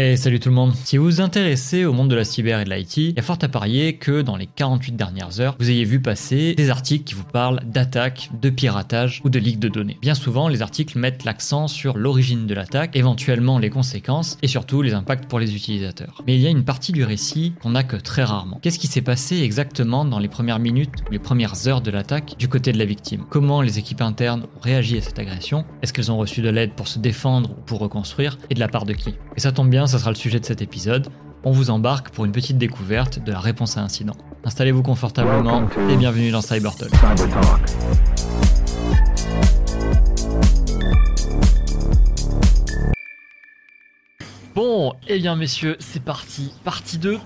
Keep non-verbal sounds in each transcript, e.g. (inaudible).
Et salut tout le monde. Si vous vous intéressez au monde de la cyber et de l'IT, il y a fort à parier que dans les 48 dernières heures, vous ayez vu passer des articles qui vous parlent d'attaques, de piratage ou de leaks de données. Bien souvent, les articles mettent l'accent sur l'origine de l'attaque, éventuellement les conséquences et surtout les impacts pour les utilisateurs. Mais il y a une partie du récit qu'on n'a que très rarement. Qu'est-ce qui s'est passé exactement dans les premières minutes ou les premières heures de l'attaque du côté de la victime? Comment les équipes internes ont réagi à cette agression? Est-ce qu'elles ont reçu de l'aide pour se défendre ou pour reconstruire? Et de la part de qui? Et ça tombe bien, ça sera le sujet de cet épisode. On vous embarque pour une petite découverte de la réponse à incident. Installez-vous confortablement et bienvenue dans CyberTalk. Bon, eh bien messieurs, c'est parti. Partie 2.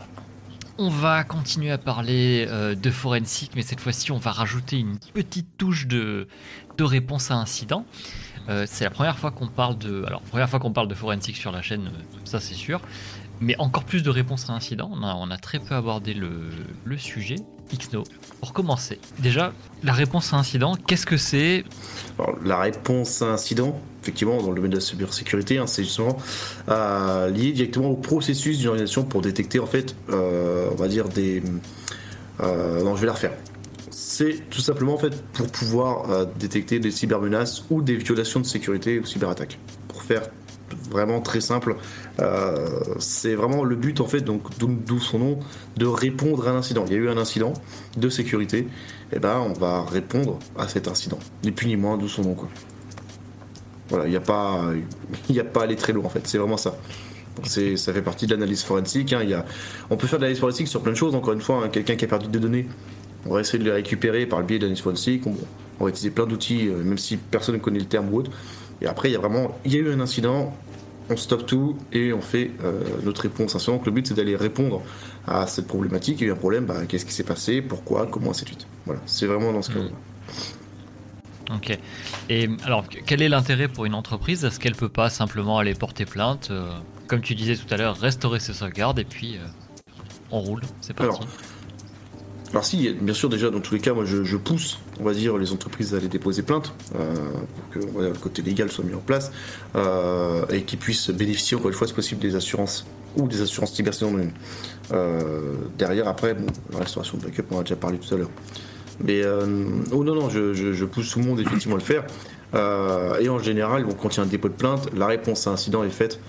On va continuer à parler euh, de forensique, mais cette fois-ci, on va rajouter une petite touche de, de réponse à incident. Euh, c'est la première fois qu'on parle de, alors première fois qu'on parle de forensique sur la chaîne, euh, ça c'est sûr. Mais encore plus de réponses à incident. On a, très peu abordé le, sujet. Xno, pour commencer, déjà, la réponse à incident, qu'est-ce que c'est? La réponse à incident, effectivement, dans le domaine de la cybersécurité, hein, c'est justement euh, lié directement au processus d'une organisation pour détecter, en fait, on va dire des. non, je vais la refaire. C'est tout simplement en fait pour pouvoir euh, détecter des cybermenaces ou des violations de sécurité ou cyberattaques. Pour faire vraiment très simple, euh, c'est vraiment le but en fait, donc d'où son nom, de répondre à un incident. Il y a eu un incident de sécurité, et ben on va répondre à cet incident. Ni plus ni moins, d'où son nom quoi. Voilà, il n'y a pas, (laughs) il a pas aller très loin en fait. C'est vraiment ça. C'est, ça fait partie de l'analyse forensique. hein. On peut faire de l'analyse forensique sur plein de choses. Encore une fois, hein, quelqu'un qui a perdu des données, on va essayer de les récupérer par le biais l'analyse forensique. On, on va utiliser plein d'outils, euh, même si personne ne connaît le terme ou autre. Et après, il y a vraiment, il y a eu un incident, on stoppe tout et on fait euh, notre réponse. incident. Donc le but, c'est d'aller répondre à cette problématique. Il y a eu un problème, bah, qu'est-ce qui s'est passé, pourquoi, comment, ainsi de suite. Voilà, c'est vraiment dans ce cas. Mhm. Ok. Et alors, quel est l'intérêt pour une entreprise? Est-ce qu'elle peut pas simplement aller porter plainte euh, Comme tu disais tout à l'heure, restaurer ses sauvegardes et puis euh, on roule? C'est parti. Alors, Alors si, bien sûr, déjà, dans tous les cas, moi, je, pousse, on va dire, les entreprises à aller déposer plainte euh, pour que le côté légal soit mis en place euh, et qu'ils puissent bénéficier, encore une fois, si possible, des assurances ou des assurances cybersécurité. Euh, derrière, après, bon, la restauration de backup, on a déjà parlé tout à l'heure. Mais euh, oh non, non, je, pousse tout le monde effectivement à le faire. Et en général, quand il y a un dépôt de plainte, la réponse à incident est faite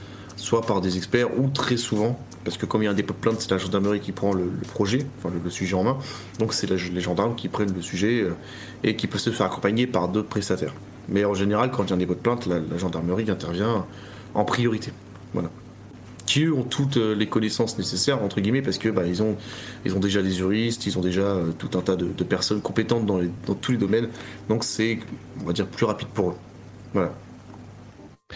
soit par des experts ou très souvent, parce que comme il y a un dépôt de plainte, c'est la gendarmerie qui prend le, projet, enfin le, sujet en main. Donc c'est les gendarmes qui prennent le sujet euh, et qui peuvent se faire accompagner par d'autres prestataires. Mais en général, quand il y a un dépôt de plainte, la, gendarmerie intervient en priorité. Voilà. Qui eux ont toutes euh, les connaissances nécessaires entre guillemets parce que bah, ils ont déjà des juristes, ils ont déjà euh, tout un tas de, personnes compétentes dans, dans tous les domaines. Donc c'est on va dire plus rapide pour eux. Voilà.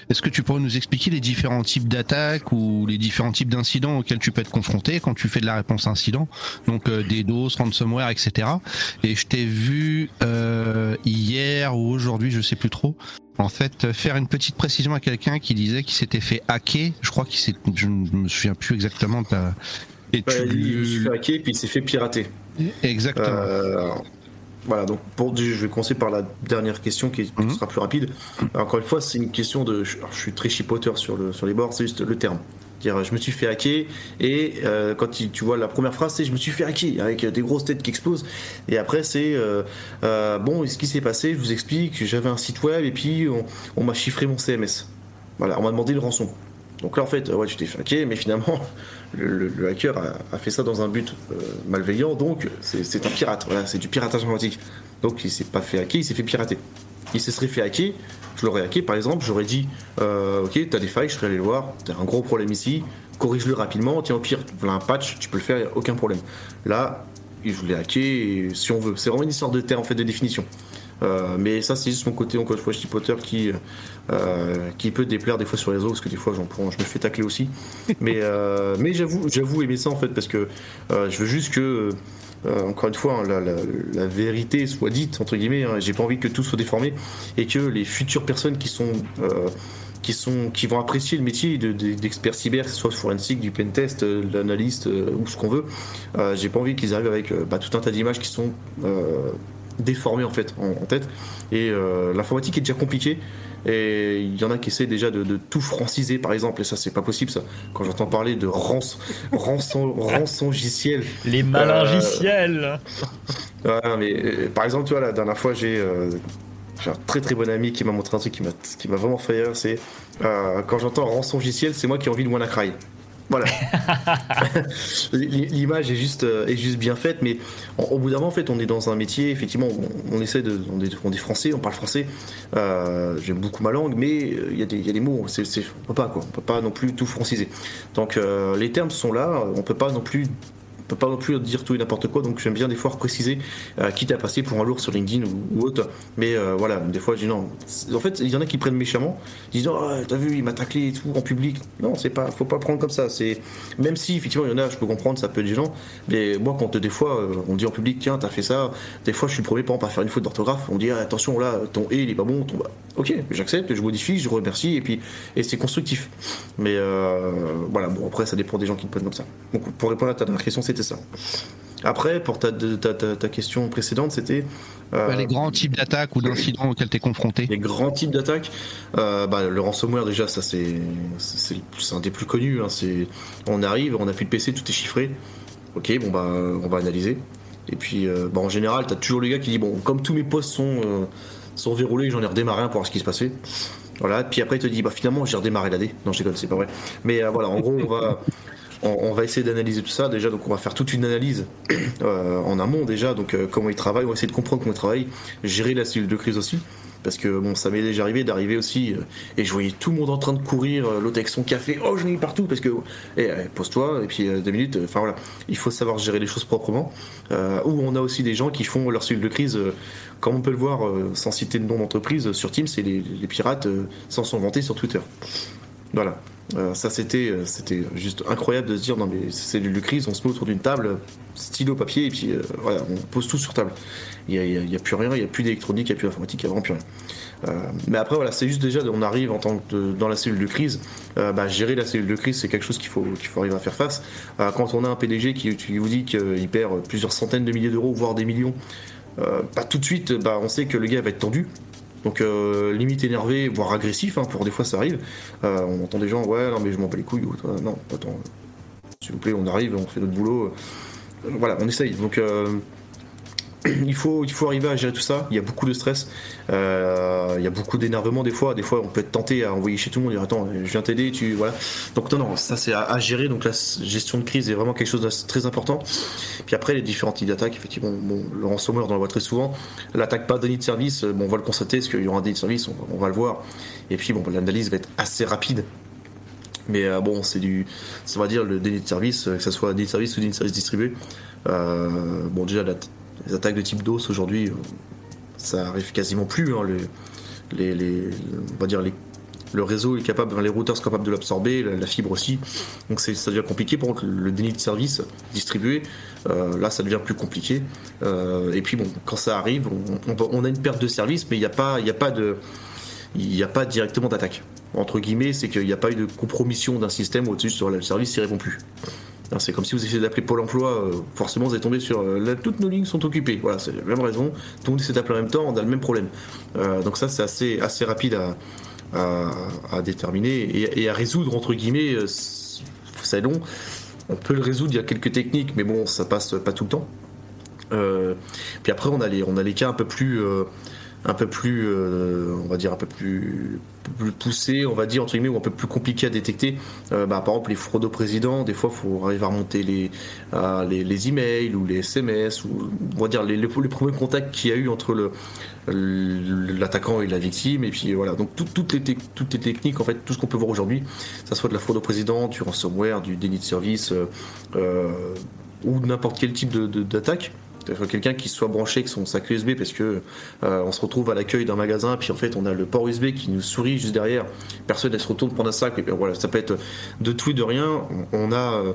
Est-ce que tu pourrais nous expliquer les différents types d'attaques ou les différents types d'incidents auxquels tu peux être confronté quand tu fais de la réponse incident? Donc euh, des DOS, ransomware, etc. Et je t'ai vu euh, hier ou aujourd'hui, je sais plus trop, en fait faire une petite précision à quelqu'un qui disait qu'il s'était fait hacker. Je crois qu'il s'est, je ne me souviens plus exactement de ta. Et Bah, il s'est fait hacker puis il s'est fait pirater. Exactement. Euh, voilà, donc pour, je vais commencer par la dernière question qui, qui Mhm. sera plus rapide. Alors, encore une fois, c'est une question de. Je, je suis très chipoteur sur, le, sur les bords, c'est juste le terme. Dire, je me suis fait hacker et euh, quand tu, tu vois la première phrase, c'est je me suis fait hacker avec des grosses têtes qui explosent. Et après, c'est euh, euh, bon, ce qui s'est passé, je vous explique, j'avais un site web et puis on, on m'a chiffré mon CMS. Voilà, on m'a demandé le rançon. Donc là, en fait, ouais, tu t'es fait hacker, mais finalement, le, hacker a, fait ça dans un but euh, malveillant, donc c'est un pirate. Voilà, c'est du piratage informatique. Donc il s'est pas fait hacker, il s'est fait pirater. Il se serait fait hacker, je l'aurais hacké par exemple, j'aurais dit euh, Ok, t'as des failles, je serais allé le voir, t'as un gros problème ici, corrige-le rapidement, tiens, au pire, voilà un patch, tu peux le faire, a aucun problème. Là, je voulais hacker si on veut. C'est vraiment une histoire de terme, en fait, de définition. Euh, mais ça, c'est juste mon côté, encore une fois, chipoteur qui, euh, qui peut déplaire des fois sur les réseaux, parce que des fois, j'en prends, je me fais tacler aussi. (laughs) Mais, euh, mais j'avoue, j'avoue aimer ça, en fait, parce que je veux juste que, euh, encore une fois, hein, la, la- la vérité soit dite, entre guillemets. hein. J'ai pas envie que tout soit déformé et que les futures personnes qui sont. euh, qui, sont, qui vont apprécier le métier de- de- d'expert cyber, que ce soit forensique, du pentest, euh, de l'analyste ou ce qu'on veut, j'ai pas envie qu'ils arrivent avec bah, tout un tas d'images qui sont euh, déformées en fait en, en tête. Et euh, l'informatique est déjà compliquée. Et il y en a qui essaient déjà de, tout franciser, par exemple, et ça, c'est pas possible, ça. Quand j'entends parler de rançon, rançon, rançongiciel. Les malingiciels euh, mais euh, par exemple, tu vois, la dernière fois, j'ai. un très très bon ami qui m'a montré un truc qui m'a vraiment fait rire, c'est quand j'entends rançongiciel, c'est moi qui ai envie de WannaCry. Voilà. (laughs) L'image est juste, euh, est juste bien faite, mais au bout d'un moment, en fait, on est dans un métier, effectivement, on, essaie de. On est, on est, français, on parle français. Euh, j'aime beaucoup ma langue, mais euh, il y, a des mots, c'est, on peut pas, quoi. On peut pas non plus tout franciser. Donc, les termes sont là, on peut pas non plus peut pas non plus dire tout et n'importe quoi, donc j'aime bien des fois préciser, euh, quitte à passer pour un lourd sur LinkedIn ou, autre. Mais euh, voilà, des fois je dis non. En fait, il y en a qui prennent méchamment, ils disent oh, t'as vu, il m'a taclé et tout en public. Non, c'est pas, faut pas prendre comme ça. C'est même si effectivement il y en a, je peux comprendre, ça peut être gênant. Mais moi, quand des fois euh, on dit en public tiens t'as fait ça, des fois je suis le premier par à faire une faute d'orthographe. On dit ah, attention là, ton et il est pas bon. Ton... Ok, j'accepte, je modifie, je remercie et puis et c'est constructif. Mais voilà, bon après ça dépend des gens qui me prennent comme ça. Donc pour répondre à ta question, c'était ça. Après, pour ta, ta, question précédente, c'était. Euh, les grands types d'attaques ou d'incidents auxquels tu es confronté. Les grands types d'attaques, euh, bah, le ransomware, déjà, ça c'est un des plus connus. Hein, on arrive, on a plus de PC, tout est chiffré. Ok, bon, bah, on va analyser. Et puis, euh, bah, en général, tu as toujours le gars qui dit Bon, comme tous mes postes sont, sont verrouillés, j'en ai redémarré un pour voir ce qui se passait. Voilà, puis après, il te dit Bah, finalement, j'ai redémarré l'AD. Non, je déconne, c'est pas vrai. Mais voilà, en gros, on va on, va essayer d'analyser tout ça déjà. Donc on va faire toute une analyse euh, en amont déjà. Donc euh, comment ils travaillent, on va essayer de comprendre comment ils travaillent, gérer la cellule de crise aussi. Parce que bon, ça m'est déjà arrivé d'arriver aussi euh, et je voyais tout le monde en train de courir, l'autre avec son café, oh je ai partout parce que eh, eh, pose-toi et puis deux minutes. Enfin voilà, il faut savoir gérer les choses proprement. ou on a aussi des gens qui font leur cellule de crise, comme on peut le voir sans citer de nom d'entreprise sur Teams, c'est les, les, pirates s'en sont vantés sur Twitter. Voilà. Euh, ça, c'était, euh, c'était juste incroyable de se dire non, mais c'est de crise, on se met autour d'une table, stylo, papier, et puis euh, voilà, on pose tout sur table. Il n'y a, plus rien, il n'y a plus d'électronique, il n'y a plus d'informatique, il n'y a vraiment plus rien. mais après, voilà, c'est juste déjà, on arrive en tant que dans la cellule de crise, bah, gérer la cellule de crise, c'est quelque chose qu'il faut, qu'il faut arriver à faire face. quand on a un PDG qui, vous dit qu'il perd plusieurs centaines de milliers d'euros, voire des millions, pas tout de suite, bah, on sait que le gars va être tendu. Donc euh, limite énervé, voire agressif, hein, pour des fois ça arrive. Euh, on entend des gens, ouais, non mais je m'en bats les couilles. non, attends, s'il vous plaît, on arrive, on fait notre boulot. voilà, on essaye. Donc il faut, il faut arriver à gérer tout ça. Il y a beaucoup de stress, euh, il y a beaucoup d'énervement des fois. Des fois, on peut être tenté à envoyer chez tout le monde, dire attends, je viens t'aider, tu voilà. Donc non, non, ça c'est à, gérer. Donc la gestion de crise est vraiment quelque chose de très important. Puis après, les différents types d'attaques, effectivement, bon, le ransomware, on le voit très souvent. L'attaque pas déni de service, bon, on va le constater, parce qu'il y aura un déni de service, on, va le voir. Et puis bon, l'analyse va être assez rapide. Mais euh, bon, c'est du, ça va dire le déni de service, que ce soit déni de service ou déni de service distribué. Euh, bon, déjà, la, les attaques de type DOS aujourd'hui, euh, ça arrive quasiment plus. Hein, les, les, on va dire le réseau est capable, les routeurs sont capables de l'absorber, la, fibre aussi. Donc ça devient compliqué. Par contre, le déni de service distribué, euh, là, ça devient plus compliqué. Euh, et puis bon, quand ça arrive, on, a une perte de service, mais il n'y a pas, directement d'attaque. Entre guillemets, c'est qu'il n'y a pas eu de compromission d'un système au-dessus sur le service, il répond plus. C'est comme si vous essayez d'appeler Pôle emploi, euh, forcément vous allez tomber sur euh, toutes nos lignes sont occupées. Voilà, c'est la même raison. Tout le monde essaie d'appeler en même temps, on a le même problème. Euh, donc ça c'est assez, rapide à, déterminer et, à résoudre entre guillemets. c'est long. On peut le résoudre, il y a quelques techniques, mais bon, ça passe pas tout le temps. puis après, on a les, cas un peu plus un peu plus, on va dire un peu plus, poussé, on va dire entre guillemets, ou un peu plus compliqué à détecter. Euh, bah, par exemple, les fraudes au président, des fois, il faut arriver à remonter les, euh, les, emails ou les SMS, ou on va dire les, premiers contacts qu'il y a eu entre l'attaquant et la victime et puis voilà donc toutes les toutes les techniques en fait tout ce qu'on peut voir aujourd'hui ça soit de la fraude au président du ransomware du déni de service ou n'importe quel type d'attaque quelqu'un qui soit branché avec son sac USB parce que euh, on se retrouve à l'accueil d'un magasin puis en fait on a le port USB qui nous sourit juste derrière. Personne ne se retourne prendre un sac et puis voilà ça peut être de tout et de rien. On, a euh,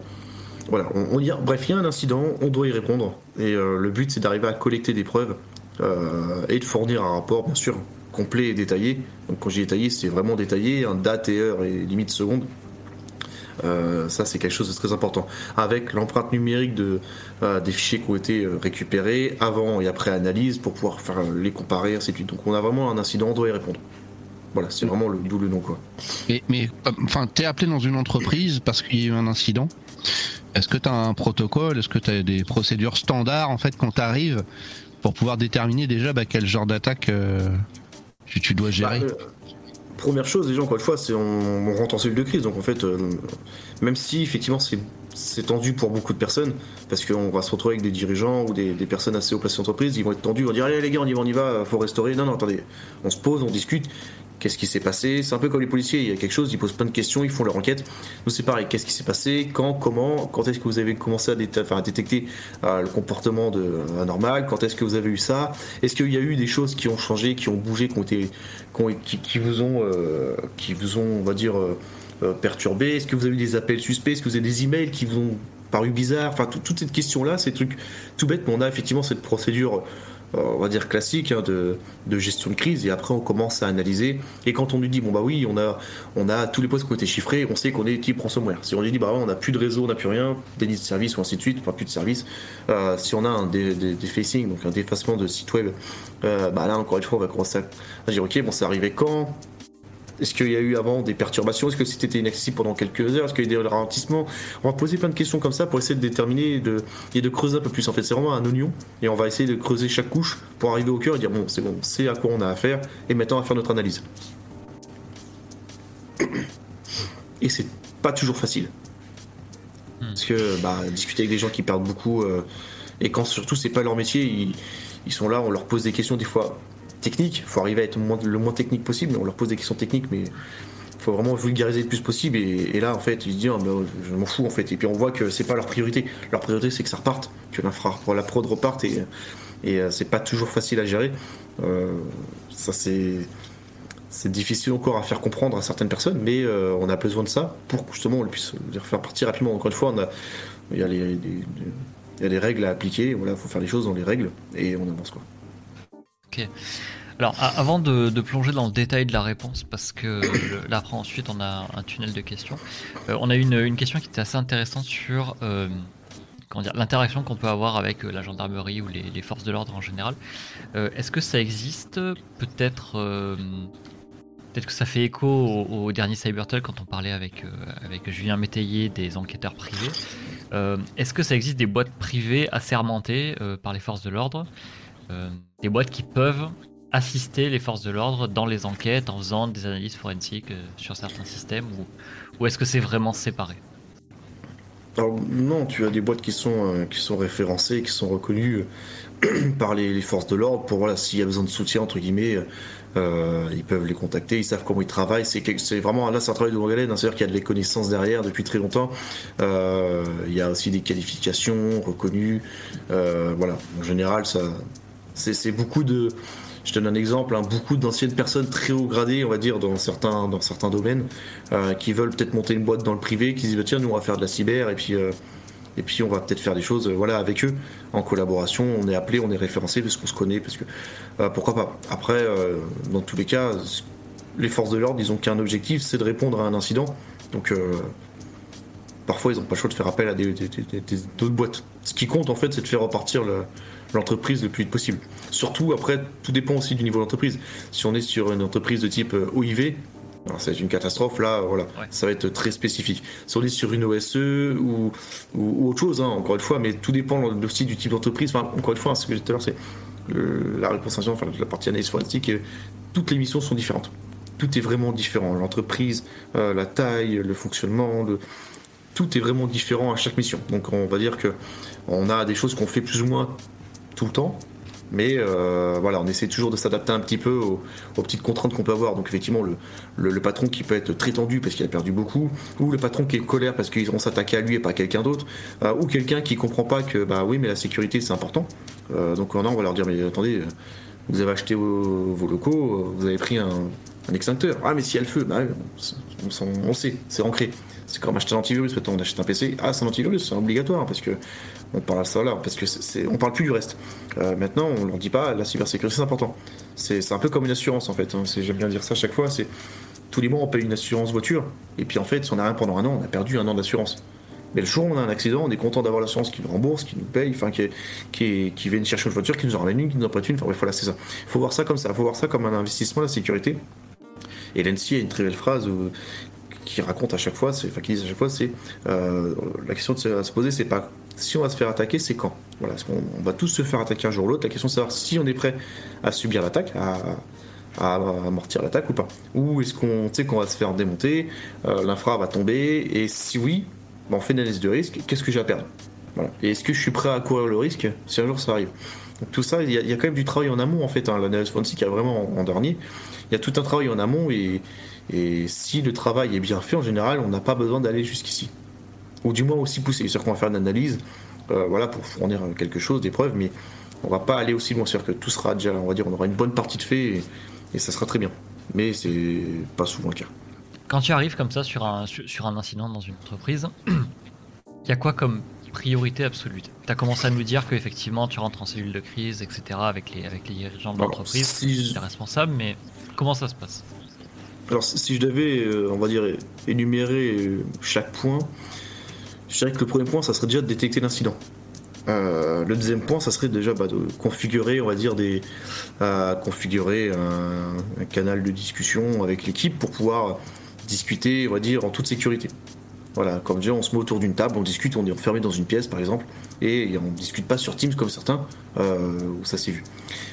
voilà on, y bref il y a un incident on doit y répondre. Et euh, le but c'est d'arriver à collecter des preuves et de fournir un rapport bien sûr complet et détaillé. Donc quand j'ai détaillé c'est vraiment détaillé un date et heure et limite seconde euh, ça, c'est quelque chose de très important. Avec l'empreinte numérique de, euh, des fichiers qui ont été euh, récupérés avant et après analyse pour pouvoir faire les comparer, ainsi de suite. Donc, on a vraiment un incident, on doit y répondre. Voilà, c'est vraiment le double nom quoi. Mais, mais enfin, t'es appelé dans une entreprise parce qu'il y a eu un incident. Est-ce que tu as un protocole? Est-ce que tu as des procédures standards en fait quand tu arrives pour pouvoir déterminer déjà bah, quel genre d'attaque euh, tu, dois gérer? Bah, euh, Première chose, déjà encore une fois, c'est on, rentre en cellule de crise. Donc en fait, euh, même si effectivement c'est tendu pour beaucoup de personnes, parce qu'on va se retrouver avec des dirigeants ou des, personnes assez haut placées d'entreprise, ils vont être tendus, on dire allez les gars, on y va, on y va, faut restaurer. Non, non, attendez, on se pose, on discute. Qu'est-ce qui s'est passé? C'est un peu comme les policiers, il y a quelque chose, ils posent plein de questions, ils font leur enquête. Nous, c'est pareil. Qu'est-ce qui s'est passé? Quand Comment? Quand est-ce que vous avez commencé à, détecter euh, le comportement de, euh, anormal? Quand est-ce que vous avez eu ça? Est-ce qu'il y a eu des choses qui ont changé, qui ont bougé, qui, ont été, qui, vous ont, euh, qui vous ont, on va dire, perturbé? Est-ce que vous avez eu des appels suspects? Est-ce que vous avez des emails qui vous ont paru bizarres? Enfin, toutes ces questions-là, ces trucs tout bêtes, mais on a effectivement cette procédure on va dire classique hein, de, gestion de crise. Et après on commence à analyser. Et quand on lui dit bon bah oui on a on a tous les postes qui ont été chiffrés on sait qu'on est type ransomware. Si on lui dit bah on n'a plus de réseau on n'a plus rien délit de service ou ainsi de suite enfin plus de service euh, si on a un defacing donc un défacement de site web euh, bah là encore une fois on va commencer à dire ok bon c'est arrivé quand? Est-ce qu'il y a eu avant des perturbations? Est-ce que c'était inaccessible pendant quelques heures? Est-ce qu'il y a eu des ralentissements? On va poser plein de questions comme ça pour essayer de déterminer et de, et de creuser un peu plus. En fait, c'est vraiment un oignon et on va essayer de creuser chaque couche pour arriver au cœur et dire bon, c'est bon, c'est à quoi on a affaire et maintenant on va faire notre analyse. Et c'est pas toujours facile. Hmm. Parce que bah, discuter avec des gens qui perdent beaucoup euh, et quand surtout c'est pas leur métier, ils, ils sont là, on leur pose des questions des fois technique. Il faut arriver à être le moins, technique possible. On leur pose des questions techniques, mais il faut vraiment vulgariser le plus possible. Et, là, en fait, ils se disent, ah, je m'en fous, en fait. Et puis on voit que c'est pas leur priorité. Leur priorité, c'est que ça reparte, que pour la prod reparte. Et, et euh, c'est pas toujours facile à gérer. Euh, ça, c'est. Difficile encore à faire comprendre à certaines personnes, mais euh, on a besoin de ça pour justement on puisse faire partir rapidement. Encore une fois, il, y a il y a des règles à appliquer. Voilà, faut faire les choses dans les règles et on avance quoi. Ok. Alors, avant de, plonger dans le détail de la réponse, parce que là, après, ensuite, on a un tunnel de questions, euh, on a une, une question qui était assez intéressante sur euh, l'interaction qu'on peut avoir avec euh, la gendarmerie ou les, forces de l'ordre en général. Est-ce que ça existe? Peut-être. Peut-être que ça fait écho au, dernier Cybertalk quand on parlait avec, avec Julien Métayer des enquêteurs privés. Est-ce que ça existe des boîtes privées assermentées par les forces de l'ordre? Des boîtes qui peuvent assister les forces de l'ordre dans les enquêtes en faisant des analyses forensiques euh, sur certains systèmes ou, est-ce que c'est vraiment séparé? Non, tu as des boîtes qui sont, euh, qui sont référencées, qui sont reconnues euh, (clears throat) par les, forces de l'ordre pour voilà, s'il y a besoin de soutien, entre guillemets, ils peuvent les contacter, ils savent comment ils travaillent. C'est, c'est vraiment là, c'est un travail de longue haleine, hein, c'est-à-dire qu'il y a de les connaissances derrière depuis très longtemps. il y a aussi des qualifications reconnues. voilà, en général, ça, c'est, beaucoup de je donne un exemple, hein, beaucoup d'anciennes personnes très haut gradées, on va dire, dans certains, dans certains domaines, euh, qui veulent peut-être monter une boîte dans le privé, qui disent bah, tiens, nous on va faire de la cyber, et puis, euh, et puis on va peut-être faire des choses euh, voilà, avec eux, en collaboration. On est appelé, on est référencé parce qu'on se connaît, parce que pourquoi pas. Après, dans tous les cas, les forces de l'ordre, ils ont qu'un objectif, c'est de répondre à un incident. Donc parfois ils n'ont pas le choix de faire appel à des, d'autres boîtes. Ce qui compte en fait, c'est de faire repartir le, l'entreprise le plus vite possible. Surtout, après, tout dépend aussi du niveau d'entreprise. Si on est sur une entreprise de type euh, OIV, c'est une catastrophe, là, voilà, ça va être très spécifique. Si on est sur une OSE ou, ou, autre chose, hein, encore une fois, mais tout dépend aussi du type d'entreprise. Enfin, encore une fois, ce que j'ai dit tout à l'heure, c'est la réponse enfin, la partie analyse forensique, et toutes les missions sont différentes. Tout est vraiment différent. L'entreprise, euh, la taille, le fonctionnement, le... tout est vraiment différent à chaque mission. Donc, on va dire que on a des choses qu'on fait plus ou moins tout le temps. Mais euh, voilà, on essaie toujours de s'adapter un petit peu aux, petites contraintes qu'on peut avoir. Donc effectivement, le, patron qui peut être très tendu parce qu'il a perdu beaucoup, ou le patron qui est colère parce qu'ils vont s'attaquer à lui et pas à quelqu'un d'autre, euh, ou quelqu'un qui comprend pas que bah oui, mais la sécurité c'est important. Euh, donc non, on va leur dire mais attendez, vous avez acheté vos, locaux, vous avez pris un, extincteur. Ah mais s'il y a le feu, bah, on, on sait, c'est ancré. C'est comme acheter un antivirus, on achète un PC. Ah, c'est un antivirus, c'est obligatoire parce que on parle là, parce que c'est, on parle plus du reste. Euh, maintenant, on leur dit pas la cybersécurité c'est important. C'est, un peu comme une assurance en fait. Hein. j'aime bien dire ça à chaque fois. C'est tous les mois on paye une assurance voiture et puis en fait si on a rien pendant un an, on a perdu un an d'assurance. Mais le jour où on a un accident, on est content d'avoir l'assurance qui nous rembourse, qui nous paye, qui, qui, qui vient chercher une voiture, qui nous en ramène une, qui nous en prête une. Enfin voilà, c'est ça. Il faut voir ça comme ça. Il faut voir ça comme un investissement, la sécurité. Et l'NC a une très belle phrase qui raconte à chaque fois, enfin qui dit à chaque fois, c'est la question à se poser, c'est pas si on va se faire attaquer, c'est quand? Voilà, parce qu'on va tous se faire attaquer un jour ou l'autre? La question c'est de savoir si on est prêt à subir l'attaque, à, amortir l'attaque ou pas. Ou est-ce qu'on sait qu'on va se faire démonter, l'infra va tomber, et si oui, ben, on fait une analyse de risque, qu'est-ce que j'ai à perdre? Et est-ce que je suis prêt à courir le risque si un jour ça arrive? Tout ça, il y, a, quand même du travail en amont en fait. Hein. L'analyse forensique a vraiment en, dernier. Il y a tout un travail en amont et, si le travail est bien fait, en général, on n'a pas besoin d'aller jusqu'ici. Ou du moins aussi pousser. C'est-à-dire qu'on va faire une analyse euh, voilà, pour fournir quelque chose, des preuves, mais on va pas aller aussi loin. C'est-à-dire que tout sera déjà, on va dire, on aura une bonne partie de fait et, ça sera très bien. Mais c'est pas souvent le cas. Quand tu arrives comme ça sur un, sur un incident dans une entreprise, (clears throat) il y a quoi comme priorité absolue? Tu as commencé à nous dire qu'effectivement tu rentres en cellule de crise, etc., avec les, avec les dirigeants de l'entreprise, si les responsables, mais comment ça se passe? Alors, si je devais, euh, on va dire, énumérer euh, chaque point, je dirais que le premier point, ça serait déjà de détecter l'incident. Euh, le deuxième point, ça serait déjà bah, de configurer, on va dire, des, configurer un, canal de discussion avec l'équipe pour pouvoir discuter, on va dire, en toute sécurité. Voilà, comme déjà on se met autour d'une table, on discute, on est enfermé dans une pièce par exemple, et on ne discute pas sur Teams comme certains, euh, où ça s'est vu.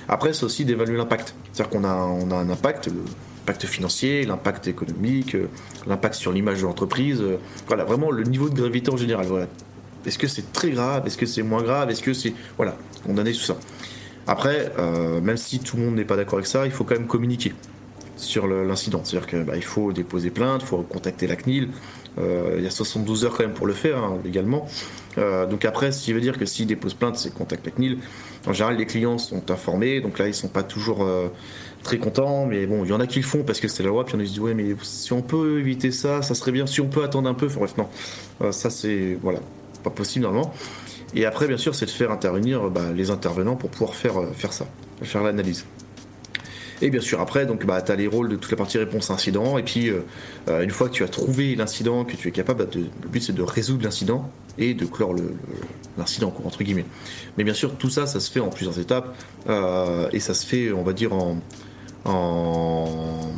Après, c'est aussi d'évaluer l'impact. C'est-à-dire qu'on a, on a un impact, l'impact financier, l'impact économique, euh, l'impact sur l'image de l'entreprise, euh, voilà, vraiment le niveau de gravité en général. Voilà. Est-ce que c'est très grave? Est-ce que c'est moins grave? Est-ce que c'est. Voilà, on en tout ça. Après, même si tout le monde n'est pas d'accord avec ça, il faut quand même communiquer sur l'incident. C'est-à-dire qu'il bah, faut déposer plainte, il faut contacter la CNIL, euh, il y a 72 heures quand même pour le faire hein, légalement. Euh, donc après, ce qui veut dire que s'ils déposent plainte, c'est contact la CNIL. En général, les clients sont informés, donc là, ils sont pas toujours euh, très contents, mais bon, il y en a qui le font parce que c'est la loi, puis on se dit ouais, mais si on peut éviter ça, ça serait bien. Si on peut attendre un peu, enfin, bref, non, ça c'est voilà, pas possible normalement. Et après, bien sûr, c'est de faire intervenir bah, les intervenants pour pouvoir faire faire ça, faire l'analyse. Et bien sûr, après, donc, bah, tu as les rôles de toute la partie réponse incident. Et puis, euh, euh, une fois que tu as trouvé l'incident, que tu es capable, bah, le but c'est de résoudre l'incident et de clore l'incident, entre guillemets. Mais bien sûr, tout ça, ça se fait en plusieurs étapes. Euh, et ça se fait, on va dire, en, en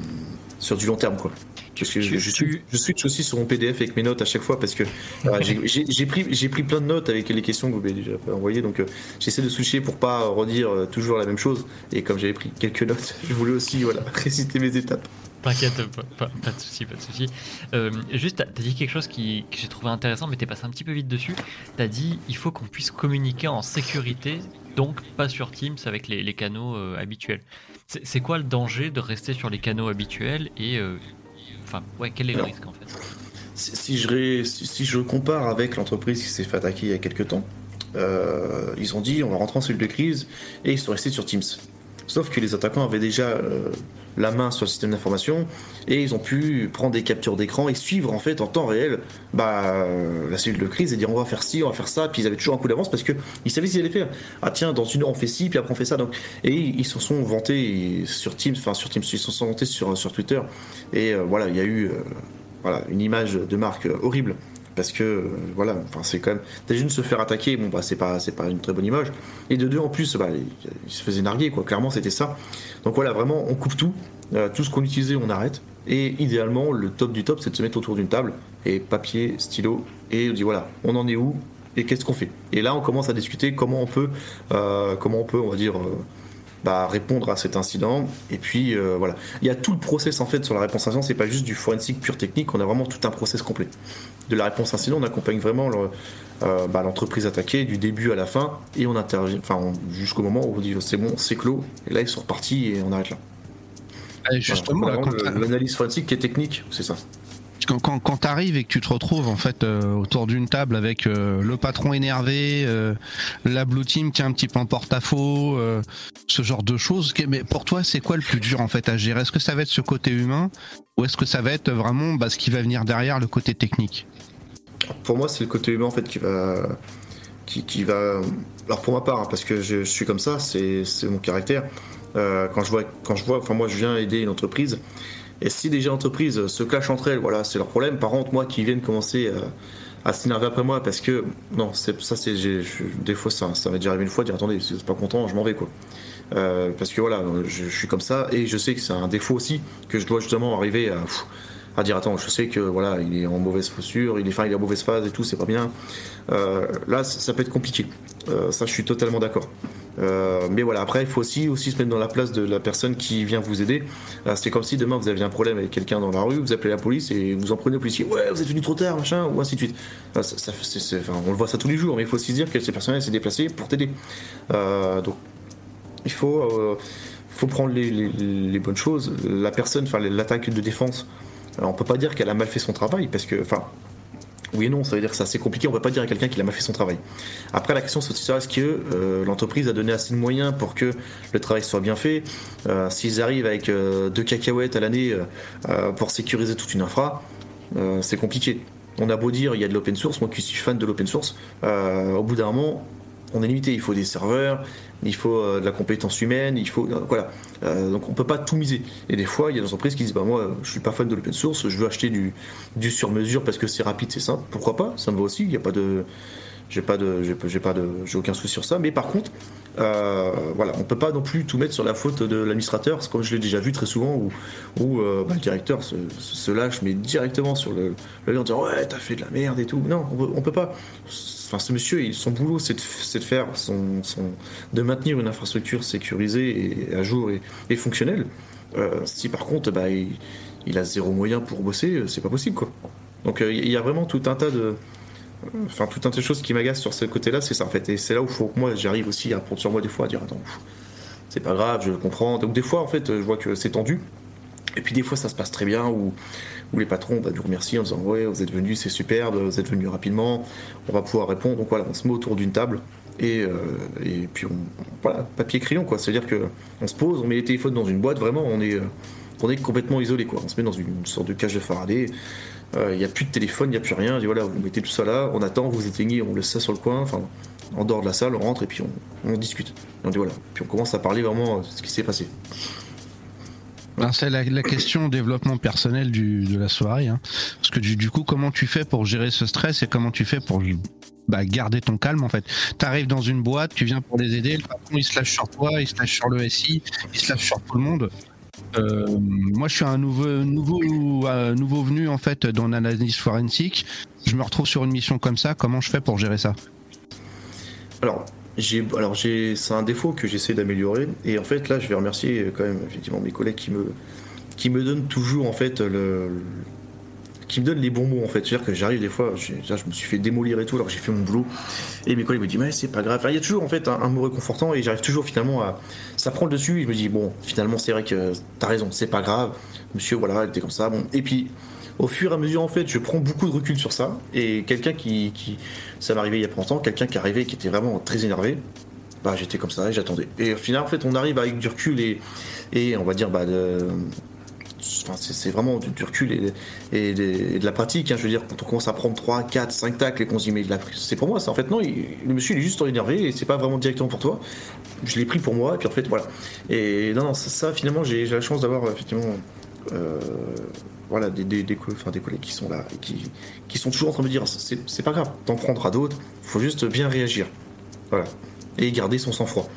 sur du long terme, quoi. Parce que je, je, switch aussi sur mon PDF avec mes notes à chaque fois parce que (laughs) j'ai pris, pris plein de notes avec les questions que vous m'avez déjà envoyées. Donc euh, j'essaie de switcher pour pas redire euh, toujours la même chose. Et comme j'avais pris quelques notes, (laughs) je voulais aussi voilà, (laughs) réciter mes étapes. T'inquiète, pas, de souci, pas de souci. Euh, juste, t'as as dit quelque chose qui, que j'ai trouvé intéressant, mais t'es passé un petit peu vite dessus. T'as dit il faut qu'on puisse communiquer en sécurité, donc pas sur Teams avec les, les canaux habituels. C'est quoi le danger de rester sur les canaux habituels et ouais, quel est le risque en fait? Si, je, si, je compare avec l'entreprise qui s'est fait attaquer il y a quelques temps, euh, ils ont dit on va rentrer en cellule de crise et ils sont restés sur Teams. Sauf que les attaquants avaient déjà euh, la main sur le système d'information et ils ont pu prendre des captures d'écran et suivre en fait en temps réel bah, la cellule de crise et dire on va faire ci, on va faire ça. Puis ils avaient toujours un coup d'avance parce qu'ils savaient ce qu'ils allaient faire. Ah tiens, dans une heure on fait ci, puis après on fait ça. Donc, et ils se sont vantés sur Teams, enfin sur Teams, ils se sont vantés sur, sur Twitter. Et euh, voilà, il y a eu euh, voilà, une image de marque horrible parce que euh, voilà enfin c'est quand même déjà de se faire attaquer bon bah c'est pas c'est pas une très bonne image et de deux en plus bah, il, se faisait narguer quoi clairement c'était ça donc voilà vraiment on coupe tout euh, tout ce qu'on utilisait on arrête et idéalement le top du top c'est de se mettre autour d'une table et papier stylo et on dit voilà on en est où et qu'est-ce qu'on fait? Et là on commence à discuter comment on peut euh, comment on peut on va dire bah, répondre à cet incident. Et puis euh, voilà, il y a tout le process en fait sur la réponse incident. C'est pas juste du forensique pure technique. On a vraiment tout un process complet. De la réponse incident, on accompagne vraiment euh, bah, l'entreprise attaquée du début à la fin et on intervient, enfin jusqu'au moment où on dit c'est bon, c'est clos. Et là ils sont repartis et on arrête là. justement, l'analyse forensique qui est technique, c'est ça quand, quand, tu arrives et que tu te retrouves en fait euh, autour d'une table avec euh, le patron énervé, euh, la blue team qui est un petit peu en porte-à-faux, ce genre de choses. Mais pour toi, c'est quoi le plus dur en fait à gérer? Est-ce que ça va être ce côté humain ou est-ce que ça va être vraiment bah, ce qui va venir derrière le côté technique? Pour moi, c'est le côté humain en fait qui va, qui, qui va. Alors pour ma part, hein, parce que je, je, suis comme ça, c'est mon caractère. quand je vois, quand je vois, enfin moi, je viens aider une entreprise et si déjà entreprises se clashent entre elles, voilà, c'est leur problème. Par contre, moi qui viens de commencer euh, à s'énerver après moi parce que non, ça c'est des fois ça, ça m'est déjà arrivé une fois dire attendez, si vous pas content, je m'en vais quoi. parce que voilà, je, suis comme ça et je sais que c'est un défaut aussi que je dois justement arriver à, à dire attends, je sais que voilà, il est en mauvaise posture, il est, fin, il est en mauvaise phase et tout, c'est pas bien. là, ça, peut être compliqué. ça, je suis totalement d'accord. Euh, mais voilà, après, il faut aussi, aussi se mettre dans la place de la personne qui vient vous aider. Euh, c'est comme si demain vous aviez un problème avec quelqu'un dans la rue, vous appelez la police et vous en prenez au policier. Ouais, vous êtes venu trop tard, machin, ou ainsi de suite. On le voit ça tous les jours, mais il faut aussi dire que ces personnes s'est déplacées pour t'aider. Euh, donc, il faut, faut prendre les, les, bonnes choses. La personne, enfin, l'attaque de défense, alors on peut pas dire qu'elle a mal fait son travail parce que, enfin, oui et non, ça veut dire que c'est compliqué, on peut pas dire à quelqu'un qu'il a mal fait son travail. Après, la question c'est est-ce que euh, l'entreprise a donné assez de moyens pour que le travail soit bien fait euh, S'ils arrivent avec euh, deux cacahuètes à l'année pour sécuriser toute une infra, c'est compliqué. On a beau dire il y a de l'open source, moi qui suis fan de l'open source, au bout d'un moment, on est limité. Il faut des serveurs, il faut euh, de la compétence humaine, il faut euh, voilà. Euh, donc on peut pas tout miser. Et des fois, il y a des entreprises qui disent bah moi, je suis pas fan de l'open source, je veux acheter du, du sur mesure parce que c'est rapide, c'est simple. Pourquoi pas? Ça me va aussi. Il n'y a pas de j'ai pas de j'ai pas de j'ai aucun souci sur ça mais par contre euh, voilà on peut pas non plus tout mettre sur la faute de l'administrateur comme je l'ai déjà vu très souvent où, où bah, le directeur se, lâche mais directement sur le, le en disant ouais t'as fait de la merde et tout non on on peut pas enfin, ce monsieur, son boulot, c'est de, faire son, de maintenir une infrastructure sécurisée et à jour et, fonctionnelle. Euh, si par contre, bah, il, a zéro moyen pour bosser, euh, c'est pas possible, quoi. Donc euh, il y a vraiment tout un tas de, enfin tout un tas de choses qui m'agacent sur ce côté-là, c'est ça en fait. Et c'est là où moi, j'arrive aussi à prendre sur moi des fois à dire attends, c'est pas grave, je comprends. Donc des fois, en fait, je vois que c'est tendu. Et puis des fois, ça se passe très bien où les patrons bah, nous remercient en disant ouais vous êtes venus c'est superbe vous êtes venus rapidement on va pouvoir répondre donc voilà on se met autour d'une table et, euh, puis on voilà papier crayon quoi c'est à dire que on se pose on met les téléphones dans une boîte vraiment on est euh, on est complètement isolé quoi on se met dans une sorte de cage de Faraday il euh, n'y a plus de téléphone il n'y a plus rien on dit voilà vous mettez tout ça là on attend vous éteignez on laisse ça sur le coin enfin en dehors de la salle on rentre et puis on, discute on dit voilà puis on commence à parler vraiment de ce qui s'est passé c'est la, question développement personnel de la soirée. Hein. Parce que du, coup, comment tu fais pour gérer ce stress et comment tu fais pour bah, garder ton calme en fait? Tu arrives dans une boîte, tu viens pour les aider, le patron il se lâche sur toi, il se lâche sur le SI, il se lâche sur tout le monde. Euh, moi, je suis un nouveau, nouveau, euh, nouveau venu en fait dans l'analyse forensique. Je me retrouve sur une mission comme ça. Comment je fais pour gérer ça? Alors, alors j'ai, c'est un défaut que j'essaie d'améliorer. Et en fait, là, je vais remercier quand même effectivement mes collègues qui me, qui me donnent toujours en fait le, qui me donnent les bons mots en fait. C'est-à-dire que j'arrive des fois, je, me suis fait démolir et tout, alors j'ai fait mon boulot. Et mes collègues me disent, mais c'est pas grave. il y a toujours en fait un, mot réconfortant et j'arrive toujours finalement à. Ça prend le dessus et je me dis, bon, finalement, c'est vrai que t'as raison, c'est pas grave. Monsieur, voilà, il était comme ça. Bon. Et puis, au fur et à mesure, en fait, je prends beaucoup de recul sur ça. Et quelqu'un qui, qui ça m'est arrivé il y a pas longtemps, quelqu'un qui arrivait qui était vraiment très énervé, bah j'étais comme ça et j'attendais. Et au final, en fait, on arrive avec du recul et, et on va dire, bah, de, Enfin, c'est vraiment du, recul et, et, de la pratique. Hein. je veux dire, quand on commence à prendre 3, 4, 5 tacles et qu'on se dit, mais c'est pour moi, ça. En fait, non, le monsieur, il est juste énervé et c'est pas vraiment directement pour toi. Je l'ai pris pour moi, et puis en fait, voilà. Et non, non, ça, finalement, j'ai la chance d'avoir, effectivement, euh, voilà, des, des, des, des, collègues qui sont là et qui, qui sont toujours en train de me dire c'est pas grave, t'en prendras d'autres, il faut juste bien réagir. Voilà. Et garder son sang-froid.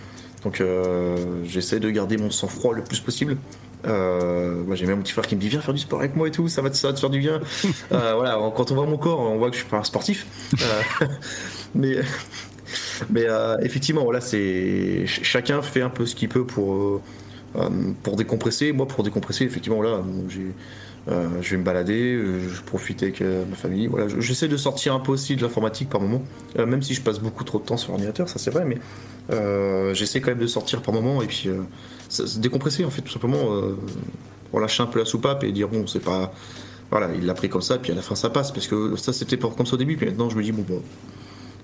Donc euh, j'essaie de garder mon sang-froid le plus possible. Euh, moi j'ai même mon petit frère qui me dit viens faire du sport avec moi et tout, ça va te, ça te faire du bien. (laughs) euh, voilà, quand on voit mon corps, on voit que je suis pas un sportif. Euh, (laughs) mais mais euh, effectivement, c'est chacun fait un peu ce qu'il peut pour pour décompresser. Moi, pour décompresser, effectivement, là, j'ai euh, je vais me balader, euh, je profite avec euh, ma famille. Voilà, j'essaie de sortir un peu aussi de l'informatique par moment, même si je passe beaucoup trop de temps sur l'ordinateur, ça c'est vrai, mais j'essaie quand même de sortir par moment et puis se décompresser en fait, tout simplement, pour lâcher un peu la soupape et dire bon, c'est pas, voilà, il l'a pris comme ça, puis à la fin ça passe, parce que ça c'était comme ça au début, puis maintenant je me dis bon, bon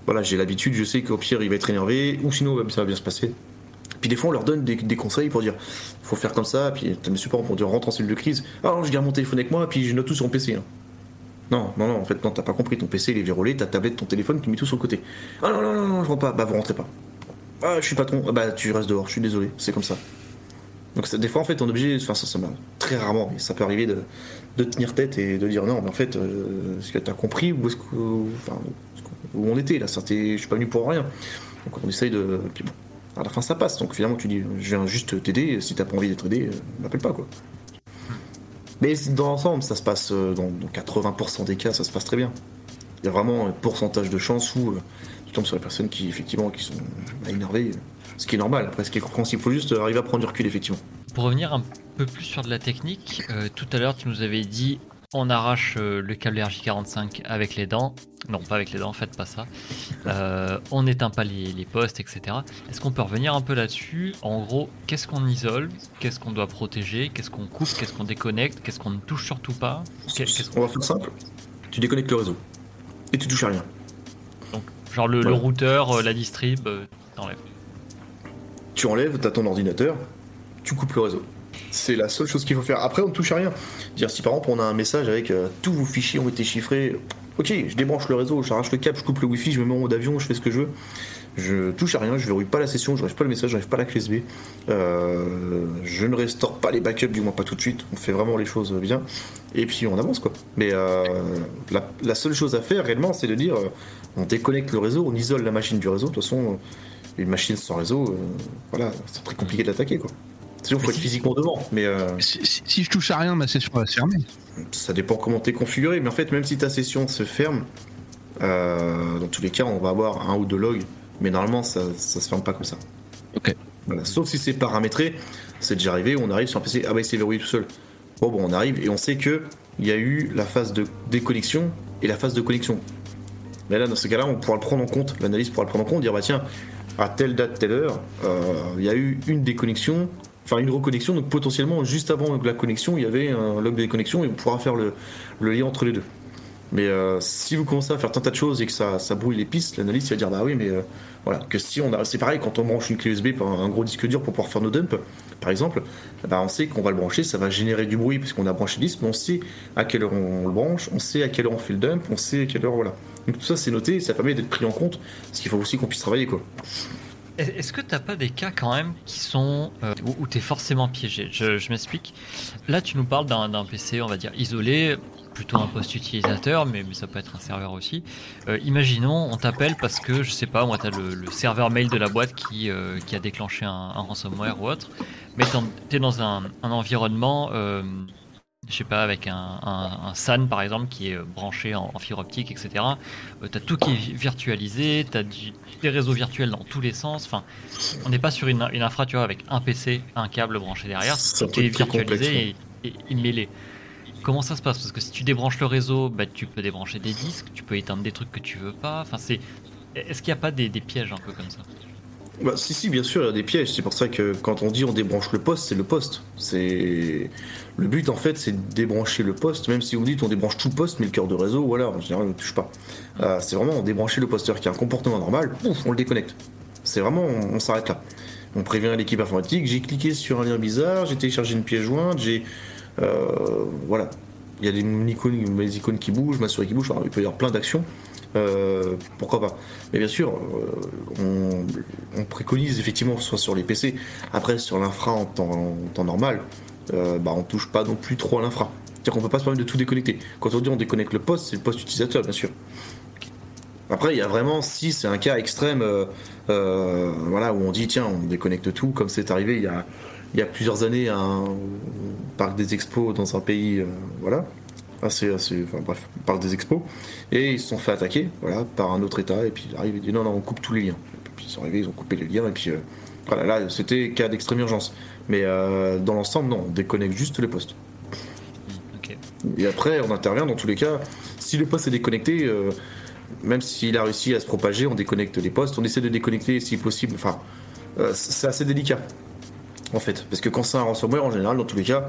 voilà, j'ai l'habitude, je sais qu'au pire il va être énervé, ou sinon ça va bien se passer. Puis des fois, on leur donne des, conseils pour dire faut faire comme ça. Puis mes supports pour dire rentre en cellule de crise. Ah non, je garde mon téléphone avec moi, puis je note tout sur mon PC. Hein. Non, non, non, en fait, non, t'as pas compris. Ton PC, il est verrouillé, ta tablette, ton téléphone, tu mets tout sur le côté. Ah non, non, non, non, je rentre pas. Bah, vous rentrez pas. Ah, je suis patron. Ah, bah, tu restes dehors, je suis désolé, c'est comme ça. Donc, des fois, en fait, on est obligé, enfin, ça, ça très rarement, mais ça peut arriver de, tenir tête et de dire non, mais en fait, euh, est-ce que t'as compris où, est-ce que, où on était là Je suis pas venu pour rien. Donc, on essaye de. Puis bon, à la fin ça passe. Donc finalement tu dis je viens juste t'aider, si t'as pas envie d'être aidé, m'appelle pas quoi. Mais dans l'ensemble, ça se passe dans, 80% des cas, ça se passe très bien. Il y a vraiment un pourcentage de chance où tu tombes sur les personnes qui effectivement qui sont énervées, ce qui est normal. Après, ce qui est compréhensible, faut juste arriver à prendre du recul effectivement. Pour revenir un peu plus sur de la technique, tout à l'heure tu nous avais dit on arrache euh, le câble RJ45 avec les dents. Non, pas avec les dents, faites pas ça. Euh, on n'éteint pas les, postes, etc. Est-ce qu'on peut revenir un peu là-dessus? En gros, qu'est-ce qu'on isole? Qu'est-ce qu'on doit protéger? Qu'est-ce qu'on coupe? Qu'est-ce qu'on déconnecte? Qu'est-ce qu'on ne touche surtout pas? On va faire simple. Tu déconnectes le réseau. Et tu touches à rien. Donc, genre le, routeur, euh, la distrib, t'enlèves. Tu enlèves, t'as ton ordinateur, tu coupes le réseau. C'est la seule chose qu'il faut faire. Après, on ne touche à rien. Dire si par exemple on a un message avec euh, tous vos fichiers ont été chiffrés, ok, je débranche le réseau, j'arrache le câble, je coupe le wifi, je me mets en mode avion, je fais ce que je veux. Je touche à rien, je verrouille pas la session, je n'arrive pas le message, je n'arrive pas la clé USB. Euh, je ne restaure pas les backups, du moins pas tout de suite. On fait vraiment les choses bien. Et puis on avance quoi. Mais euh, la, seule chose à faire réellement, c'est de dire on déconnecte le réseau, on isole la machine du réseau. De toute façon, une machine sans réseau, voilà, c'est très compliqué d'attaquer quoi. Sinon, il faut être physiquement devant. Mais euh, si, je touche à rien, ma session va se fermer. Ça dépend comment t'es configuré. Mais en fait, même si ta session se ferme, euh, dans tous les cas, on va avoir un ou deux logs. Mais normalement, ça, ça se ferme pas comme ça. Ok. Sauf si c'est paramétré. C'est déjà arrivé. On arrive sur un PC. Ah bah, il s'est verrouillé tout seul. Bon, bon, on arrive et on sait que il y a eu la phase de déconnexion et la phase de connexion. Mais là, dans ce cas-là, on pourra le prendre en compte. L'analyse pourra le prendre en compte. Dire bah tiens, à telle date, telle heure, euh, il y a eu une déconnexion enfin une reconnexion. Donc potentiellement, juste avant la connexion, il y avait un log de déconnexion et on pourra faire le, lien entre les deux. Mais euh, si vous commencez à faire tant de choses et que ça, ça brouille les pistes, l'analyste va dire bah oui, mais euh, voilà, que si on a, c'est pareil quand on branche une clé USB par un gros disque dur pour pouvoir faire nos dumps, par exemple, bah on sait qu'on va le brancher, ça va générer du bruit puisqu'on a branché le disque, mais on sait à quelle heure on le branche, on sait à quelle heure on fait le dump, on sait à quelle heure voilà. Donc tout ça c'est noté ça permet d'être pris en compte, parce qu'il faut aussi qu'on puisse travailler quoi. Est-ce que t'as pas des cas quand même qui sont euh, où, tu es forcément piégé? Je, m'explique. Là, tu nous parles d'un PC, on va dire isolé, plutôt un poste utilisateur, mais, ça peut être un serveur aussi. Euh, imaginons, on t'appelle parce que je sais pas, moi, t'as le, serveur mail de la boîte qui, euh, a déclenché un, ransomware ou autre, mais t'es dans un environnement je sais pas, avec un, un, SAN par exemple qui est branché en, fibre optique, etc. tu as tout qui est virtualisé, tu as des réseaux virtuels dans tous les sens. Enfin, on n'est pas sur une, une, infra, tu vois, avec un PC, un câble branché derrière, tout est virtualisé et, et, mêlé. Comment ça se passe? Parce que si tu débranches le réseau, bah, tu peux débrancher des disques, tu peux éteindre des trucs que tu veux pas. Enfin, c'est. Est-ce qu'il n'y a pas des, des pièges un peu comme ça? Bah, si, si, bien sûr, il y a des pièges. C'est pour ça que quand on dit on débranche le poste, c'est le poste. C'est le but en fait, c'est de débrancher le poste. Même si vous dites on débranche tout le poste, mais le cœur de réseau, voilà, en général, on ne touche pas. Euh, c'est vraiment on débrancher le posteur qui a un comportement normal, on le déconnecte. C'est vraiment, on, s'arrête là. On prévient l'équipe informatique. J'ai cliqué sur un lien bizarre, j'ai téléchargé une pièce jointe, j'ai euh, voilà. Il y a des icônes, qui bougent, m'assurer qu'ils bougent. il peut y avoir plein d'actions. Euh, pourquoi pas Mais bien sûr, euh, on, préconise effectivement soit sur les PC, après sur l'infra en temps, normal, euh, bah, on touche pas non plus trop à l'infra. C'est-à-dire qu'on peut pas se permettre de tout déconnecter. Quand on dit on déconnecte le poste, c'est le poste utilisateur, bien sûr. Après, il y a vraiment, si c'est un cas extrême, voilà, où on dit tiens, on déconnecte tout, comme c'est arrivé il y a, il y a plusieurs années un parc des expos dans un pays, voilà, assez, assez, enfin bref, parle des expos, et ils se sont fait attaquer, voilà, par un autre État, et puis ils arrivent et disent non, non, on coupe tous les liens. Et puis ils sont arrivés, ils ont coupé les liens, et puis euh, voilà, là, c'était cas d'extrême urgence. Mais euh, dans l'ensemble, non, on déconnecte juste les postes. Et après, on intervient dans tous les cas. Si le poste est déconnecté, euh, même s'il a réussi à se propager, on déconnecte les postes, on essaie de déconnecter si possible. Enfin, c'est assez délicat, en fait, parce que quand c'est un ransomware, en général, dans tous les cas,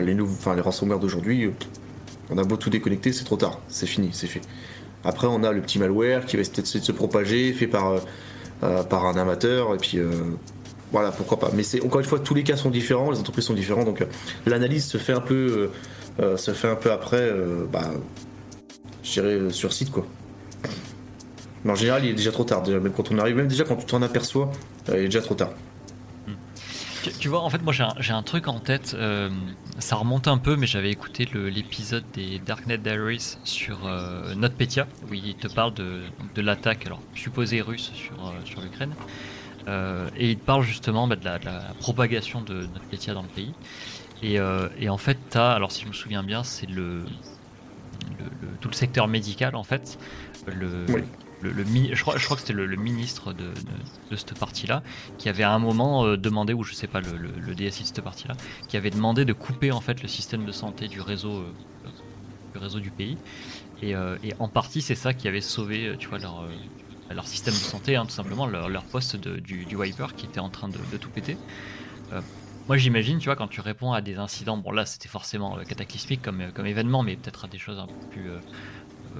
les, nouveaux, enfin, les ransomware d'aujourd'hui, on a beau tout déconnecter, c'est trop tard, c'est fini, c'est fait. Après, on a le petit malware qui va essayer de se propager, fait par, euh, euh, un amateur, et puis euh, voilà, pourquoi pas. Mais c'est encore une fois, tous les cas sont différents, les entreprises sont différentes, donc l'analyse se fait un peu, se fait un peu après, bah, je dirais sur site quoi. Mais en général, il est déjà trop tard. même quand on arrive, même déjà quand tu t'en aperçois, il est déjà trop tard. Tu, vois, en fait, moi j'ai un, truc en tête. Euh, ça remonte un peu, mais j'avais écouté l'épisode des Darknet Diaries sur euh, NotPetya, où il te parle de, l'attaque, alors supposée russe sur, euh, l'Ukraine. et il parle justement bah, de, la, propagation de NotPetya dans le pays. Et, en fait, tu as, alors si je me souviens bien, c'est tout le secteur médical en fait. Le, le, je, crois, je crois que c'était le, ministre de, de, cette partie-là qui avait à un moment euh, demandé, ou je sais pas, le, DSI de cette partie-là, qui avait demandé de couper en fait le système de santé du réseau, euh, du, réseau du pays. Et, euh, et en partie, c'est ça qui avait sauvé, tu vois, leur, leur système de santé, hein, tout simplement, leur, leur poste du, du, wiper qui était en train de, tout péter. moi, j'imagine, tu vois, quand tu réponds à des incidents, bon là, c'était forcément cataclysmique comme, comme événement, mais peut-être à des choses un peu plus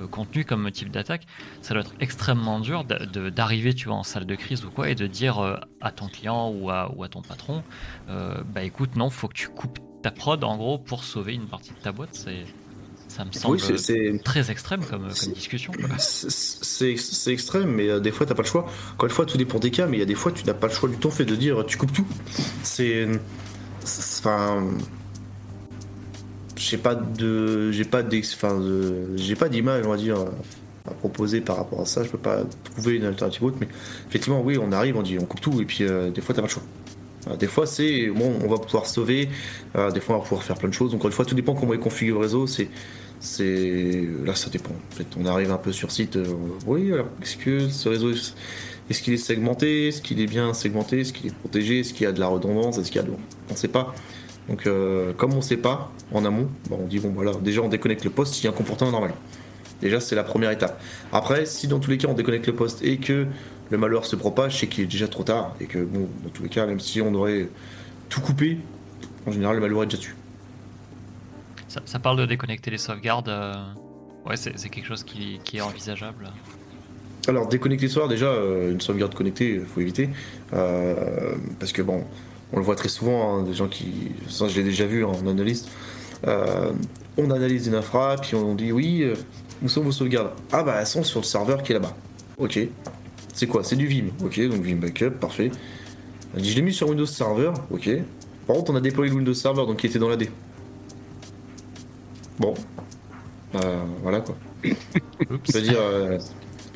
contenu comme motif d'attaque, ça doit être extrêmement dur d'arriver tu vois en salle de crise ou quoi et de dire euh, à ton client ou à, ou à ton patron euh, bah écoute non faut que tu coupes ta prod en gros pour sauver une partie de ta boîte c'est ça me semble très extrême comme, discussion. C'est extrême, mais des fois, t'as pas le choix. Encore une fois, tout dépend des cas, mais il y a des fois, tu n'as pas le choix du tout fait de dire tu coupes tout. C'est. Enfin j'ai pas de j'ai pas j'ai pas d'image on va dire à proposer par rapport à ça. Je peux pas trouver une alternative autre mais effectivement oui on arrive on dit on coupe tout et puis euh, des fois t'as pas le choix. Euh, des fois c'est bon on va pouvoir sauver euh, des fois on va pouvoir faire plein de choses. Donc une fois tout dépend comment est configuré le réseau c'est c'est là ça dépend. En fait on arrive un peu sur site oui alors est-ce que ce réseau est-ce qu'il est segmenté est-ce qu'il est bien segmenté est-ce qu'il est protégé est-ce qu'il y a de la redondance est-ce qu'il y a de on sait pas donc, euh, comme on ne sait pas en amont, on dit bon voilà, déjà on déconnecte le poste s'il y a un comportement normal. Déjà, c'est la première étape. Après, si dans tous les cas on déconnecte le poste et que le malheur se propage, c'est qu'il est déjà trop tard et que bon, dans tous les cas, même si on aurait tout coupé, en général, le malheur est déjà dessus. Ça, parle de déconnecter les sauvegardes. Euh, ouais, c'est quelque chose qui, est envisageable. Alors, déconnecter les sauvegardes, déjà, euh, une sauvegarde connectée, il faut éviter. parce que bon, on le voit très souvent, hein, des gens qui. Ça, je l'ai déjà vu en analyse. Euh, on analyse une infra, puis on dit oui, euh, où sont vos sauvegardes Ah bah elles sont sur le serveur qui est là-bas. Ok. C'est quoi? C'est du Vim. Ok, donc Vim Backup, parfait. Elle dit je l'ai mis sur Windows Server. Ok. Par contre, on a déployé le Windows Server, donc qui était dans la D. Bon. Bah voilà quoi. (laughs) C'est-à-dire. Euh,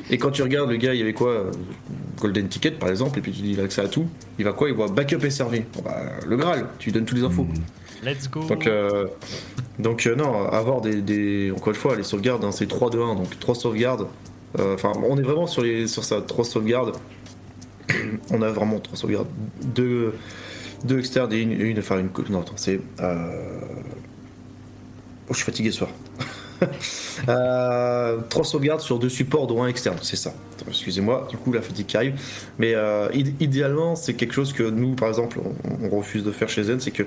et quand tu regardes le gars, il y avait quoi euh, Golden Ticket par exemple, et puis tu dis il a accès à tout. Il va quoi Il voit backup et servi. Bah, le Graal, tu lui donnes toutes les infos. Hmm. Let's go. Donc, euh, donc euh, non, avoir des, Encore une fois, les sauvegardes, hein, c'est 3 2 1, donc 3 sauvegardes. Enfin, on est vraiment sur, les, sur ça, 3 sauvegardes. (coughs) on a vraiment 3 sauvegardes. 2 deux externes et une, une. Enfin, une. Non, attends, c'est. Oh, je suis fatigué ce soir. (laughs) (laughs) euh, trois sauvegardes sur deux supports, dont un externe, c'est ça. Excusez-moi, du coup la fatigue qui arrive. Mais euh, idéalement, c'est quelque chose que nous, par exemple, on, refuse de faire chez Zen, c'est que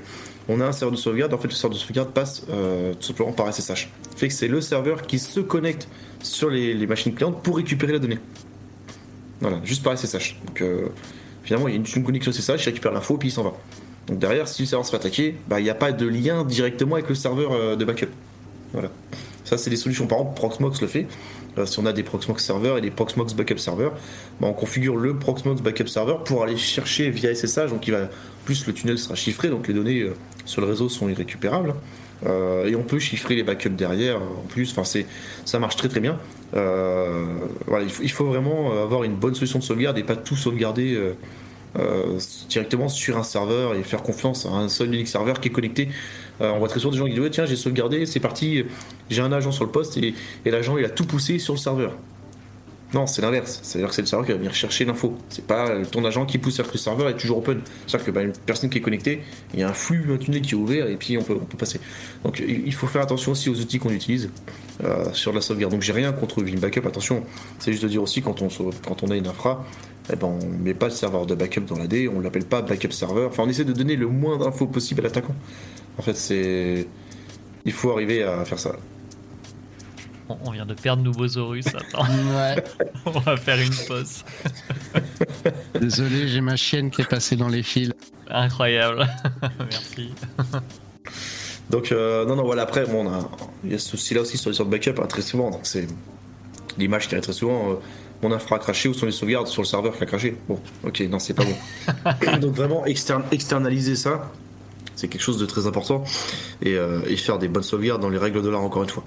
on a un serveur de sauvegarde. En fait, le serveur de sauvegarde passe euh, tout simplement par SSH. Fait que c'est le serveur qui se connecte sur les, machines clientes pour récupérer la donnée. Voilà, juste par SSH. Donc euh, finalement, il y a une, connexion SSH, il récupère l'info, puis il s'en va. Donc derrière, si le serveur se fait attaquer, bah, il n'y a pas de lien directement avec le serveur de backup. Voilà. Ça, c'est des solutions. Par exemple, Proxmox le fait. Euh, si on a des Proxmox serveurs et des Proxmox backup serveurs, bah, on configure le Proxmox backup server pour aller chercher via SSH. Donc, il plus le tunnel sera chiffré, donc les données euh, sur le réseau sont irrécupérables. Euh, et on peut chiffrer les backups derrière en plus. Enfin, c'est, ça marche très très bien. voilà, il faut, vraiment avoir une bonne solution de sauvegarde et pas tout sauvegarder. directement sur un serveur et faire confiance à un seul unique serveur qui est connecté on voit très souvent des gens qui disent tiens j'ai sauvegardé, c'est parti, j'ai un agent sur le poste et, l'agent il a tout poussé sur le serveur. Non, c'est l'inverse. C'est-à-dire que c'est le serveur qui va venir chercher l'info. C'est pas ton agent qui pousse vers le serveur est toujours open. C'est-à-dire que bah, une personne qui est connectée, il y a un flux, un tunnel qui est ouvert et puis on peut, passer. Donc il faut faire attention aussi aux outils qu'on utilise euh, sur la sauvegarde. Donc j'ai rien contre Vim Backup, attention. C'est juste de dire aussi quand on, a une infra, eh ben, on met pas le serveur de backup dans la D, on l'appelle pas backup server. Enfin, on essaie de donner le moins d'infos possible à l'attaquant. En fait, c'est. Il faut arriver à faire ça. On vient de perdre Nouveausaurus, attends. (laughs) ouais. (laughs) On va faire une pause. (laughs) Désolé, j'ai ma chienne qui est passée dans les fils. Incroyable. Merci. Donc, euh, non, non, voilà, après, bon, il y a ce souci-là aussi sur les sortes de backup, hein, très souvent. Donc, c'est l'image qui arrive très souvent. Euh, mon infra a craché, où sont les sauvegardes sur le serveur qui a craché Bon, ok, non, c'est pas bon. Donc, vraiment, externaliser ça, c'est quelque chose de très important. Euh, et, faire des bonnes sauvegardes dans les règles de l'art, encore une fois.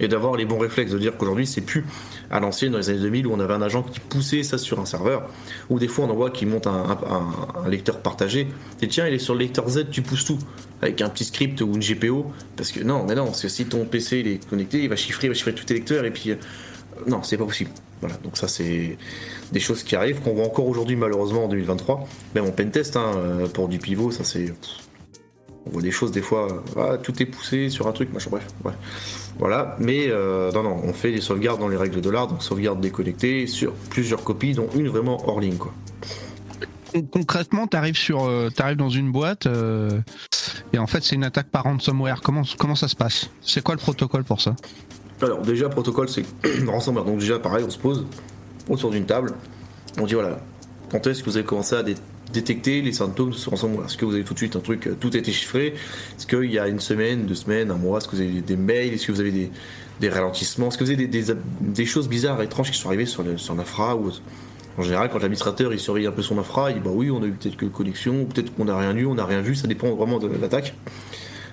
et d'avoir les bons réflexes, de dire qu'aujourd'hui c'est plus à l'ancienne dans les années 2000 où on avait un agent qui poussait ça sur un serveur, ou des fois on en voit qui monte un, lecteur partagé, et tiens il est sur le lecteur Z, tu pousses tout, avec un petit script ou une GPO, parce que non, mais non, parce que si ton PC il est connecté, il va chiffrer, il va chiffrer tous tes lecteurs, et puis euh, non, c'est pas possible. Voilà, donc ça c'est des choses qui arrivent, qu'on voit encore aujourd'hui malheureusement en 2023, même en pentest, hein, euh, pour du pivot, ça c'est on voit des choses des fois, ah, tout est poussé sur un truc, machin, bref. Voilà, mais euh, non, non, on fait des sauvegardes dans les règles de l'art, donc sauvegarde déconnectée sur plusieurs copies, dont une vraiment hors ligne, quoi. Concrètement, tu arrives, sur, euh, arrives dans une boîte euh, et en fait c'est une attaque par ransomware. Comment, comment ça se passe? C'est quoi le protocole pour ça? Alors déjà, protocole c'est (clears throat) ransomware. Donc déjà pareil, on se pose autour d'une table, on dit voilà, quand est-ce que vous avez commencé à détecter les symptômes de ce Est-ce que vous avez tout de suite un truc, euh, tout a été chiffré? Est-ce qu'il y a une semaine, deux semaines, un mois? Est-ce que vous avez des mails? Est-ce que vous avez des, ralentissements? Est-ce que vous avez des, choses bizarres, étranges qui sont arrivées sur, le, sur l'infra en général, quand l'administrateur il surveille un peu son infra, il dit bah oui, on a eu peut-être que connexion, peut-être qu'on n'a rien eu, on n'a rien vu, ça dépend vraiment de l'attaque.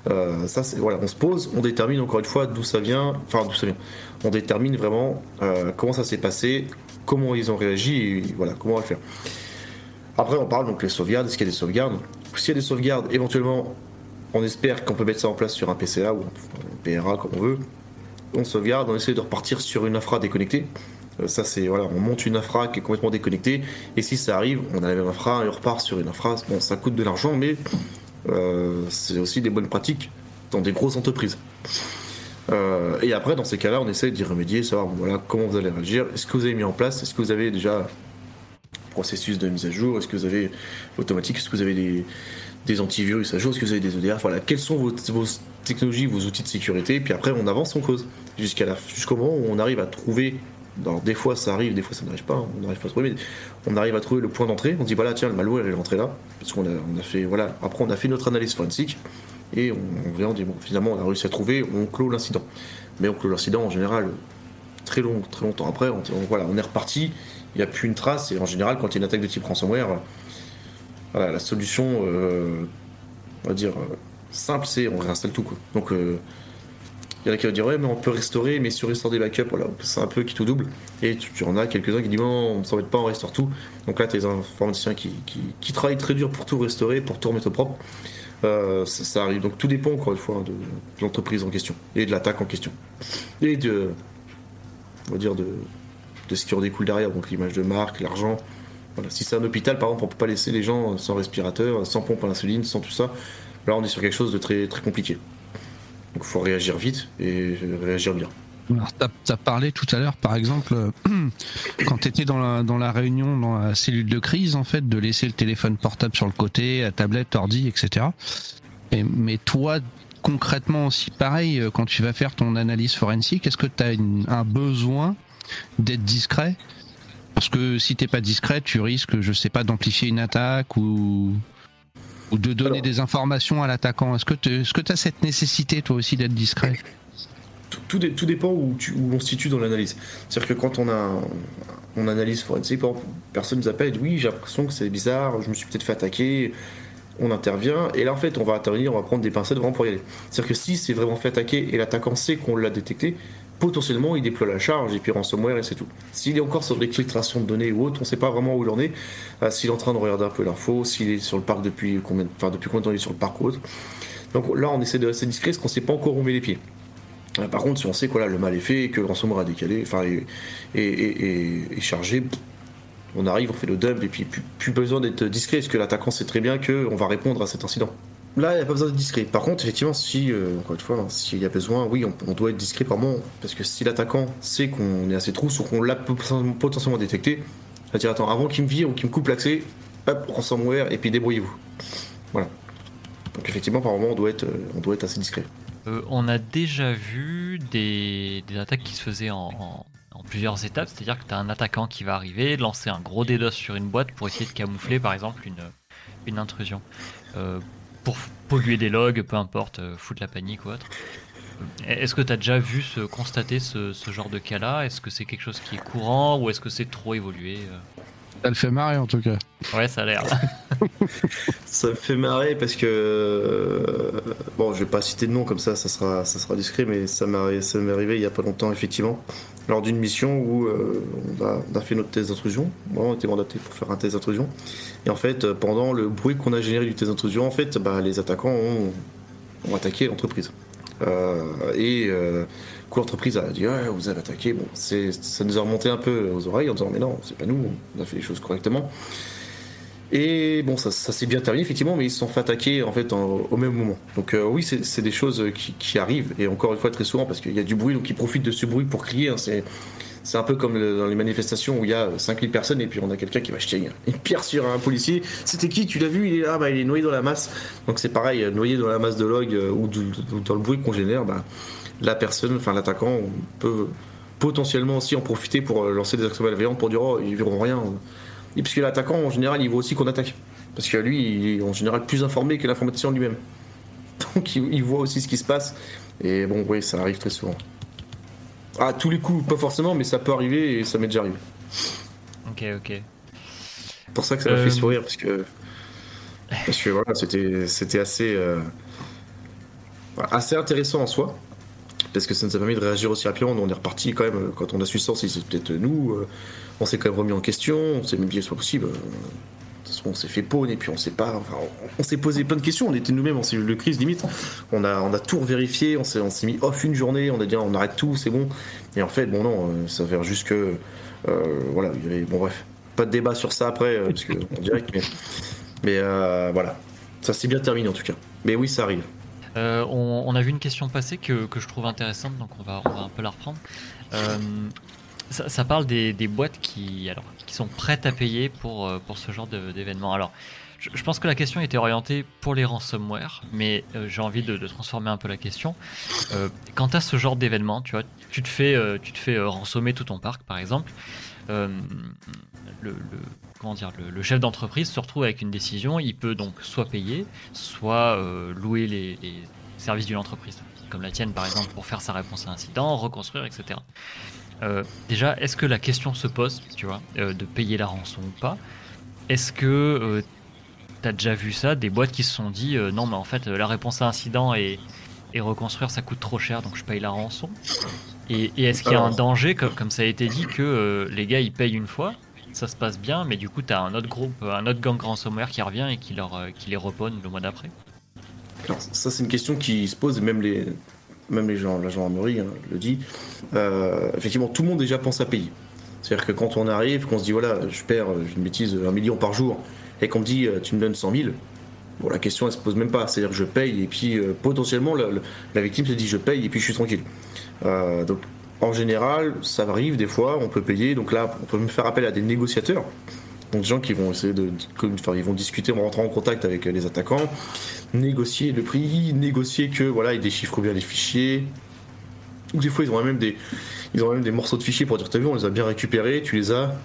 Euh, ça, c'est voilà, on se pose, on détermine encore une fois d'où ça vient, enfin d'où ça vient. On détermine vraiment euh, comment ça s'est passé, comment ils ont réagi, et voilà, comment on va le faire. Après, on parle donc les sauvegardes. Est-ce qu'il y a des sauvegardes S'il y a des sauvegardes, éventuellement, on espère qu'on peut mettre ça en place sur un PCA ou un PRA comme on veut. On sauvegarde, on essaie de repartir sur une infra déconnectée. Euh, ça, c'est voilà, on monte une infra qui est complètement déconnectée. Et si ça arrive, on a la même infra et on repart sur une infra. Bon, ça coûte de l'argent, mais euh, c'est aussi des bonnes pratiques dans des grosses entreprises. Euh, et après, dans ces cas-là, on essaie d'y remédier, savoir voilà, comment vous allez réagir. Est-ce que vous avez mis en place Est-ce que vous avez déjà processus de mise à jour? Est-ce que vous avez automatique? Est-ce que vous avez des, des, antivirus à jour? Est-ce que vous avez des EDR Voilà, quelles sont vos, technologies, vos outils de sécurité? Puis après, on avance en cause jusqu'à jusqu'au moment où on arrive à trouver. Alors, des fois ça arrive, des fois ça n'arrive pas, on n'arrive pas à trouver, mais on arrive à trouver le point d'entrée. On dit voilà, tiens, le malware est rentré là, parce qu'on a, on a fait, voilà. Après, on a fait notre analyse forensique et on, vient, on dit bon, finalement, on a réussi à trouver, on clôt l'incident. Mais on clôt l'incident en général très long, très longtemps après. On, voilà, on est reparti il n'y a plus une trace. Et en général, quand il y a une attaque de type ransomware, voilà, la solution, euh, on va dire, euh, simple, c'est on réinstalle tout. Donc, euh, il y en a qui vont dire, ouais, mais on peut restaurer, mais sur restore des backups, voilà, c'est un peu qui tout double. Et tu, en as quelques-uns qui disent, non, on ne s'embête pas, on restaure tout. Donc là, tu as des informaticiens qui, qui, travaillent très dur pour tout restaurer, pour tout remettre au propre. ça, arrive. Donc tout dépend, encore une fois, de, de l'entreprise en question et de l'attaque en question. Et de, on va dire, de, de ce qui en découle derrière, donc l'image de marque, l'argent. Voilà. Si c'est un hôpital, par exemple, on peut pas laisser les gens sans respirateur, sans pompe à l'insuline, sans tout ça. Là, on est sur quelque chose de très, très compliqué. Donc il faut réagir vite et réagir bien. tu as, parlé tout à l'heure, par exemple, (clears throat) quand tu étais dans la, dans la réunion, dans la cellule de crise, en fait, de laisser le téléphone portable sur le côté, la tablette, ordi, etc. Et, mais toi, concrètement aussi, pareil, quand tu vas faire ton analyse forensique, est-ce que tu as un besoin d'être discret Parce que si t'es pas discret, tu risques, je sais pas, d'amplifier une attaque ou, ou de donner des informations à l'attaquant. Est-ce que tu as cette nécessité, toi aussi, d'être discret? Tout, tout, dépend où, tu, où on se situe dans l'analyse. C'est-à-dire que quand on a on analyse forensique, personne nous appelle et dit oui, j'ai l'impression que c'est bizarre, je me suis peut-être fait attaquer on intervient et là en fait on va intervenir, on va prendre des pincettes vraiment pour y aller. C'est-à-dire que si c'est vraiment fait attaquer et l'attaquant sait qu'on l'a détecté, potentiellement il déploie la charge et puis ransomware et c'est tout. S'il est encore sur l'exfiltration de données ou autre, on ne sait pas vraiment où il en est. Euh, s'il est en train de regarder un peu l'info, s'il est sur le parc depuis combien, enfin depuis combien de temps il est sur le parc ou autre. Donc là on essaie de rester discret parce qu'on ne sait pas encore où on met les pieds. Euh, par contre, si on sait que le mal est fait et que le ransomware a décalé, enfin est, chargé, on arrive, on fait le dump et puis plus, plus besoin d'être discret parce que l'attaquant sait très bien qu'on va répondre à cet incident. Là, il n'y a pas besoin d'être discret. Par contre, effectivement, si, euh, encore une fois, hein, s'il y a besoin, oui, on, doit être discret par moment. Parce que si l'attaquant sait qu'on est assez trousse ou qu'on l'a potentiellement détecté, il va dire Attends, avant qu'il me vire ou qu'il me coupe l'accès, hop, ransomware et puis débrouillez-vous. Voilà. Donc, effectivement, par moment, on doit être, euh, on assez discret. Euh, on a déjà vu des, attaques qui se faisaient en, plusieurs étapes. C'est-à-dire que tu as un attaquant qui va arriver, lancer un gros DDoS sur une boîte pour essayer de camoufler, par exemple, une, une intrusion pour polluer des logs, peu importe, euh, foutre la panique ou autre. Est-ce que tu as déjà vu se constater ce, genre de cas-là? Est-ce que c'est quelque chose qui est courant ou est-ce que c'est trop évolué Ça le fait marrer en tout cas. Ouais, ça a l'air. (laughs) ça me fait marrer parce que euh, bon, je vais pas citer de nom comme ça, ça sera, ça sera discret, mais ça m'est, ça m'est arrivé il y a pas longtemps effectivement, lors d'une mission où euh, on, a, fait notre test d'intrusion. On était mandaté pour faire un test d'intrusion, et en fait, pendant le bruit qu'on a généré du test d'intrusion, en fait, bah, les attaquants ont, attaqué l'entreprise. Euh, et euh, l'entreprise a dit ah, vous avez attaqué. Bon, ça nous a remonté un peu aux oreilles en disant mais non, c'est pas nous, on a fait les choses correctement. Et bon, ça, s'est bien terminé effectivement, mais ils se sont fait attaquer en fait au même moment. Donc euh, oui, c'est, des choses qui, arrivent et encore une fois très souvent parce qu'il y a du bruit, donc ils profitent de ce bruit pour crier. Hein, c'est un peu comme dans les manifestations où il y a 5000 personnes et puis on a quelqu'un qui va jeter une pierre sur un policier. C'était qui? Tu l'as vu? Il est là, bah, il est noyé dans la masse. Donc c'est pareil, noyé dans la masse de log euh, ou, dans le bruit qu'on génère, bah, la personne, enfin l'attaquant, peut potentiellement aussi en profiter pour euh, lancer des actions malveillantes pour dire oh ils verront rien. Et puisque l'attaquant en général il voit aussi qu'on attaque. Parce que lui il est en général plus informé que l'informaticien lui-même. (laughs) Donc il voit aussi ce qui se passe. Et bon oui ça arrive très souvent. À tous les coups, pas forcément, mais ça peut arriver et ça m'est déjà arrivé. Ok, ok. C'est pour ça que ça m'a fait euh. sourire, parce que. Parce que voilà, c'était, c'était assez. Euh, assez intéressant en soi. Parce que ça nous a permis de réagir aussi rapidement. On est reparti quand même, quand on a su ça, c'est peut-être nous. Euh, on s'est quand même remis en question, on s'est même dit, soit possible on s'est fait paune et puis on s'est pas. on, s'est posé plein de questions. On était nous-mêmes en cellule de crise limite. On a, tout vérifié. On s'est, mis off une journée. On a dit on arrête tout, c'est bon. Et en fait, bon non, euh, ça fait juste que euh, voilà, bon bref, pas de débat sur ça après euh, parce que en direct, mais voilà, ça s'est bien terminé en tout cas. Mais oui, ça arrive. on, a vu une question passer que, je trouve intéressante, donc on va un peu la reprendre. Ça, parle des, boîtes qui, alors, qui sont prêtes à payer pour, euh, pour ce genre d'événement. Alors, je, pense que la question était orientée pour les ransomware, mais euh, j'ai envie de, transformer un peu la question. Euh, quand tu as ce genre d'événement, tu vois, tu te fais, tu te fais ransommer tout ton parc, par exemple. le, comment dire, le, chef d'entreprise se retrouve avec une décision. Il peut donc soit payer, soit louer les, les services d'une entreprise, comme la tienne, par exemple, pour faire sa réponse à incident, reconstruire, etc. Euh, déjà, est-ce que la question se pose, tu vois, euh, de payer la rançon ou pas Est-ce que euh, tu déjà vu ça, des boîtes qui se sont dit non, mais en fait, la réponse à incident et, reconstruire ça coûte trop cher, donc je paye la rançon Et, est-ce qu'il y a un danger, comme, ça a été dit, que les gars ils payent une fois ça se passe bien, mais du coup, tu as un autre groupe, un autre gang ransomware qui revient et qui, leur, les repone le mois d'après? Ça, c'est une question qui se pose, même les, même les gens, la gendarmerie hein, le dit, euh, effectivement, tout le monde déjà pense à payer. C'est-à-dire que quand on arrive, qu'on se dit, voilà, je perds, une bêtise, un million par jour, et qu'on me dit, euh, tu me donnes 100 000, bon, la question, elle se pose même pas. C'est-à-dire que je paye, et puis euh, potentiellement, la, victime se dit, je paye, et puis je suis tranquille. donc, en général, ça arrive des fois, on peut payer. Donc là, on peut même faire appel à des négociateurs. Donc des gens qui vont essayer de, enfin, ils vont discuter, vont rentrer en contact avec les attaquants, négocier le prix, négocier que voilà, ils déchiffrent bien les fichiers. Ou des fois, ils ont même des, ils ont même des morceaux de fichiers pour dire t'as vu, on les a bien récupérés, tu les as.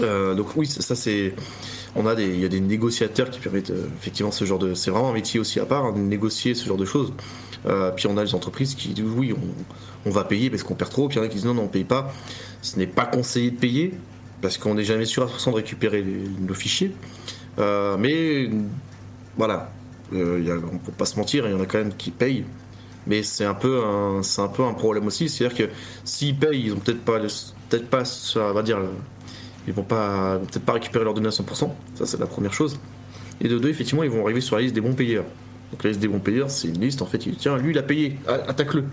Euh, donc oui, ça c'est, on a des, il y a des négociateurs qui permettent euh, effectivement ce genre de, c'est vraiment un métier aussi à part, hein, de négocier ce genre de choses. Euh, puis on a les entreprises qui disent oui, on, va payer parce qu'on perd trop. Puis il y en a qui disent non, non, on paye pas. Ce n'est pas conseillé de payer parce qu'on n'est jamais sûr à 100% de récupérer nos fichiers. mais voilà, euh, y a, on peut pas se mentir, il y en a quand même qui payent. Mais c'est un peu un, un peu un problème aussi. C'est-à-dire que s'ils payent, ils ont peut-être pas, peut-être pas, ça va dire, ils vont peut-être pas récupérer leurs données à 100%. Ça, c'est la première chose. Et de deux, effectivement, ils vont arriver sur la liste des bons payeurs. Donc la liste des bons payeurs, c'est une liste, en fait, tiens, lui, il a payé, attaque-le.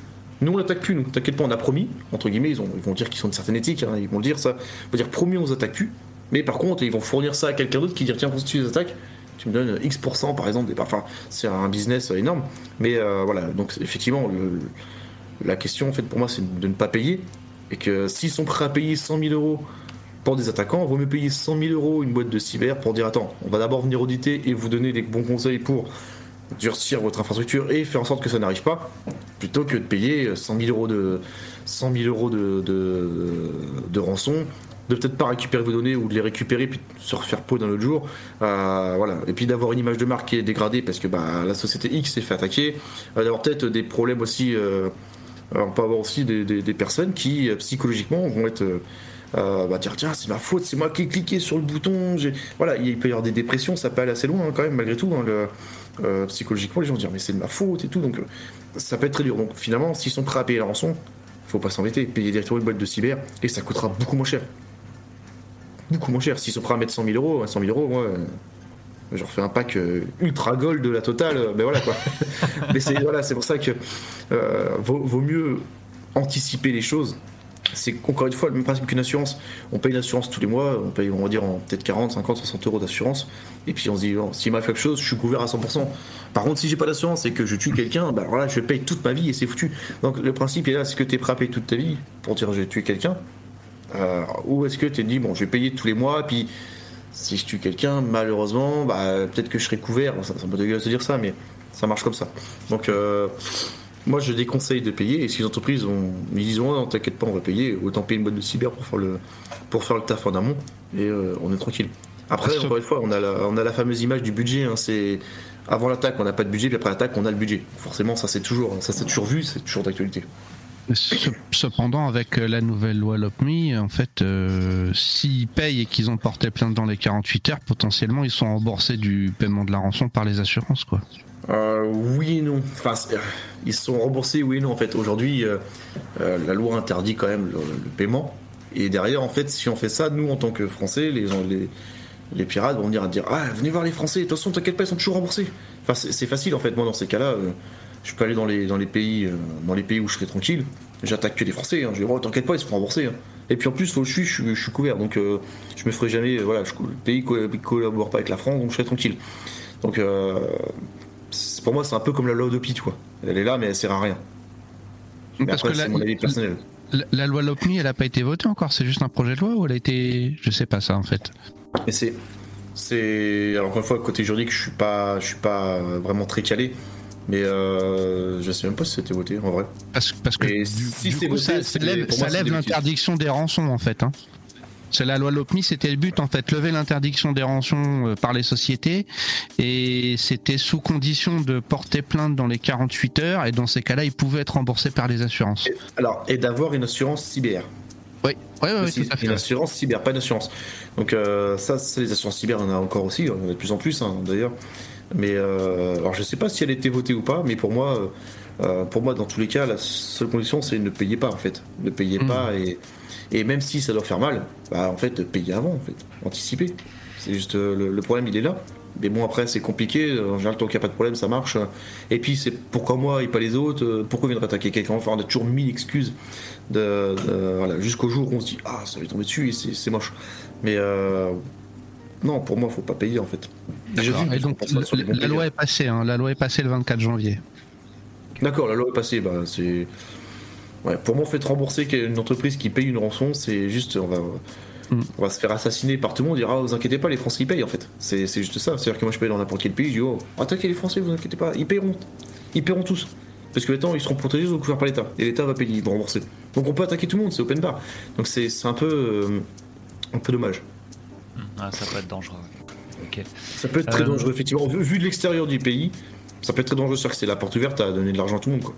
Nous, on n'attaque plus, nous. T'inquiète pas, on a promis, entre guillemets, ils, vont dire qu'ils sont de certaine éthique, hein, ils vont dire ça. Ils dire, promis, on vous attaque plus. Mais par contre, ils vont fournir ça à quelqu'un d'autre qui dit, tiens, si tu les attaques, tu me donnes X% par exemple. Enfin, c'est un business énorme. Mais euh, voilà, donc effectivement, la question en fait pour moi, c'est de ne pas payer. Et que s'ils sont prêts à payer 100 000 euros pour des attaquants, vaut mieux payer 100 000 euros une boîte de cyber pour dire attends, on va d'abord venir auditer et vous donner des bons conseils pour durcir votre infrastructure et faire en sorte que ça n'arrive pas, plutôt que de payer 100 000 euros de, 100 000 euros de, rançon de peut-être pas récupérer vos données ou de les récupérer puis de se refaire peau d'un autre jour. Euh, voilà. Et puis d'avoir une image de marque qui est dégradée parce que bah, la société X s'est fait attaquer. Euh, d'avoir peut-être des problèmes aussi. Euh, on peut avoir aussi des, personnes qui psychologiquement vont être euh, bah dire tiens c'est ma faute, c'est moi qui ai cliqué sur le bouton. Voilà, il peut y avoir des dépressions, ça peut aller assez loin hein, quand même malgré tout. Hein, euh, psychologiquement, les gens disent mais c'est de ma faute et tout, donc ça peut être très dur. Donc finalement, s'ils sont prêts à payer la rançon, faut pas s'embêter, payer directement une boîte de cyber et ça coûtera beaucoup moins cher. Beaucoup moins cher. S'ils sont prêts à mettre 100 000 euros, 100 000 euros, moi je refais un pack euh, ultra gold de la totale, euh, ben voilà quoi. (laughs) Mais c'est pour ça que euh, vaut, mieux anticiper les choses. C'est encore une fois le même principe qu'une assurance. On paye une assurance tous les mois, on paye, on va dire, peut-être 40, 50, 60 euros d'assurance. Et puis on se dit, s'il m'arrive quelque chose, je suis couvert à 100%. Par contre, si j'ai pas d'assurance et que je tue quelqu'un, bah voilà, je paye toute ma vie et c'est foutu. Donc le principe est là, est-ce que tu es prêt à payer toute ta vie pour dire j'ai tué quelqu'un? Ou est-ce que tu es dit, bon, je vais payer tous les mois, puis si je tue quelqu'un, malheureusement, bah, peut-être que je serai couvert. C'est un peu dégueulasse de dire ça, mais ça marche comme ça. Donc, euh, moi, je déconseille de payer. Et si les entreprises ont, ils disent, non, t'inquiète pas, on va payer, autant payer une boîte de cyber pour faire le, pour faire le taf en amont. Et euh, on est tranquille. Après, encore une fois, on a la, on a la fameuse image du budget. Hein, c'est avant l'attaque, on n'a pas de budget, puis après l'attaque, on a le budget. Forcément, ça c'est toujours, ça c'est toujours vu, c'est toujours d'actualité. Cependant, avec euh, la nouvelle loi LOPMI, en fait, euh, s'ils payent et qu'ils ont porté plainte dans les 48 heures, potentiellement, ils sont remboursés du paiement de la rançon par les assurances, quoi. Euh, oui et non. Enfin, ils sont remboursés, oui et non. En fait, aujourd'hui, la loi interdit quand même le, paiement. Et derrière, en fait, si on fait ça, nous, en tant que Français, les, les, les pirates vont venir dire Ah, venez voir les Français, de toute façon, t'inquiète pas, ils sont toujours remboursés. Enfin, c'est facile, en fait, moi, dans ces cas-là je peux aller dans les, dans les, pays, euh, dans les pays où je serai tranquille. J'attaque que les Français. Hein. Je dis, oh, t'inquiète pas, ils seront remboursés. Hein. Et puis en plus, je suis, je, suis couvert. Donc euh, je me ferai jamais. Voilà, le pays ne collabore pas avec la France, donc je serai tranquille. Donc euh, pour moi, c'est un peu comme la loi d'OPI, tu vois. Elle est là, mais elle sert à rien. Parce que c'est mon avis personnel. La, loi LOPMI, elle n'a pas été votée encore, c'est juste un projet de loi ou elle a été. Je sais pas ça en fait. Mais c'est. C'est. Alors encore une fois, côté juridique, je suis pas, je suis pas vraiment très calé. Mais euh, je sais même pas si c'était voté en vrai. Parce, parce que du, si coup, ça, lève, l'interdiction des rançons en fait. Hein. C'est la loi LOPMI, c'était le but en fait, lever l'interdiction des rançons euh, par les sociétés et c'était sous condition de porter plainte dans les 48 heures et dans ces cas-là, ils pouvaient être remboursés par les assurances. alors, et d'avoir une assurance cyber. Oui, oui, oui, tout à fait. Une assurance cyber, pas d'assurance. Donc euh, ça, c'est les assurances cyber, on en a encore aussi, on en a de plus en plus hein, d'ailleurs. Mais euh, alors je sais pas si elle a été votée ou pas, mais pour moi, euh, pour moi dans tous les cas, la seule condition c'est ne payer pas en fait, ne payez hmm. pas et, et même si ça doit faire mal, bah en fait payer avant en fait, anticiper. C'est juste le, problème il est là. Mais bon après c'est compliqué. En général tant qu'il n'y a pas de problème ça marche. Et puis c'est pourquoi moi et pas les autres Pourquoi viendrait attaquer quelqu'un? Enfin on a toujours mille excuses de, voilà, jusqu'au jour où on se dit ah ça va tomber dessus et c'est moche. Mais non, pour moi, il faut pas payer en fait. donc, la, loi est passée, hein. la loi est passée le 24 janvier. D'accord, la loi est passée. Bah, c'est. Ouais, pour moi, fait rembourser une entreprise qui paye une rançon, c'est juste. On va, mm. on va se faire assassiner par tout le monde. On dira, ah, vous inquiétez pas, les Français ils payent en fait. C'est juste ça. C'est-à-dire que moi je paye dans n'importe quel pays, je dis, oh, attaquez les Français, vous inquiétez pas, ils paieront. Ils paieront tous. Parce que maintenant, ils seront protégés ou couverts par l'État. Et l'État va payer, ils vont rembourser. Donc on peut attaquer tout le monde, c'est open bar. Donc c'est un peu. Euh, un peu dommage. Ah, ça peut être dangereux. Ça peut être très euh, dangereux, effectivement. Vu, de l'extérieur du pays, ça peut être très dangereux. C'est que c'est la porte ouverte à donner de l'argent à tout le monde. Quoi.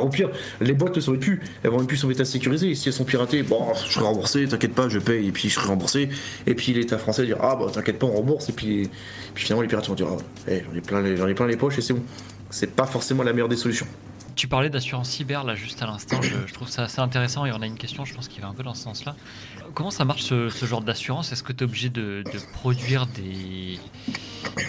Au pire, les boîtes ne sauraient plus, elles vont plus son état sécurisé. Si elles sont piratées, bon, je serai remboursé, t'inquiète pas, je paye, et puis je serai remboursé. Et puis l'État français dire, ah bah t'inquiète pas, on rembourse. Et puis, finalement, les pirates vont dire, ah, j'en ai, les, ai plein les poches et c'est bon. C'est pas forcément la meilleure des solutions. Tu parlais d'assurance cyber là juste à l'instant, je, trouve ça assez intéressant et on a une question, je pense, qui va un peu dans ce sens-là. Comment ça marche ce, genre d'assurance? Est-ce que tu es obligé de, produire des,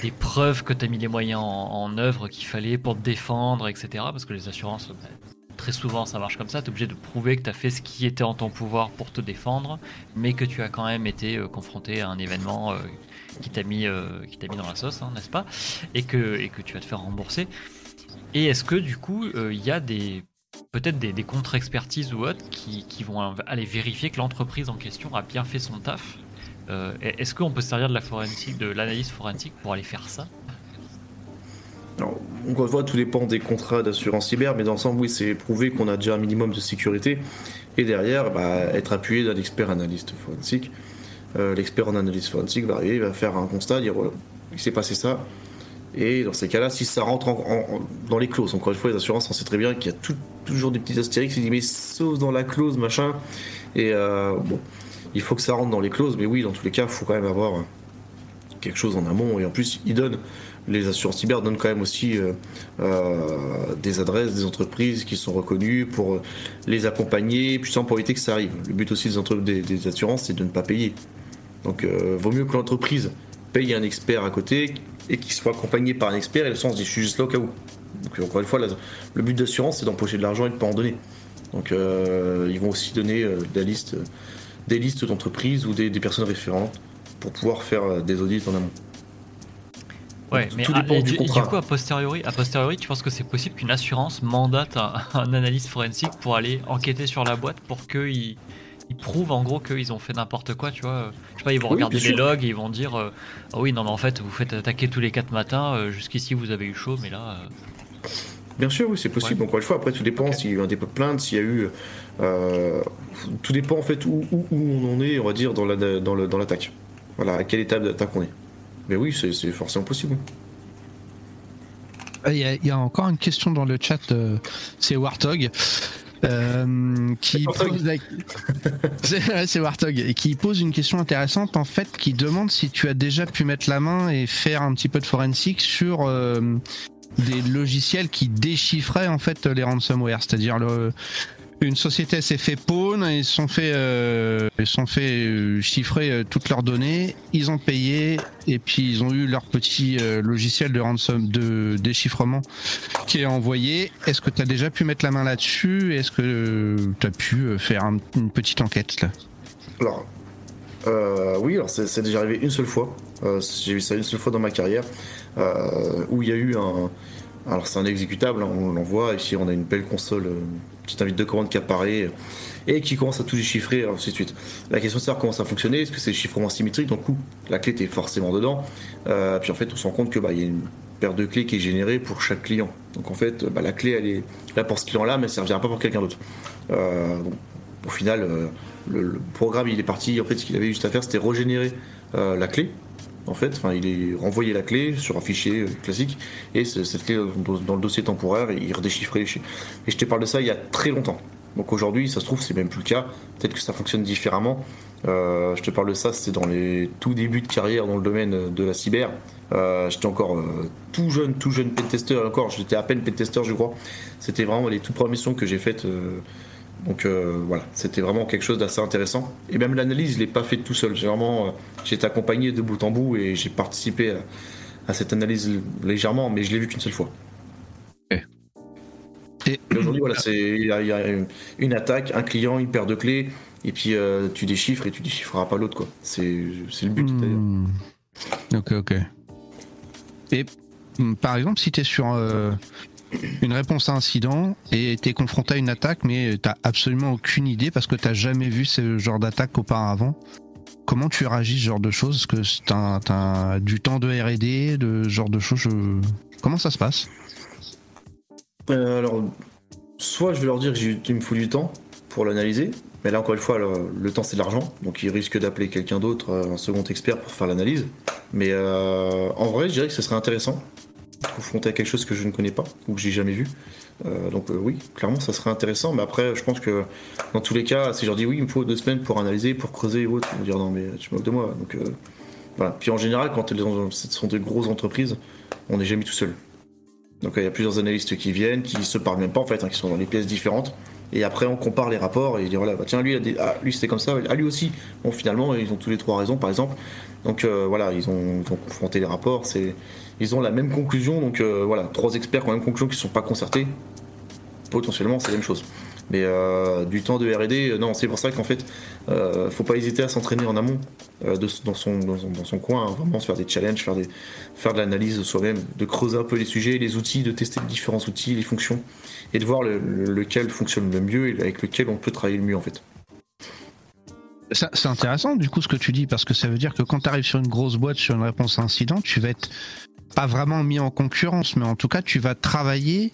des, preuves que tu as mis les moyens en, œuvre qu'il fallait pour te défendre, etc. Parce que les assurances, bah, très souvent ça marche comme ça, tu es obligé de prouver que tu as fait ce qui était en ton pouvoir pour te défendre, mais que tu as quand même été euh, confronté à un événement euh, qui t'a mis, euh, mis dans la sauce, hein, n'est-ce pas? Et que, et que tu vas te faire rembourser. Et est-ce que du coup, il y a des peut-être des, contre-expertises ou autres qui, vont aller vérifier que l'entreprise en question a bien fait son taf. Euh, est-ce qu'on peut se servir de la forensique, de l'analyse forensique pour aller faire ça? On encore une tout dépend des contrats d'assurance cyber, mais dans l'ensemble, oui, c'est prouvé qu'on a déjà un minimum de sécurité. Et derrière, bah, être appuyé d'un expert analyste forensique. Euh, l'expert en analyse forensique va arriver, il va faire un constat, dire il s'est passé ça, et dans ces cas-là, si ça rentre dans les clauses, encore une fois, les assurances, on sait très bien qu'il y a toujours des petits astérix qui disent mais sauf dans la clause, machin. Et euh, bon, il faut que ça rentre dans les clauses, mais oui, dans tous les cas, il faut quand même avoir quelque chose en amont. Et en plus, ils donnent, les assurances cyber donnent quand même aussi euh, euh, des adresses, des entreprises qui sont reconnues pour les accompagner, puis pour éviter que ça arrive. Le but aussi des, des, assurances, c'est de ne pas payer. Donc, euh, vaut mieux que l'entreprise paye un expert à côté et qu'il soit accompagné par un expert et le sens dit je suis juste là au cas où. Donc, encore une fois, le but d'assurance, c'est d'empocher de l'argent et de ne pas en donner. Donc, ils vont aussi donner la liste, des listes d'entreprises ou des personnes référentes pour pouvoir faire euh, des audits en amont. Ouais, mais tout dépend du, coup, a posteriori, a posteriori, tu penses que c'est possible qu'une assurance mandate un, analyste forensique pour aller enquêter sur la boîte pour qu'ils ils prouvent en gros qu'ils ont fait n'importe quoi, tu vois Je sais pas, ils vont regarder les logs et ils vont dire euh, Ah oui, non, mais en fait, vous faites attaquer tous les 4 matins, euh, jusqu'ici vous avez eu chaud, mais là. Bien sûr, oui, c'est possible. Encore une fois, après, tout dépend s'il y a eu un dépôt de plainte, s'il y a eu. tout dépend en fait où, où, on en est, on va dire, dans l'attaque. La, dans le, dans voilà, à quelle étape d'attaque on est. Mais oui, c'est forcément possible. Euh, il y, a, encore une question dans le chat, euh, c'est Warthog. Euh, qui pose (laughs) c'est Warthog et qui pose une question intéressante en fait qui demande si tu as déjà pu mettre la main et faire un petit peu de forensique sur des logiciels qui déchiffraient en fait les ransomware. C'est-à-dire le une société s'est fait pawn, ils sont fait, euh, ils sont fait euh, chiffrer euh, toutes leurs données, ils ont payé et puis ils ont eu leur petit logiciel de ransom, de déchiffrement qui est envoyé. Est-ce que tu as déjà pu mettre la main là-dessus? Est-ce que tu as pu faire une petite enquête là? Alors, oui, alors c'est déjà arrivé une seule fois. J'ai vu ça une seule fois dans ma carrière où il y a eu un alors c'est un exécutable, hein, on l'envoie, ici on a une belle console, euh, petite invite de commande qui apparaît et qui commence à tout déchiffrer, ainsi de suite. La question de savoir comment ça fonctionnait, est-ce que c'est chiffrement symétrique, donc la clé était forcément dedans, euh, puis en fait on se rend compte que bah, y a une paire de clés qui est générée pour chaque client. Donc en fait, bah, la clé elle est là pour ce client-là, mais elle ne servira pas pour quelqu'un d'autre. Euh, au final, le, programme il est parti, en fait ce qu'il avait juste à faire c'était régénérer la clé, en fait. Enfin, il est renvoyé la clé sur un fichier euh, classique et cette clé dans le dossier temporaire et il redéchiffrait les. Et je te parle de ça il y a très longtemps. Donc aujourd'hui, ça se trouve, c'est même plus le cas. Peut-être que ça fonctionne différemment. Euh, je te parle de ça, c'était dans les tout débuts de carrière dans le domaine de la cyber. Euh, j'étais encore tout jeune, tout jeune pentester. Encore, j'étais à peine pentester, je crois. C'était vraiment les toutes premières missions que j'ai faites donc euh, voilà, c'était vraiment quelque chose d'assez intéressant. Et même l'analyse, je l'ai pas fait tout seul. J'ai vraiment, euh, j'ai été accompagné de bout en bout et j'ai participé à, cette analyse légèrement, mais je l'ai vu qu'une seule fois. Et aujourd'hui, voilà, c'est il y, a une attaque, un client, une paire de clés, et puis euh, tu déchiffres et tu déchiffreras pas l'autre, quoi. C'est le but. Hmm. Ok, ok. Et hmm, par exemple, si tu es sur une réponse à incident et tu es confronté à une attaque, mais tu absolument aucune idée parce que tu jamais vu ce genre d'attaque auparavant. Comment tu réagis ce genre de choses? Est-ce que tu as, du temps de RD, de genre de choses? Comment ça se passe? Euh, Alors, soit je vais leur dire qu'il me faut du temps pour l'analyser, mais là encore une fois, le, temps c'est de l'argent, donc ils risquent d'appeler quelqu'un d'autre, un second expert pour faire l'analyse. Mais euh, en vrai, je dirais que ce serait intéressant confronté à quelque chose que je ne connais pas ou que j'ai jamais vu. Euh, donc euh, oui, clairement, ça serait intéressant. Mais après, je pense que dans tous les cas, si je leur dis oui, il me faut deux semaines pour analyser, pour creuser et autres, ils vont dire non mais tu moques de moi. Donc euh, voilà. Puis en général, quand ce sont des grosses entreprises, on n'est jamais tout seul. Donc il y a plusieurs analystes qui viennent, qui se parlent même pas en fait, hein, qui sont dans des pièces différentes. Et après, on compare les rapports et dit voilà, bah, tiens, lui, ah, lui c'était comme ça, ah, lui aussi. Bon, finalement, ils ont tous les trois raisons, par exemple. Donc voilà, ils ont, ils ont confronté les rapports. C'est ils ont la même conclusion. Donc euh, voilà, trois experts qui ont la même conclusion qui ne sont pas concertés. Potentiellement, c'est la même chose. Mais euh, du temps de R&D, euh, non, c'est pour ça qu'en fait, euh, faut pas hésiter à s'entraîner en amont dans, son, coin, hein, vraiment se faire des challenges, faire de l'analyse de soi-même, de creuser un peu les sujets, les outils, de tester différents outils, les fonctions, et de voir lequel fonctionne le mieux et avec lequel on peut travailler le mieux en fait. C'est intéressant du coup ce que tu dis parce que ça veut dire que quand tu arrives sur une grosse boîte sur une réponse à incident, tu vas être pas vraiment mis en concurrence, mais en tout cas, tu vas travailler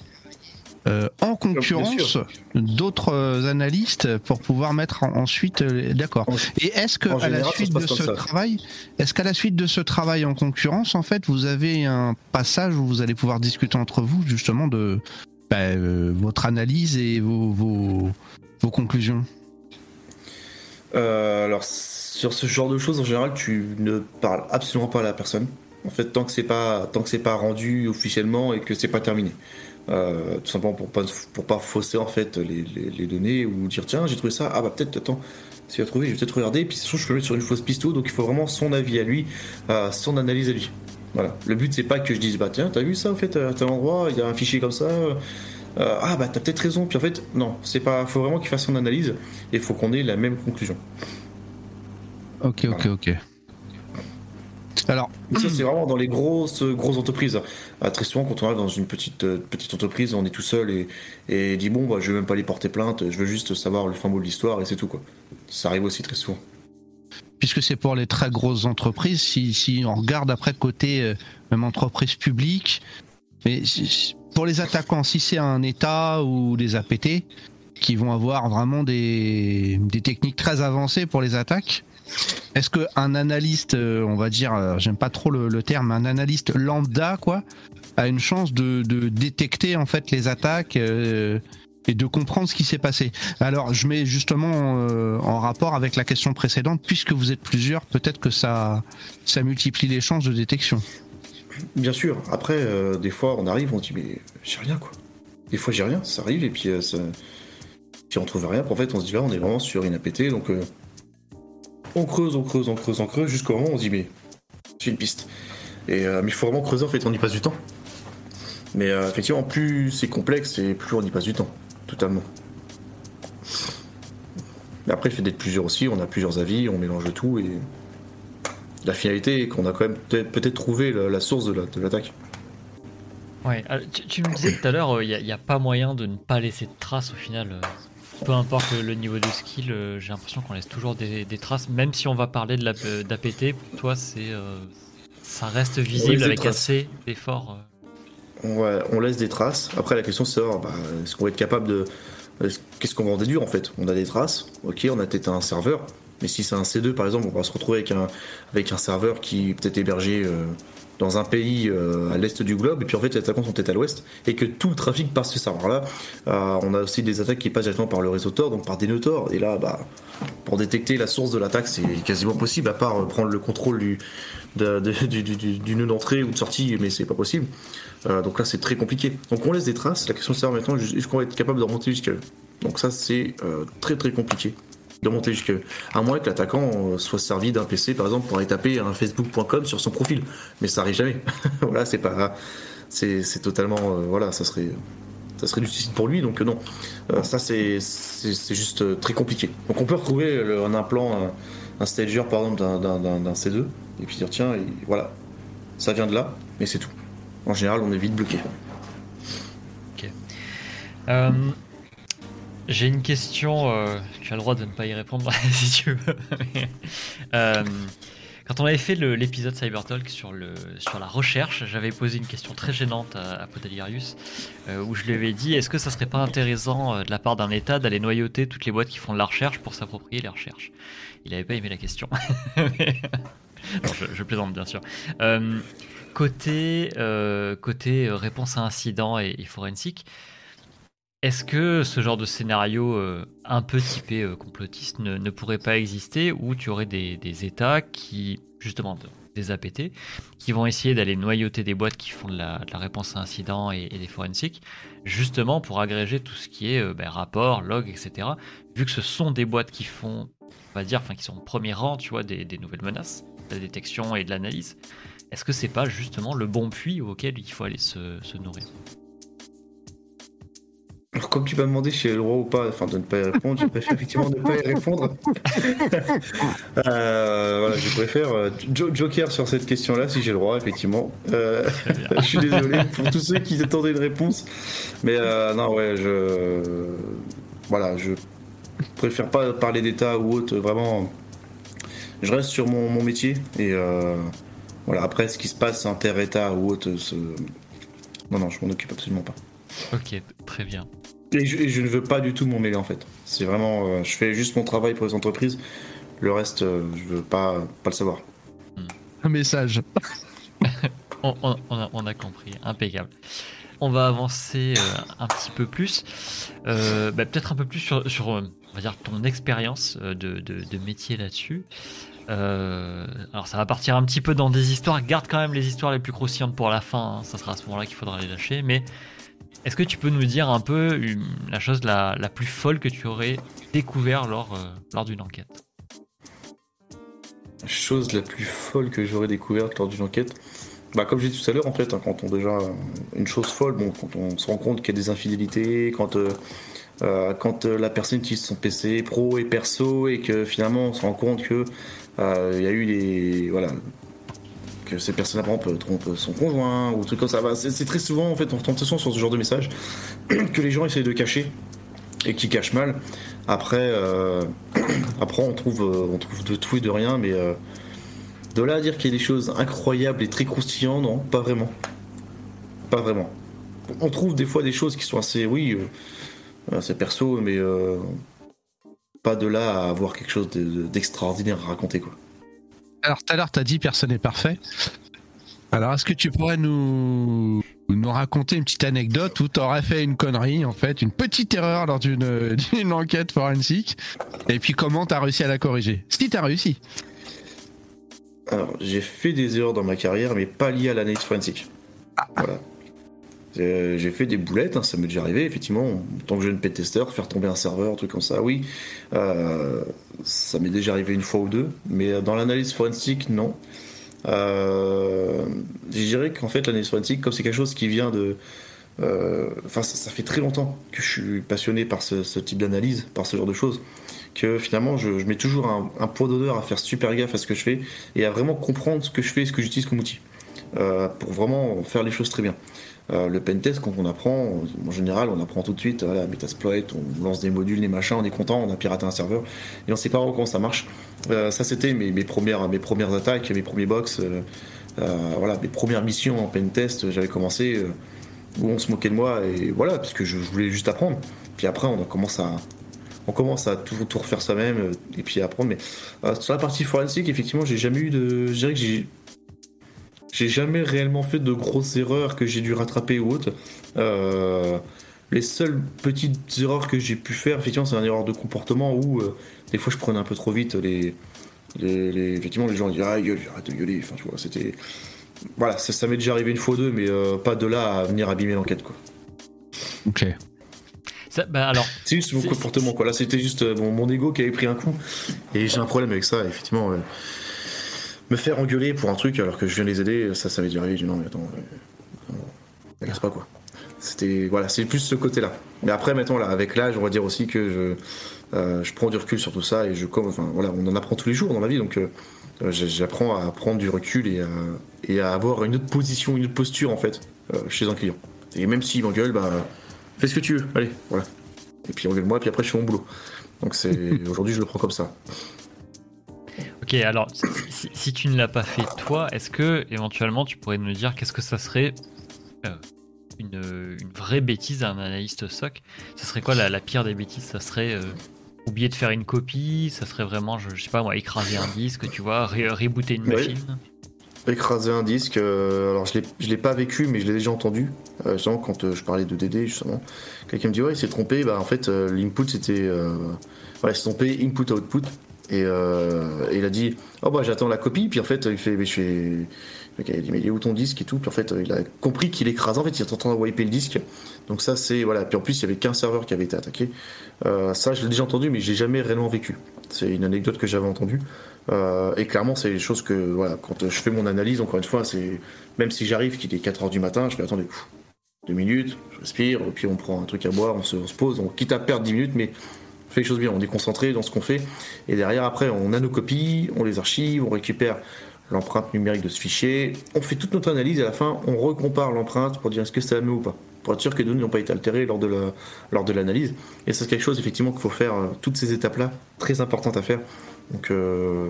euh, en concurrence d'autres euh, analystes pour pouvoir mettre ensuite euh, d'accord. Et est-ce que à la suite de ce travail, est-ce qu'à la suite de ce travail en concurrence, en fait, vous avez un passage où vous allez pouvoir discuter entre vous justement de bah, votre analyse et vos, vos conclusions? Euh, alors, sur ce genre de choses, en général, tu ne parles absolument pas à la personne. En fait, tant que c'est pas, tant que c'est pas rendu officiellement et que c'est pas terminé. Euh, tout simplement pour pas, pour pas fausser en fait les, les- les données ou dire tiens j'ai trouvé ça. Ah bah peut-être attends si as trouvé je vais peut-être regarder. Puis sinon je peux mettre sur une fausse piste donc il faut vraiment son avis à lui euh, son analyse à lui. Voilà. Le but c'est pas que je dise bah tiens t'as vu ça en fait à tel endroit il y a un fichier comme ça euh, ah bah t'as peut-être raison. Puis en fait non c'est pas faut vraiment qu'il fasse son analyse et il faut qu'on ait la même conclusion. Ok, ok, ok. Alors, Mais ça, c'est vraiment dans les grosses, grosses entreprises. Ah, très souvent, quand on est dans une petite, euh, petite entreprise, on est tout seul et, et dit bon, bah, je vais même pas aller porter plainte, je veux juste savoir le fin mot de l'histoire et c'est tout quoi. Ça arrive aussi très souvent. puisque c'est pour les très grosses entreprises, si, si on regarde après côté euh, même entreprise publique, mais si- pour les attaquants, si c'est un État ou des APT qui vont avoir vraiment des, des techniques très avancées pour les attaques, est-ce qu'un analyste, euh, on va dire, euh, j'aime pas trop le, terme, un analyste lambda, quoi, a une chance de, détecter en fait les attaques euh, et de comprendre ce qui s'est passé? Alors, je mets justement en rapport avec la question précédente, puisque vous êtes plusieurs, peut-être que ça, multiplie les chances de détection. Bien sûr, après, des fois, on arrive, on dit mais j'ai rien quoi. Des fois, j'ai rien, ça arrive et puis, ça... on trouve rien. En fait, on se dit là, on est vraiment sur une APT donc on creuse, on creuse, on creuse, on creuse jusqu'au moment où on se dit mais j'ai une piste. Et, euh, mais il faut vraiment creuser en fait, on y passe du temps. Mais euh, effectivement, plus c'est complexe et plus on y passe du temps, totalement. Mais après, le fait d'être plusieurs aussi, on a plusieurs avis, on mélange tout et la finalité est qu'on a quand même peut-être trouvé la, source de la- de l'attaque. Ouais, alors, tu, tu me disais tout à l'heure, il n'y a, pas moyen de ne pas laisser de traces au final. Peu importe le, niveau de skill, euh, j'ai l'impression qu'on laisse toujours des, des traces, même si on va parler de euh, d'APT, pour toi, c'est, euh, ça reste visible avec traces. assez d'efforts. Ouais, on laisse des traces. Après, la question c'est savoir, bah, est-ce qu'on va être capable de. est-ce- Qu'est-ce qu'on va en déduire en fait? On a des traces, ok, on a peut-être un serveur, mais si c'est un C2 par exemple, on va se retrouver avec un, avec un serveur qui peut-être hébergé euh, dans un pays euh, à l'est du globe, et puis en fait les attaquants sont peut-être à l'ouest, et que tout le trafic passe ce serveur-là. Euh, on a aussi des attaques qui passent directement par le réseau Tor, donc par des nœuds Tor, et là, bah, pour détecter la source de l'attaque, c'est quasiment possible, à part euh, prendre le contrôle du, de- de- (laughs) du, nœud d'entrée ou de sortie, mais c'est pas possible. Donc là, c'est très compliqué. Donc on laisse des traces. La question c'est savoir maintenant, est-ce qu'on va être capable de remonter jusqu'à eux Donc ça, c'est très très compliqué de monter jusqu'à eux. À moins que l'attaquant euh, soit servi d'un PC, par exemple, pour aller taper un facebook.com sur son profil. Mais ça arrive jamais. (laughs) voilà, c'est pas... C'est totalement... euh, voilà, ça serait... Ça serait du suicide pour lui, donc euh, non. Ça, c'est juste très compliqué. Donc on peut retrouver le- un implant, un, un stager, par exemple, d'un- d'un d'un- d'un C2, et puis dire, tiens, voilà, ça vient de là, mais c'est tout. En général, on est vite bloqué. Euh, j'ai une question, euh, tu as le droit de ne pas y répondre (laughs) si tu veux. (laughs) Euh, quand on avait fait l'épisode Cybertalk sur, sur la recherche, j'avais posé une question très gênante à, à Podalirius, euh, où je lui avais dit est-ce que ça serait pas intéressant euh, de la part d'un État d'aller noyauter toutes les boîtes qui font de la recherche pour s'approprier les recherches? Il n'avait pas aimé la question. (laughs) Je, plaisante bien sûr. Côté réponse à incident et, et forensique, est-ce que ce genre de scénario euh, un peu typé euh, complotiste ne, pourrait pas exister où tu aurais des, États qui, justement, de- des APT, qui vont essayer d'aller noyauter des boîtes qui font de la, réponse à incident et, des forensiques, justement pour agréger tout ce qui est euh, ben, rapport, log, etc. Vu que ce sont des boîtes qui font, on va dire, enfin qui sont au premier rang, tu vois, des, nouvelles menaces, de la détection et de l'analyse. Est-ce que c'est pas justement le bon puits auquel il faut aller se nourrir? Alors, comme tu m'as demandé si j'ai le droit ou pas enfin, de ne pas y répondre, je préfère effectivement ne pas y répondre. (laughs) Euh, voilà, je préfère euh, jo- Joker sur cette question-là, si j'ai le droit, effectivement. Euh, (laughs) je suis désolé pour tous ceux qui attendaient une réponse. Mais euh, non, ouais, je. Voilà, je préfère pas parler d'État ou autre, vraiment. Je reste sur mon, mon métier et euh, voilà, après ce qui se passe inter-État ou autre, non, non, je m'en occupe absolument pas. Ok, très bien. Et je, et je ne veux pas du tout m'en mêler en fait. C'est vraiment, euh, je fais juste mon travail pour les entreprises. Le reste, euh, je veux pas, pas le savoir. Un message. (laughs) On, on- on a, on a compris, impeccable. on va avancer un petit peu plus. Bah, peut-être un peu plus sur, sur on va dire, ton expérience de, de, de métier là-dessus. Euh, alors ça va partir un petit peu dans des histoires. Garde quand même les histoires les plus croustillantes pour la fin. Hein. Ça sera à ce moment-là qu'il faudra les lâcher. Mais est-ce que tu peux nous dire un peu la chose la, plus folle que tu aurais découvert lors, euh, lors d'une enquête? La chose la plus folle que j'aurais découverte lors d'une enquête? Bah, comme j'ai dit tout à l'heure, en fait, hein, quand on déjà une chose folle, bon, quand on se rend compte qu'il y a des infidélités, quand euh, quand la personne utilise son PC pro et perso et que finalement on se rend compte que euh, il y a eu des. Voilà. Que ces personnes après trompent son conjoint ou trucs comme ça. Bah, c'est très souvent en fait, on tombe sur ce genre de message (clears throat) que les gens essayent de cacher et qui cachent mal. Après, euh, (clears throat) après on trouve, euh, on trouve de tout et de rien, mais de là à dire qu'il y a des choses incroyables et très croustillantes, non, pas vraiment. Pas vraiment. On trouve des fois des choses qui sont assez, oui, assez perso, mais pas de là à avoir quelque chose d'extraordinaire à raconter quoi. Alors tout à l'heure tu as dit personne n'est parfait. Alors est-ce que tu pourrais nous nous raconter une petite anecdote où tu aurais fait une connerie en fait, une petite erreur lors d'une (laughs) enquête forensique? Et puis comment tu as réussi à la corriger? Si tu as réussi. Alors, j'ai fait des erreurs dans ma carrière mais pas liées à l'analyse forensique. Ah. Voilà. Euh, j'ai fait des boulettes, hein, ça m'est déjà arrivé, effectivement, en tant que jeune tester, faire tomber un serveur, un truc comme ça, oui. Euh, ça m'est déjà arrivé une fois ou deux, mais dans l'analyse forensique, non. Euh, je dirais qu'en fait, l'analyse forensique, comme c'est quelque chose qui vient de. Enfin, ça, fait très longtemps que je suis passionné par ce, type d'analyse, par ce genre de choses, que finalement, je, mets toujours un, un point d'honneur à faire super gaffe à ce que je fais et à vraiment comprendre ce que je fais et ce que j'utilise comme outil. pour vraiment faire les choses très bien. Euh, le pentest, quand on apprend, en général, on apprend tout de suite, Metasploit, on lance des modules, des machins, on est content, on a piraté un serveur, et on sait pas comment ça marche. Euh, ça, c'était mes, premières, mes premières attaques, mes premiers box, euh, voilà, mes premières missions en pentest, j'avais commencé où on se moquait de moi, et voilà, parce que je, voulais juste apprendre. Puis après, on commence à, on commence à tout, refaire soi-même, et puis apprendre. Mais sur la partie forensique, effectivement, j'ai jamais eu de. Je dirais que j'ai j'ai jamais réellement fait de grosses erreurs que j'ai dû rattraper ou autre. Euh, les seules petites erreurs que j'ai pu faire, effectivement, c'est une erreur de comportement où euh, des fois je prenais un peu trop vite les. les, effectivement, les gens disaient Ah, gueule, arrête de gueuler. Enfin, tu vois, c'était. Voilà, ça, m'est déjà arrivé une fois ou deux, mais euh, pas de là à venir abîmer l'enquête, quoi. Ok. bah alors, c'est juste mon comportement, quoi. Là, c'était juste mon ego qui avait pris un coup. Et j'ai un problème avec ça, effectivement me faire engueuler pour un truc alors que je viens les aider, ça, ça m'est arrivé. Je non, mais attends, euh, pas quoi. C'était voilà, c'est plus ce côté-là. Mais après, mettons là, avec l'âge, on va dire aussi que je, euh, je prends du recul sur tout ça et je comme, enfin voilà, on en apprend tous les jours dans ma vie, donc euh, j'apprends à prendre du recul et à, et à avoir une autre position, une autre posture en fait chez un client. Et même s'il m'engueule, bah fais ce que tu veux, allez, voilà. Et puis engueule-moi, puis après je fais mon boulot. Donc c'est (laughs) aujourd'hui je le prends comme ça. Ok, alors si, tu ne l'as pas fait toi, est-ce que éventuellement tu pourrais nous dire qu'est-ce que ça serait euh, une, vraie bêtise à un analyste SOC Ça serait quoi la, pire des bêtises? Ça serait euh, oublier de faire une copie? Ça serait vraiment, je, sais pas moi, écraser un disque, tu vois, rebooter une machine? Écraser un disque, euh, alors je ne l'ai pas vécu, mais je l'ai déjà entendu. justement, quand je parlais de DD, justement, quelqu'un me dit Ouais, il s'est trompé. Bah, en fait, l'input c'était. voilà, il s'est trompé, input-output. Euh, et, il a dit Oh bah j'attends la copie. Puis en fait, il fait Mais je fais. il a dit Mais il est où ton disque et tout? Puis en fait, il a compris qu'il écrasait. En fait, il est en train de wiper le disque. Donc ça, c'est. Voilà. Puis en plus, il y avait qu'un serveur qui avait été attaqué. Euh, ça, je l'ai déjà entendu, mais j'ai jamais réellement vécu. C'est une anecdote que j'avais entendue. Euh, et clairement, c'est des choses que. Voilà, quand je fais mon analyse, encore une fois, c'est. Même si j'arrive qu'il est 4h du matin, je fais Attendez, deux minutes, je respire, puis on prend un truc à boire, on se, on se pose, on quitte à perdre 10 minutes, mais fait les choses bien, on est concentré dans ce qu'on fait. Et derrière, après, on a nos copies, on les archive, on récupère l'empreinte numérique de ce fichier, on fait toute notre analyse et à la fin, on recompare l'empreinte pour dire est-ce que c'est la même ou pas. Pour être sûr que les données n'ont pas été altérées lors de, la, lors de l'analyse. Et c'est quelque chose, effectivement, qu'il faut faire, euh, toutes ces étapes-là, très importantes à faire. Donc, euh,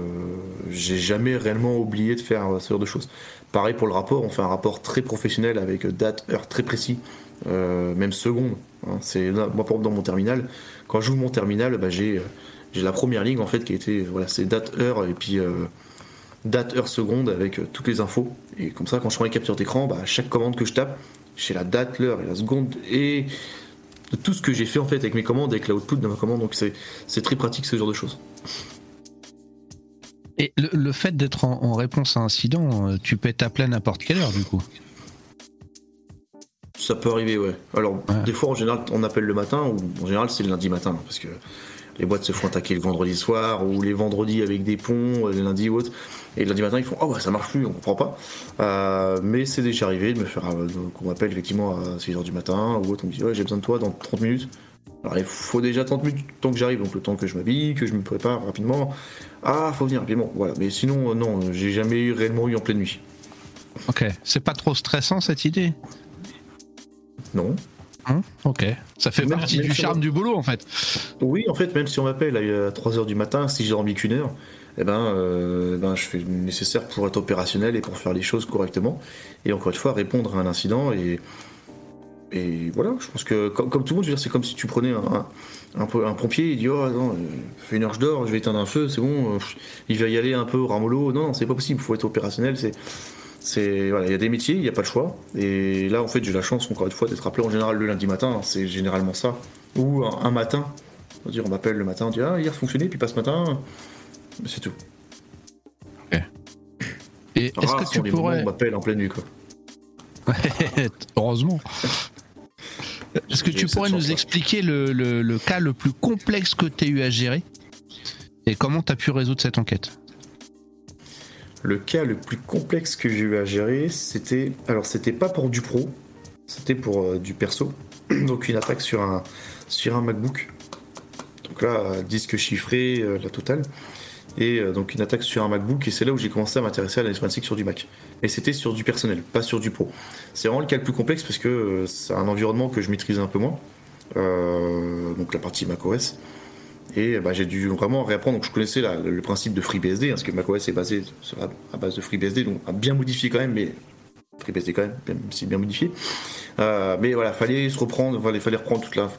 j'ai jamais réellement oublié de faire euh, ce genre de choses. Pareil pour le rapport, on fait un rapport très professionnel avec date, heure très précis, même seconde. Hein. C'est moi, exemple, dans mon terminal, quand j'ouvre mon terminal, bah, j'ai j'ai la première ligne en fait qui été voilà c'est date heure et puis euh, date heure seconde avec euh, toutes les infos et comme ça quand je prends les captures d'écran bah, chaque commande que je tape j'ai la date, l'heure et la seconde et tout ce que j'ai fait en fait avec mes commandes, avec l'output de ma commande. Donc c'est c'est très pratique ce genre de choses. Et le, fait d'être en, en réponse à un incident, euh, tu t'appeler à n'importe quelle heure du coup. Ça peut arriver, ouais. Alors, Ouais. des fois, en général, on appelle le matin, ou en général, c'est le lundi matin, parce que les boîtes se font attaquer le vendredi soir, ou les vendredis avec des ponts, euh, le lundi ou autre. Et le lundi matin, ils font Oh, bah ça marche plus, on comprend pas. Euh, mais c'est déjà arrivé de me faire. euh, qu'on m'appelle effectivement à 6h du matin, ou autre, on me dit Ouais, j'ai besoin de toi dans 30 minutes. Alors, il faut déjà 30 minutes le temps que j'arrive, donc le temps que je m'habille, que je me prépare rapidement. Ah, faut venir rapidement, voilà. Mais sinon, non, j'ai jamais réellement eu en pleine nuit. Ok. C'est pas trop stressant cette idée? Non. Hein Ok. Ça fait Même- partie du charme du boulot en fait. Oui, en fait, même si on m'appelle à 3h du matin, si j'ai dormi qu'une heure, eh ben, euh, ben, je fais le nécessaire pour être opérationnel et pour faire les choses correctement. Et encore une fois, répondre à un incident. Et, et voilà, je pense que comme, comme tout le monde, je veux dire, c'est comme si tu prenais un, un, po- un pompier, il dit Oh non, euh, fait une heure je dors, je vais éteindre un feu, c'est bon, euh, il va y aller un peu au ramollo. Non, non, c'est pas possible, il faut être opérationnel. C'est. C'est voilà, il y a des métiers, il n'y a pas le choix. Et là, en fait, j'ai la chance encore une fois d'être appelé en général le lundi matin. C'est généralement ça. Ou un, un matin, on on m'appelle le matin, on dit ah hier fonctionné, puis pas ce matin, c'est tout. Et est-ce que tu pourrais on m'appelle en pleine nuit quoi. (laughs) Heureusement. Est-ce que tu pourrais nous expliquer le, le- le cas le plus complexe que tu as eu à gérer? Et comment tu as pu résoudre cette enquête? Le cas le plus complexe que j'ai eu à gérer, c'était alors c'était pas pour du pro, c'était pour euh, du perso. (clears throat) Donc une attaque sur un sur MacBook. Donc là, euh, disque chiffré, euh, la totale. Et donc une attaque sur un MacBook, et c'est là où j'ai commencé à m'intéresser à la forensique sur du Mac. Et c'était sur du personnel, pas sur du pro. C'est vraiment le cas le plus complexe parce que c'est un environnement que je maîtrisais un peu moins. Donc la partie macOS. Et bah, j'ai dû vraiment réapprendre. Donc je connaissais le principe de FreeBSD, hein, parce que macOS est basé sur à base de FreeBSD, donc à bien modifié quand même, mais FreeBSD quand même, même si bien modifié. Euh, mais voilà, fallait se reprendre, il fallait reprendre toute la-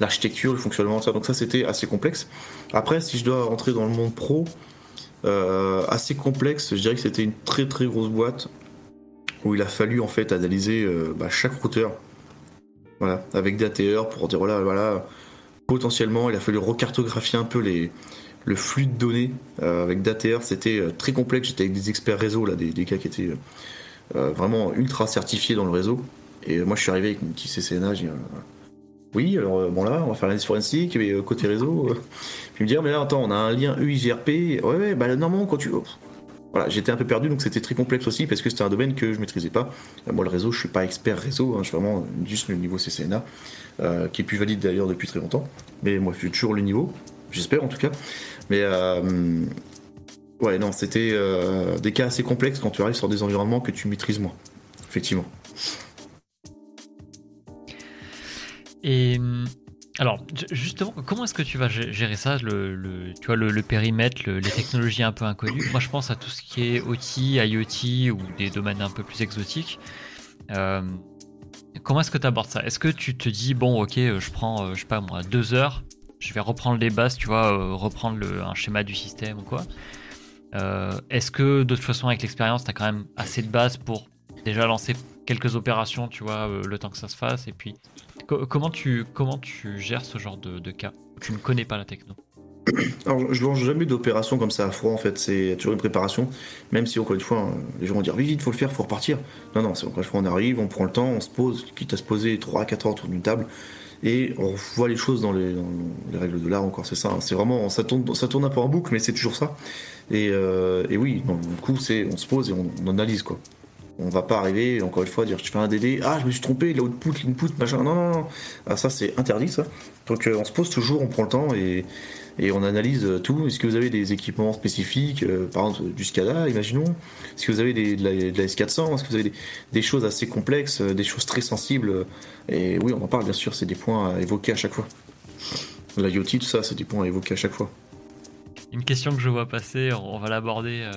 l'architecture, le fonctionnement, tout ça. Donc ça, c'était assez complexe. Après, si je dois rentrer dans le monde pro, euh, assez complexe, je dirais que c'était une très très grosse boîte où il a fallu en fait analyser euh, bah, chaque routeur, voilà, avec des ATR pour dire voilà, voilà, potentiellement, il a fallu recartographier un peu le flux de données euh, avec d'ATR. C'était euh, très complexe. J'étais avec des experts réseau, là, des, des gars qui étaient euh, vraiment ultra certifiés dans le réseau. Et moi, je suis arrivé avec mon petit CCNA. J'ai oui, alors bon là, on va faire l'analyse forensique, mais côté réseau. Puis me dit, ah, mais là, attends, on a un lien UIGRP. Ouais, ouais, bah normalement, quand tu. Voilà, j'étais un peu perdu, donc c'était très complexe aussi parce que c'était un domaine que je maîtrisais pas. Euh, Moi, le réseau, je suis pas expert réseau, hein, je suis vraiment juste le niveau CCNA, euh, qui est plus valide d'ailleurs depuis très longtemps. Mais moi, je suis toujours le niveau, j'espère en tout cas. Mais euh, ouais, non, c'était des cas assez complexes quand tu arrives sur des environnements que tu maîtrises moins, effectivement. Et hum, alors, ju- justement, comment est-ce que tu vas gé- gérer ça, le, tu vois, le, périmètre, le- les technologies un peu inconnues? Moi, je pense à tout ce qui est OT, IoT ou des domaines un peu plus exotiques. Euh, comment est-ce que tu abordes ça? Est-ce que tu te dis, bon, ok, euh, je prends, euh, je sais pas moi, deux heures, je vais reprendre les bases, tu vois, reprendre un schéma du système ou quoi? Est-ce que de toute façon, avec l'expérience, tu as quand même assez de bases pour déjà lancer quelques opérations, tu vois, euh, le temps que ça se fasse et puis Co- comment tu comment tu gères ce genre de, cas Tu ne connais pas la techno? Alors, je lance jamais d'opération comme ça à froid, en fait, c'est toujours une préparation, même si, encore une fois, euh, les gens vont dire, vite, vite, faut le faire, faut repartir. Non, non, c'est encore une fois, on arrive, on prend le temps, on se pose, quitte à se poser 3 à 4 heures autour d'une table, et on voit les choses dans les, règles de l'art, encore, c'est ça. hein. C'est vraiment, ça tourne, ça tourne un peu en boucle, mais c'est toujours ça. Et, euh, oui, non, du coup, c'est, on se pose et on, on analyse, quoi. On va pas arriver, encore une fois, dire je fais un DD, ah je me suis trompé, l'output, l'input, machin. Non, non, non. Ah, ça c'est interdit ça. Donc euh, on se pose toujours, on prend le temps et, et on analyse euh, tout. Est-ce que vous avez des équipements spécifiques, euh, par exemple du SCADA, imaginons? Est-ce que vous avez des, de, la, de la S400 Est-ce que vous avez des, choses assez complexes, des choses très sensibles? Et oui, on en parle bien sûr, c'est des points à évoquer à chaque fois. L'IoT, tout ça, c'est des points à évoquer à chaque fois. Une question que je vois passer, on va l'aborder.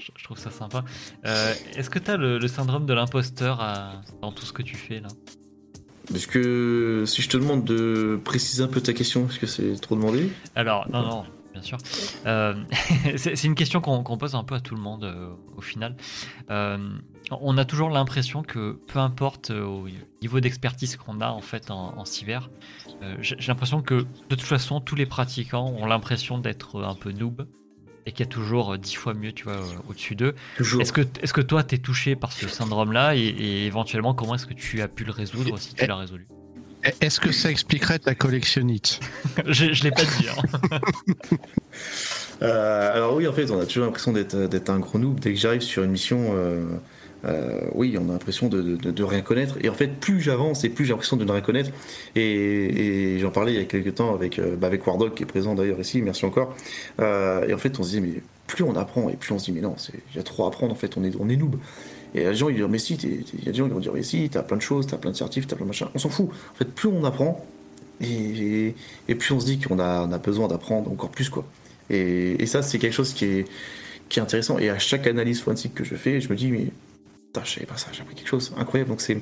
Je, je trouve ça sympa. Euh, Est-ce que tu as le, le syndrome de l'imposteur dans tout ce que tu fais là? Est-ce que si je te demande de préciser un peu ta question, est-ce que c'est trop demandé Alors non non, bien sûr. Euh, (laughs) c'est une question qu'on pose un peu à tout le monde euh, au final. Euh, on a toujours l'impression que peu importe au niveau d'expertise qu'on a en fait en, cyber, j'ai l'impression que de toute façon tous les pratiquants ont l'impression d'être un peu noob et qu'il y a toujours dix fois mieux, tu vois, au-dessus d'eux. Est-ce que, est que toi, t'es touché par ce syndrome-là et, et, éventuellement, comment est-ce que tu as pu le résoudre si tu l'as résolu? est-ce que ça expliquerait ta collectionnite? (laughs) Je, je l'ai pas dit. Hein. (laughs) Euh, alors oui, en fait, on a toujours l'impression d'être un gros noob. Dès que j'arrive sur une mission, euh, euh, oui, on a l'impression de, rien connaître. Et en fait, plus j'avance et plus j'ai l'impression de ne rien connaître. Et, j'en parlais il y a quelques temps avec, bah, avec Wardog, qui est présent d'ailleurs ici, merci encore. et en fait, on se dit, mais plus on apprend, et plus on se dit, mais non, il y a trop à apprendre, en fait, on est, on est noob. Et les gens ils disent mais si, il y a des gens qui vont dire mais si, t'as plein de choses, t'as plein de certifs, t'as plein de machins. On s'en fout. En fait, plus on apprend, et, et, plus on se dit qu'on a, a besoin d'apprendre encore plus quoi. Et, et ça c'est quelque chose qui est, qui est intéressant. Et à chaque analyse forensique que je fais, je me dis mais putain, je savais pas ça, j'ai appris quelque chose incroyable. Donc c'est,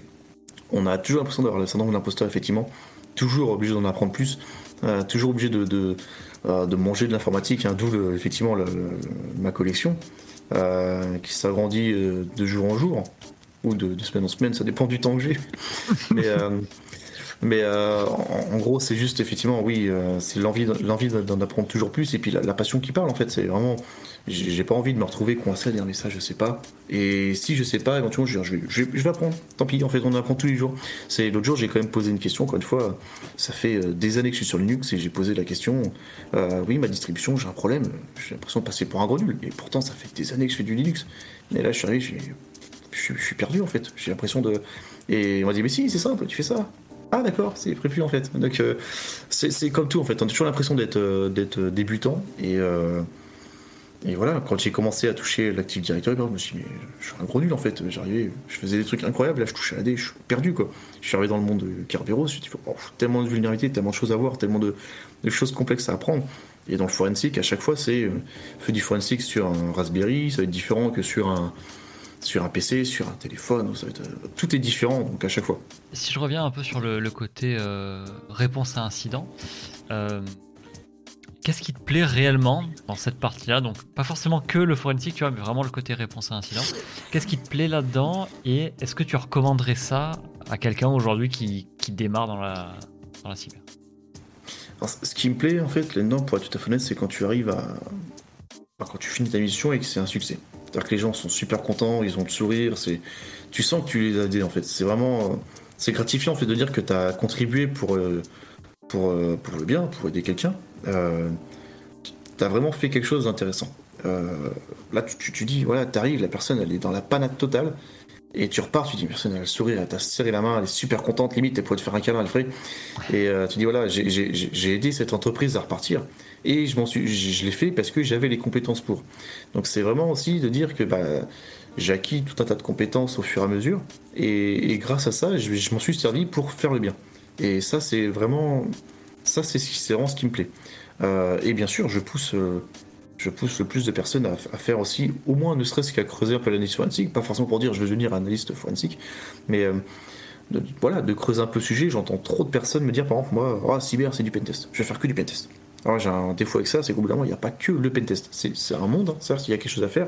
on a toujours l'impression d'avoir le syndrome de l'imposteur effectivement, toujours obligé d'en apprendre plus, euh, toujours obligé de, de, euh, de manger de l'informatique, hein, d'où effectivement ma collection. Euh, qui s'agrandit de jour en jour, ou de, semaine en semaine, ça dépend du temps que j'ai. (laughs) mais euh, mais en, gros, c'est juste effectivement, oui, c'est l'envie d'en apprendre toujours plus, et puis la, passion qui parle, en fait, c'est vraiment, j'ai pas envie de me retrouver coincé mais ça je sais pas. Et si je sais pas, éventuellement je, je, je, vais apprendre. Tant pis, en fait, on apprend tous les jours. C'est l'autre jour, j'ai quand même posé une question. Encore une fois, ça fait des années que je suis sur Linux et j'ai posé la question. oui, ma distribution, j'ai un problème. J'ai l'impression de passer pour un gros nul. Et pourtant, ça fait des années que je fais du Linux. Et là, je suis arrivé, je, suis perdu en fait. J'ai l'impression de. Et on m'a dit mais si, c'est simple, tu fais ça. Ah d'accord, c'est prévu en fait. Donc c'est comme tout en fait. On a toujours l'impression d'être d'être débutant et et voilà, quand j'ai commencé à toucher l'Active Directory, je me suis dit, mais je suis un gros nul en fait. J'arrivais, je faisais des trucs incroyables, là je touchais à la D, je suis perdu quoi. Je suis arrivé dans le monde de Kerberos, je me suis dit, oh, tellement de vulnérabilité, tellement de choses à voir, tellement de, choses complexes à apprendre. Et dans le forensic, à chaque fois, c'est euh, fait du forensic sur un Raspberry, ça va être différent que sur un, sur un PC, sur un téléphone, ça va être, euh, tout est différent donc à chaque fois. Si je reviens un peu sur le, côté euh, réponse à incident, Qu'est-ce qui te plaît réellement dans cette partie-là? Donc, pas forcément que le forensique, tu vois, mais vraiment le côté réponse à incident. Qu'est-ce qui te plaît là-dedans? Et est-ce que tu recommanderais ça à quelqu'un aujourd'hui qui, démarre dans la, dans la cyber? Ce qui me plaît, en fait, là-dedans, pour être tout à fait honnête, c'est quand tu arrives à. quand tu finis ta mission et que c'est un succès. C'est-à-dire que les gens sont super contents, ils ont le sourire, c'est... tu sens que tu les as aidés, en fait. C'est vraiment. C'est gratifiant, en fait, de dire que tu as contribué pour, euh, pour, euh, pour le bien, pour aider quelqu'un euh, tu as vraiment fait quelque chose d'intéressant. Euh, là, tu, tu, dis, voilà, t'arrives, la personne, elle est dans la panade totale, et tu repars, tu dis, personne, elle a le sourire, elle t'a serré la main, elle est super contente, limite, elle pourrait te faire un câlin, elle. Et euh, tu dis, voilà, j'ai aidé cette entreprise à repartir, et je, suis, je, l'ai fait parce que j'avais les compétences pour. Donc, c'est vraiment aussi de dire que bah, j'ai acquis tout un tas de compétences au fur et à mesure, et, grâce à ça, je, m'en suis servi pour faire le bien. Et ça, c'est vraiment ça, c'est vraiment ce qui me plaît. Euh, et bien sûr, je pousse, euh, je pousse le plus de personnes à, faire aussi, au moins ne serait-ce qu'à creuser un peu l'analyse forensique, pas forcément pour dire je vais devenir analyste forensique, mais euh, de, voilà, de creuser un peu le sujet. J'entends trop de personnes me dire, par exemple, moi, oh, cyber, c'est du pentest, je vais faire que du pentest. Alors j'ai un défaut avec ça, c'est qu'au bout moment, il n'y a pas que le pentest. C'est un monde, hein, certes, il y a quelque chose à faire,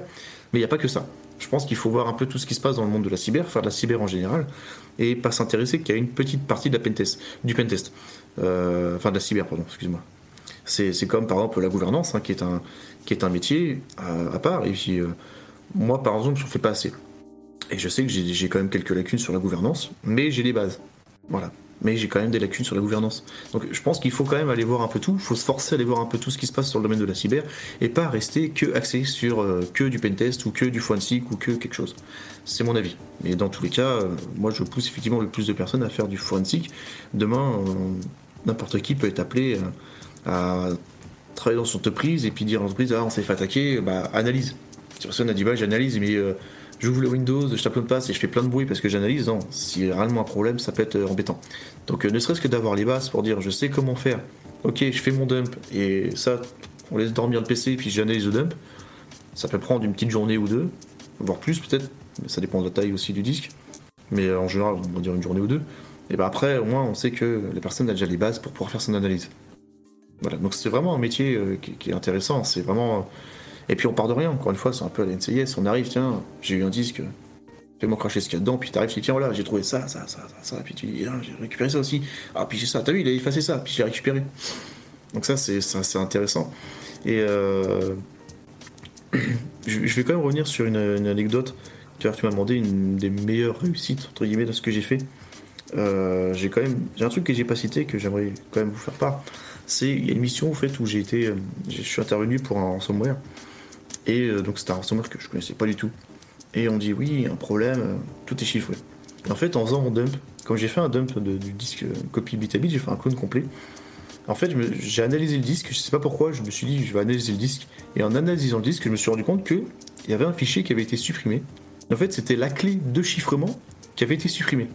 mais il n'y a pas que ça. Je pense qu'il faut voir un peu tout ce qui se passe dans le monde de la cyber, faire de la cyber en général, et pas s'intéresser a une petite partie de la pentest, du pentest. Euh, enfin de la cyber, pardon, excuse-moi. C'est comme par exemple la gouvernance, hein, qui, est un, métier à, part, et puis euh, moi par exemple, je ne fais pas assez. Et je sais que j'ai quand même quelques lacunes sur la gouvernance, mais j'ai les bases. Voilà mais j'ai quand même des lacunes sur la gouvernance. Donc je pense qu'il faut quand même aller voir un peu tout, il faut se forcer à aller voir un peu tout ce qui se passe sur le domaine de la cyber, et pas rester que axé sur euh, que du pentest ou que du forensic ou que quelque chose. C'est mon avis. Mais dans tous les cas, euh, moi je pousse effectivement le plus de personnes à faire du forensic. Demain, euh, n'importe qui peut être appelé à travailler dans son entreprise et puis dire en entreprise, ah on s'est fait attaquer, bah analyse. Si personne a dit, bah j'analyse, mais j'ouvre le Windows, je tape passe et je fais plein de bruit parce que j'analyse. Non, s'il y a réellement un problème, ça peut être euh, embêtant. Donc euh, ne serait-ce que d'avoir les bases pour dire je sais comment faire. Ok, je fais mon dump et ça, on laisse dormir le PC et puis j'analyse le dump. Ça peut prendre une petite journée ou deux, voire plus peut-être. Mais ça dépend de la taille aussi du disque. Mais euh, en général, on va dire une journée ou deux. Et ben après, au moins, on sait que la personne a déjà les bases pour pouvoir faire son analyse. Voilà, donc c'est vraiment un métier qui, est intéressant. C'est vraiment. Et puis on part de rien. Encore une fois, c'est un peu à. On arrive, tiens, j'ai eu un disque fais-moi cracher ce qu'il y a dedans, puis t'arrives, tu dis, tiens, voilà, j'ai trouvé ça, ça, ça, ça, puis tu dis, ah, j'ai récupéré ça aussi. Ah, puis j'ai ça, t'as vu, il a effacé ça, puis j'ai récupéré. Donc ça, c'est intéressant. Et euh, (clears throat) je vais quand même revenir sur une, anecdote. Tu m'as demandé une des meilleures réussites, entre guillemets, de ce que j'ai fait. Euh, j'ai quand même, j'ai un truc que j'ai pas cité, que j'aimerais quand même vous faire part. C'est, il y a une mission, en fait, où j'ai été, je suis intervenu pour un ransomware. Et euh, donc c'était un ransomware que je connaissais pas du tout et on dit oui, un problème, euh, tout est chiffré. en fait, en faisant mon dump, quand j'ai fait un dump du disque euh, copie bit à bit, j'ai fait un clone complet. En fait, j'ai analysé le disque, je sais pas pourquoi, je me suis dit je vais analyser le disque, et en analysant le disque, je me suis rendu compte qu'il y avait un fichier qui avait été supprimé. En fait, c'était la clé de chiffrement qui avait été supprimée.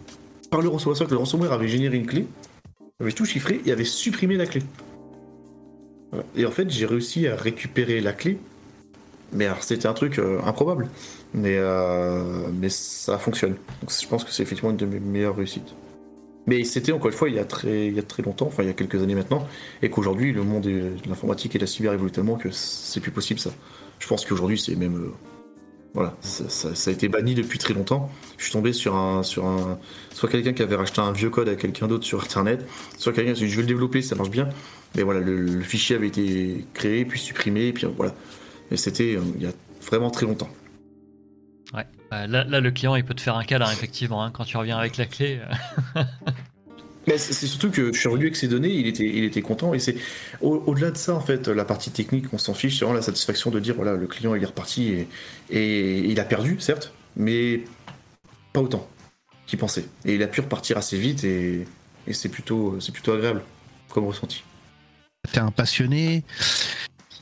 Par le ransomware, le ransomware avait généré une clé, avait tout chiffré et avait supprimé la clé. Et en fait, j'ai réussi à récupérer la clé, mais c'était un truc euh, improbable. Mais, euh, mais ça fonctionne. Donc je pense que c'est effectivement une de mes meilleures réussites. Mais c'était encore une fois il y a très, il y a très longtemps, enfin il y a quelques années maintenant, et qu'aujourd'hui le monde de l'informatique et de la cyber évolue tellement que c'est plus possible ça. Je pense qu'aujourd'hui c'est même. Euh, voilà, ça, a été banni depuis très longtemps. Je suis tombé sur un. Sur un soit quelqu'un qui avait racheté un vieux code à quelqu'un d'autre sur internet, soit quelqu'un qui a dit je vais le développer, ça marche bien. Mais voilà, le, le fichier avait été créé, puis supprimé, et puis voilà. Mais c'était euh, il y a vraiment très longtemps. Ouais. Euh, là, le client, il peut te faire un câlin, effectivement, hein, quand tu reviens avec la clé. (laughs) Mais c'est surtout que je suis revenu avec ces données, il était, il était content. Et c'est au-delà de ça, en fait, la partie technique, on s'en fiche. C'est vraiment la satisfaction de dire voilà, le client il est reparti et, et il a perdu, certes, mais pas autant qu'il pensait. Et il a pu repartir assez vite et, et c'est plutôt, plutôt agréable comme ressenti. T'es un passionné,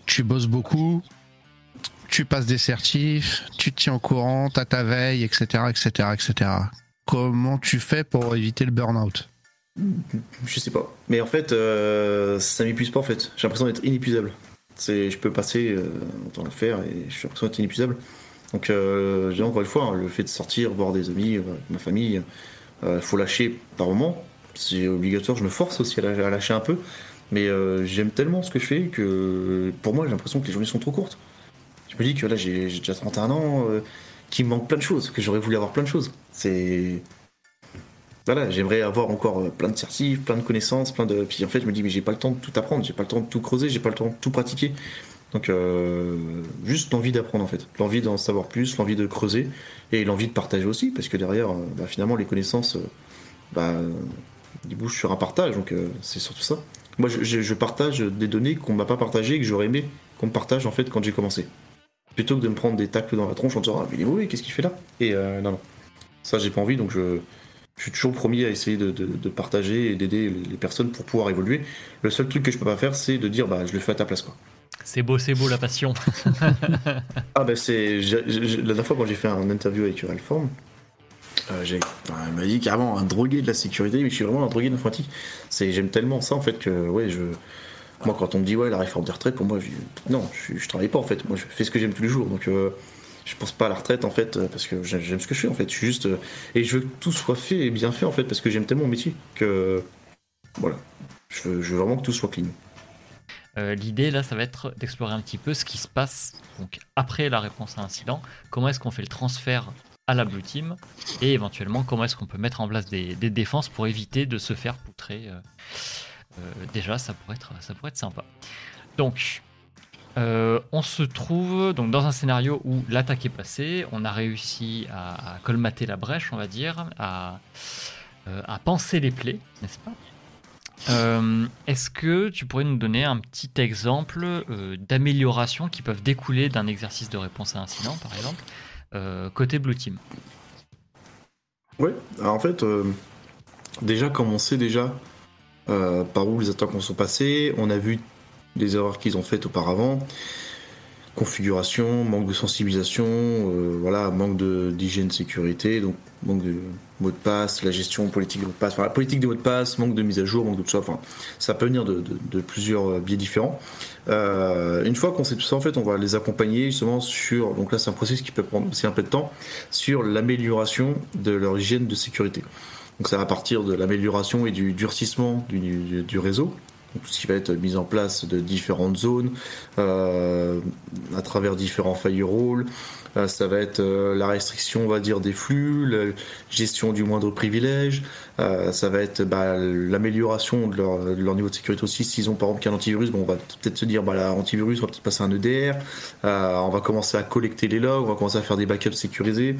tu bosses beaucoup, tu passes des certifs, tu te tiens au courant, t'as ta veille, etc., etc., etc. Comment tu fais pour éviter le burn-out? Je sais pas. Mais en fait, euh, ça m'épuise pas en fait. J'ai l'impression d'être inépuisable. Je peux passer euh, temps à faire et j'ai l'impression d'être inépuisable. Donc, euh, encore une fois, hein, le fait de sortir, voir des amis, euh, ma famille, il euh, faut lâcher par moment. C'est obligatoire, je me force aussi à lâcher un peu. Mais j'aime tellement ce que je fais que pour moi, j'ai l'impression que les journées sont trop courtes me dis que là, j'ai déjà 31 ans, euh, qu'il me manque plein de choses, que j'aurais voulu avoir plein de choses. C'est. Voilà, j'aimerais avoir encore euh, plein de certifs, plein de connaissances, plein de. Puis en fait, je me dis, mais j'ai pas le temps de tout apprendre, j'ai pas le temps de tout creuser, j'ai pas le temps de tout pratiquer. Donc, euh, juste l'envie d'apprendre en fait, l'envie d'en savoir plus, l'envie de creuser et l'envie de partager aussi, parce que derrière, bah, finalement, les connaissances, bah, ils bougent sur un partage, donc c'est surtout ça. Moi, je, partage des données qu'on m'a pas partagées et que j'aurais aimé qu'on me partage en fait quand j'ai commencé plutôt que de me prendre des tacles dans la tronche en disant ah mais oui qu'est-ce qu'il fait là? Et euh, non non. Ça j'ai pas envie donc je, suis toujours promis à essayer de, partager et d'aider les, personnes pour pouvoir évoluer. Le seul truc que je peux pas faire c'est de dire bah je le fais à ta place quoi. C'est beau c'est beau la passion. (laughs) Ah ben c'est la dernière fois quand j'ai fait un interview avec Alform euh, j'ai, il m'a dit carrément un drogué de la sécurité mais je suis vraiment un drogué d'informatique. C'est j'aime tellement ça en fait que ouais je moi, quand on me dit ouais la réforme des retraites, pour moi, je, non, je, travaille pas en fait. Moi, je fais ce que j'aime tous les jours. Donc, euh, je pense pas à la retraite en fait parce que j'aime ce que je fais en fait. Je suis juste euh, et je veux que tout soit fait et bien fait en fait parce que j'aime tellement mon métier que voilà. Je veux, vraiment que tout soit clean. Euh, l'idée là, ça va être d'explorer un petit peu ce qui se passe donc après la réponse à incident. Comment est-ce qu'on fait le transfert à la blue team et éventuellement comment est-ce qu'on peut mettre en place des, défenses pour éviter de se faire poutrer. Euh, déjà, ça pourrait, être, ça pourrait être sympa. Donc, euh, on se trouve donc dans un scénario où l'attaque est passée, on a réussi à, colmater la brèche, on va dire, à, euh, à penser les plaies, n'est-ce pas? Est-ce que tu pourrais nous donner un petit exemple d'amélioration qui peuvent découler d'un exercice de réponse à incident, par exemple, côté Blue Team? Oui, en fait, déjà comme on sait déjà euh, par où les attaques sont passées. On a vu des erreurs qu'ils ont faites auparavant. Configuration, manque de sensibilisation, euh, voilà, manque d'hygiène sécurité, donc manque de mots de passe, la gestion politique de mots de passe, la politique des mots de passe, manque de mise à jour, manque de tout ça. Enfin, ça peut venir de, plusieurs biais différents. Euh, une fois qu'on sait tout ça, en fait, on va les accompagner justement sur. Donc là, c'est un processus qui peut prendre aussi un peu de temps sur l'amélioration de leur hygiène de sécurité. Donc ça va partir de l'amélioration et du durcissement du, réseau, Donc, tout ce qui va être mise en place de différentes zones euh, à travers différents firewalls. Euh, ça va être euh, la restriction, on va dire, des flux, la gestion du moindre privilège. Ça va être bah, l'amélioration de leur, niveau de sécurité aussi. S'ils ont par exemple qu'un antivirus, bon, on va peut-être se dire, bah, l'antivirus, on va peut-être passer un EDR. on va commencer à collecter les logs, on va commencer à faire des backups sécurisés.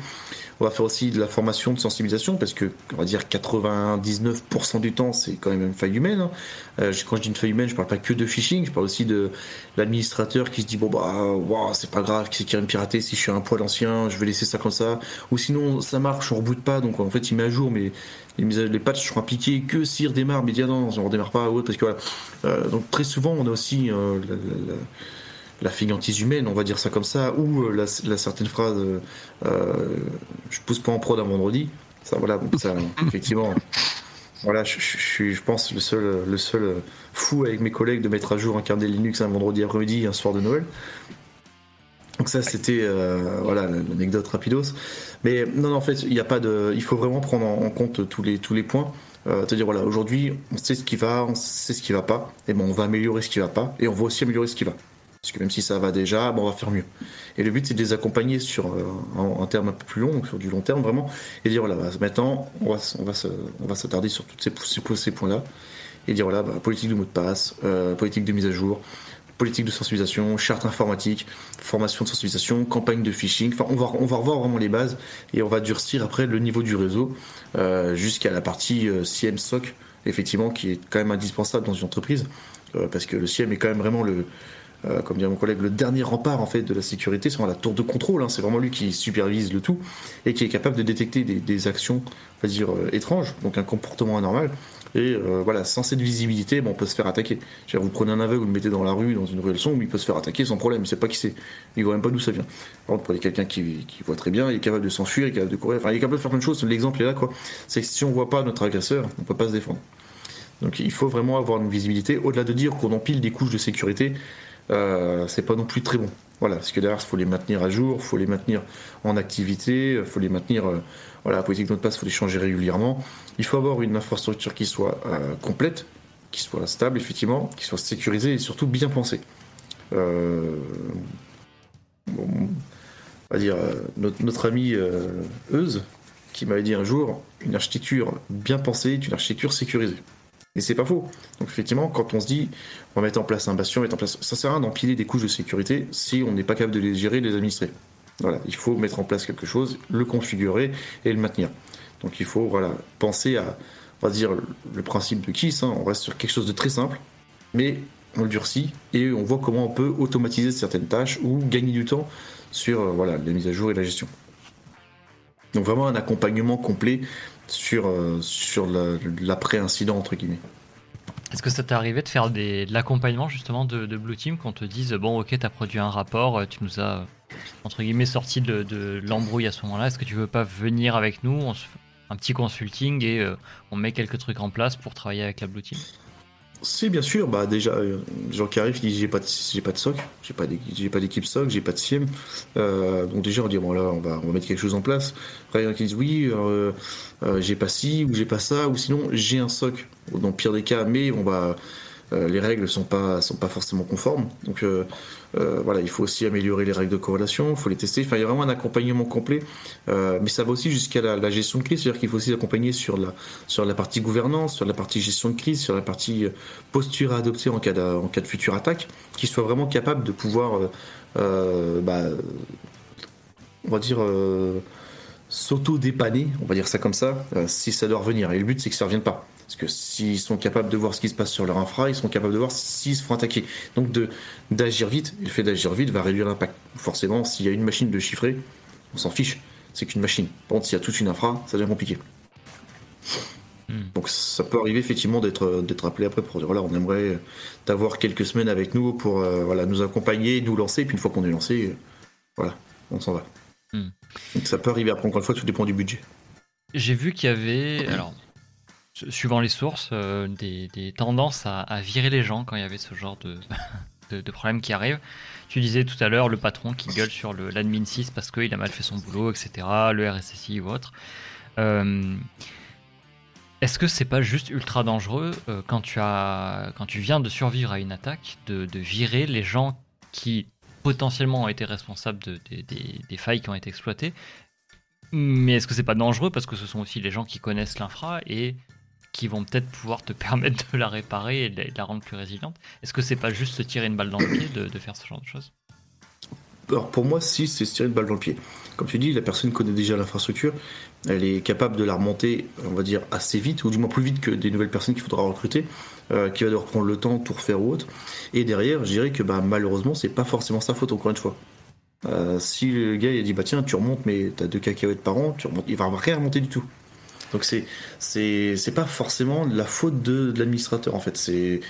On va faire aussi de la formation de sensibilisation parce que, on va dire, 99% du temps, c'est quand même une faille humaine. Hein. Je dis une faille humaine, je parle pas que de phishing, je parle aussi de l'administrateur qui se dit, bon, bah, wow, c'est pas grave, qui c'est me pirater si je suis un poil ancien, je vais laisser ça comme ça. Ou sinon, ça marche, on reboot pas, donc en fait, il met à jour, mais les, les patchs seront appliqués que s'il redémarre, mais dit non, on redémarre pas, parce que voilà. Euh, donc très souvent, on a aussi euh, la, la, la, figantise humaine, on va dire ça comme ça, ou euh, la, certaine phrase je pousse pas en prod un vendredi. Ça, voilà, ça, (laughs) effectivement. Voilà, je, suis, je pense, le seul, le seul fou avec mes collègues de mettre à jour un carnet Linux un vendredi après-midi, un soir de Noël. Donc ça c'était euh, voilà l'anecdote rapidos. Mais non, en fait il y a pas de, il faut vraiment prendre en compte tous les points. Euh, te dire voilà aujourd'hui on sait ce qui va, on sait ce qui va pas, et bon on va améliorer ce qui va pas, et on va aussi améliorer ce qui va. Parce que même si ça va déjà, bon, on va faire mieux. Et le but c'est de les accompagner sur euh, un, terme un peu plus long, sur du long terme vraiment, et dire voilà bah, maintenant on va s'attarder sur tous ces, ces, ces points là, et dire voilà bah, politique de mot de passe, euh, politique de mise à jour, politique de sensibilisation, charte informatique, formation de sensibilisation, campagne de phishing. Enfin, on va, revoir vraiment les bases et on va durcir après le niveau du réseau euh, jusqu'à la partie euh, CM SOC, effectivement, qui est quand même indispensable dans une entreprise euh, parce que le CIEM est quand même vraiment le, comme dit mon collègue, le dernier rempart en fait de la sécurité, c'est vraiment la tour de contrôle. Hein. c'est vraiment lui qui supervise le tout et qui est capable de détecter des, actions, on va dire étranges, donc un comportement anormal et euh, voilà, sans cette visibilité, bon, on peut se faire attaquer. vous prenez un aveugle, vous le mettez dans la rue, dans une ruelle sombre, il peut se faire attaquer sans problème. Il sait pas qui c'est. Il voit même pas d'où ça vient. Par contre, prenez quelqu'un qui, qui, voit très bien, il est capable de s'enfuir, il est capable de courir. Enfin, il est capable de faire plein de choses. L'exemple est là, quoi. C'est que si on voit pas notre agresseur, on peut pas se défendre. Donc, il faut vraiment avoir une visibilité. Au-delà de dire qu'on empile des couches de sécurité, euh, c'est pas non plus très bon. Voilà, parce que derrière, il faut les maintenir à jour, il faut les maintenir en activité, il faut les maintenir. Euh, voilà, la politique de mot de passe, il faut les changer régulièrement. Il faut avoir une infrastructure qui soit euh, complète, qui soit stable, effectivement, qui soit sécurisée et surtout bien pensée. Euh, on va dire, euh, notre, ami Euse, qui m'avait dit un jour, une architecture bien pensée est une architecture sécurisée. Et c'est pas faux. Donc effectivement, quand on se dit, on va mettre en place un bastion, mettre en place, ça sert à rien d'empiler des couches de sécurité si on n'est pas capable de les gérer, de les administrer. Voilà, il faut mettre en place quelque chose, le configurer et le maintenir. Donc il faut voilà, penser à, on va dire, le principe de KISS, hein. on reste sur quelque chose de très simple, mais on le durcit et on voit comment on peut automatiser certaines tâches ou gagner du temps sur euh, voilà, les mises à jour et la gestion. Donc vraiment un accompagnement complet sur, euh, l'après-incident, entre guillemets. Est-ce que ça t'est arrivé de faire des, de l'accompagnement justement de, de, Blue Team qu'on te dise bon ok tu as produit un rapport, euh, tu nous as entre guillemets sorti de, de l'embrouille à ce moment-là, est-ce que tu veux pas venir avec nous, on se fait un petit consulting et euh, on met quelques trucs en place pour travailler avec la Blue Team? Si bien sûr, bah déjà, euh, les gens qui arrivent, ils disent j'ai pas de, j'ai pas de SOC, j'ai pas j'ai pas d'équipe SOC, j'ai pas de SIEM. Euh, donc déjà on dit bon là on va, on va mettre quelque chose en place. Après il y en a qui disent oui, euh, euh, j'ai pas ci ou j'ai pas ça, ou sinon j'ai un SOC. Dans le pire des cas, mais on va les règles sont pas sont pas forcément conformes. Donc euh, euh, voilà, il faut aussi améliorer les règles de corrélation, il faut les tester. Enfin, il y a vraiment un accompagnement complet, mais ça va aussi jusqu'à la, gestion de crise, c'est-à-dire qu'il faut aussi accompagner sur la sur la partie gouvernance, sur la partie gestion de crise, sur la partie posture à adopter en cas de, en cas de future attaque, qui soit vraiment capable de pouvoir, bah, on va dire s'auto-dépanner, on va dire ça comme ça, si ça doit revenir. Et le but, c'est que ça ne revienne pas. Parce que s'ils sont capables de voir ce qui se passe sur leur infra, ils sont capables de voir s'ils se font attaquer. Donc d'agir vite, le fait d'agir vite va réduire l'impact. Forcément, s'il y a une machine de chiffrer, on s'en fiche. C'est qu'une machine. Par contre, s'il y a toute une infra, ça devient compliqué. Hmm. Donc ça peut arriver effectivement d'être d'être appelé après pour dire voilà on aimerait t'avoir quelques semaines avec nous pour euh, voilà nous accompagner, nous lancer, puis une fois qu'on est lancé, voilà, on s'en va. Hmm. Donc ça peut arriver après encore une fois tout dépend du budget. J'ai vu qu'il y avait alors suivant les sources, euh, des, tendances à, virer les gens quand il y avait ce genre (laughs) de, de, problème qui arrive. Tu disais tout à l'heure le patron qui gueule sur l'admin 6 parce qu'il a mal fait son boulot, etc., le RSSI ou autre. Euh, est-ce que c'est pas juste ultra dangereux euh, quand, tu as, quand tu viens de survivre à une attaque de, virer les gens qui potentiellement ont été responsables de, des failles qui ont été exploitées? Mais est-ce que c'est pas dangereux parce que ce sont aussi les gens qui connaissent l'infra et qui vont peut-être pouvoir te (laughs) permettre de la réparer et de la rendre plus résiliente Est-ce que c'est pas juste se tirer une balle dans le pied de, faire ce genre de choses? Alors pour moi, si, c'est se tirer une balle dans le pied. Comme tu dis, la personne connaît déjà l'infrastructure, elle est capable de la remonter, on va dire, assez vite, ou du moins plus vite que des nouvelles personnes qu'il faudra recruter, euh, qui va devoir prendre le temps, tout refaire ou autre. Et derrière, je dirais que bah, malheureusement, c'est pas forcément sa faute, encore une fois. Euh, si le gars il dit bah tiens tu remontes mais t'as deux cacahuètes par an, tu remontes, il va rien remonter du tout. Donc c'est c'est pas forcément la faute de, l'administrateur en fait. C'est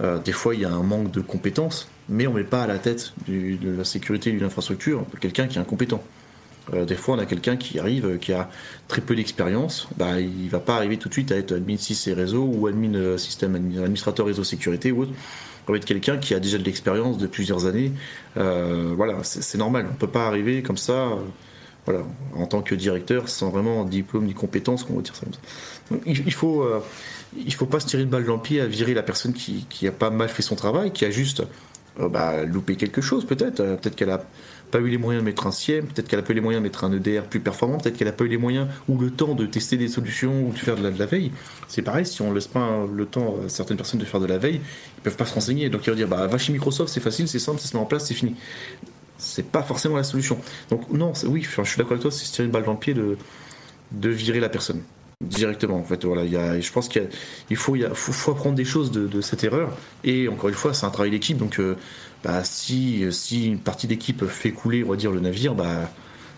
euh, des fois il y a un manque de compétences, mais on met pas à la tête de la sécurité d'une infrastructure quelqu'un qui est incompétent. Euh, des fois, on a quelqu'un qui arrive, euh, qui a très peu d'expérience, bah, il va pas arriver tout de suite à être admin 6 et réseau ou admin système, administrateur réseau sécurité ou autre. On va être quelqu'un qui a déjà de l'expérience de plusieurs années. voilà, c'est normal. On peut pas arriver comme ça voilà, en tant que directeur, sans vraiment diplôme ni compétence, on va dire ça il, faut, euh, faut pas se tirer une balle dans le pied à virer la personne qui, qui pas mal fait son travail, qui a juste euh, bah, loupé quelque chose, peut-être. Euh, peut-être qu'elle a pas eu les moyens de mettre un SIEM, peut-être qu'elle a pas eu les moyens de mettre un EDR plus performant, peut-être qu'elle a pas eu les moyens ou le temps de tester des solutions ou de faire de la, veille. C'est pareil, si on laisse pas le temps à certaines personnes de faire de la veille, ils peuvent pas se renseigner. Donc ils vont dire, bah, va chez Microsoft, c'est facile, c'est simple, ça se met en place, c'est fini c'est pas forcément la solution. Donc non, oui, je suis d'accord avec toi, c'est tirer une balle dans le pied de, de virer la personne directement. En fait, voilà, y je pense qu'il faut, il faut, apprendre des choses de, cette erreur. Et encore une fois, c'est un travail d'équipe. Donc, euh, bah, si, si une partie d'équipe fait couler, on va dire, le navire, bah,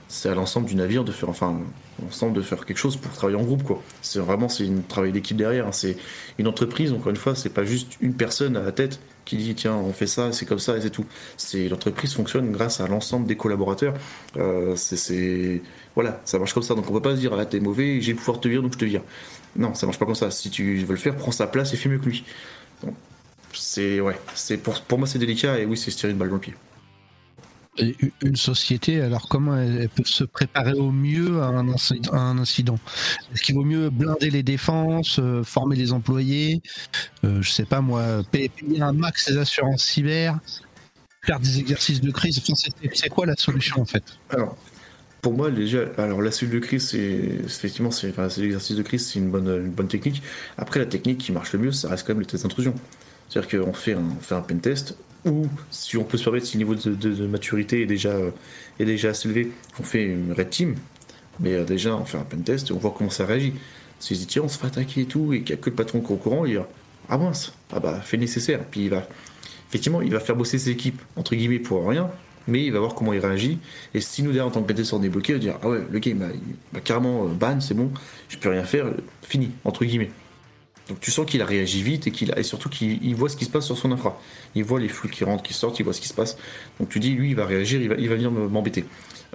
c'est à l'ensemble du navire de faire, enfin, ensemble de faire quelque chose pour travailler en groupe, quoi. C'est vraiment, c'est un travail d'équipe derrière. Hein. C'est une entreprise. Encore une fois, c'est pas juste une personne à la tête qui dit tiens on fait ça c'est comme ça et c'est tout c'est l'entreprise fonctionne grâce à l'ensemble des collaborateurs euh, c'est voilà ça marche comme ça donc on peut pas se dire ah t'es mauvais j'ai le pouvoir te virer donc je te vire non ça marche pas comme ça si tu veux le faire prends sa place et fais mieux que lui c'est ouais c'est pour, pour moi c'est délicat et oui c'est se tirer une balle dans le pied une société, alors comment elle, peut se préparer au mieux à un, incident? Est-ce qu'il vaut mieux blinder les défenses, euh, former les employés, euh, je sais pas moi, payer, un max les assurances cyber, faire des exercices de crise? C'est quoi la solution en fait? Alors, pour moi, déjà, alors la cellule de crise, c'est effectivement, c'est l'exercice de crise, c'est une bonne, technique. Après, la technique qui marche le mieux, ça reste quand même les tests d'intrusion. C'est-à-dire qu'on fait fait un pen test, ou si on peut se permettre, si le niveau de, maturité est déjà, euh, est déjà assez élevé, on fait une red team, mais euh, déjà on fait un pen test et on voit comment ça réagit. Si dit tiens on se fait attaquer et tout, et qu'il n'y a que le patron qui est au courant, il va ah mince, ah bah fait nécessaire, puis il va effectivement il va faire bosser ses équipes entre guillemets pour rien, mais il va voir comment il réagit. Et si nous derrière en tant que pentest on est bloqué, on va dire ah ouais le game il va carrément euh, ban, c'est bon, je peux rien faire, fini entre guillemets. Donc tu sens qu'il a réagi vite et qu'il et surtout qu'il voit ce qui se passe sur son infra. Il voit les flux qui rentrent, qui sortent, il voit ce qui se passe. Donc tu dis lui il va réagir, il va, il va venir m'embêter.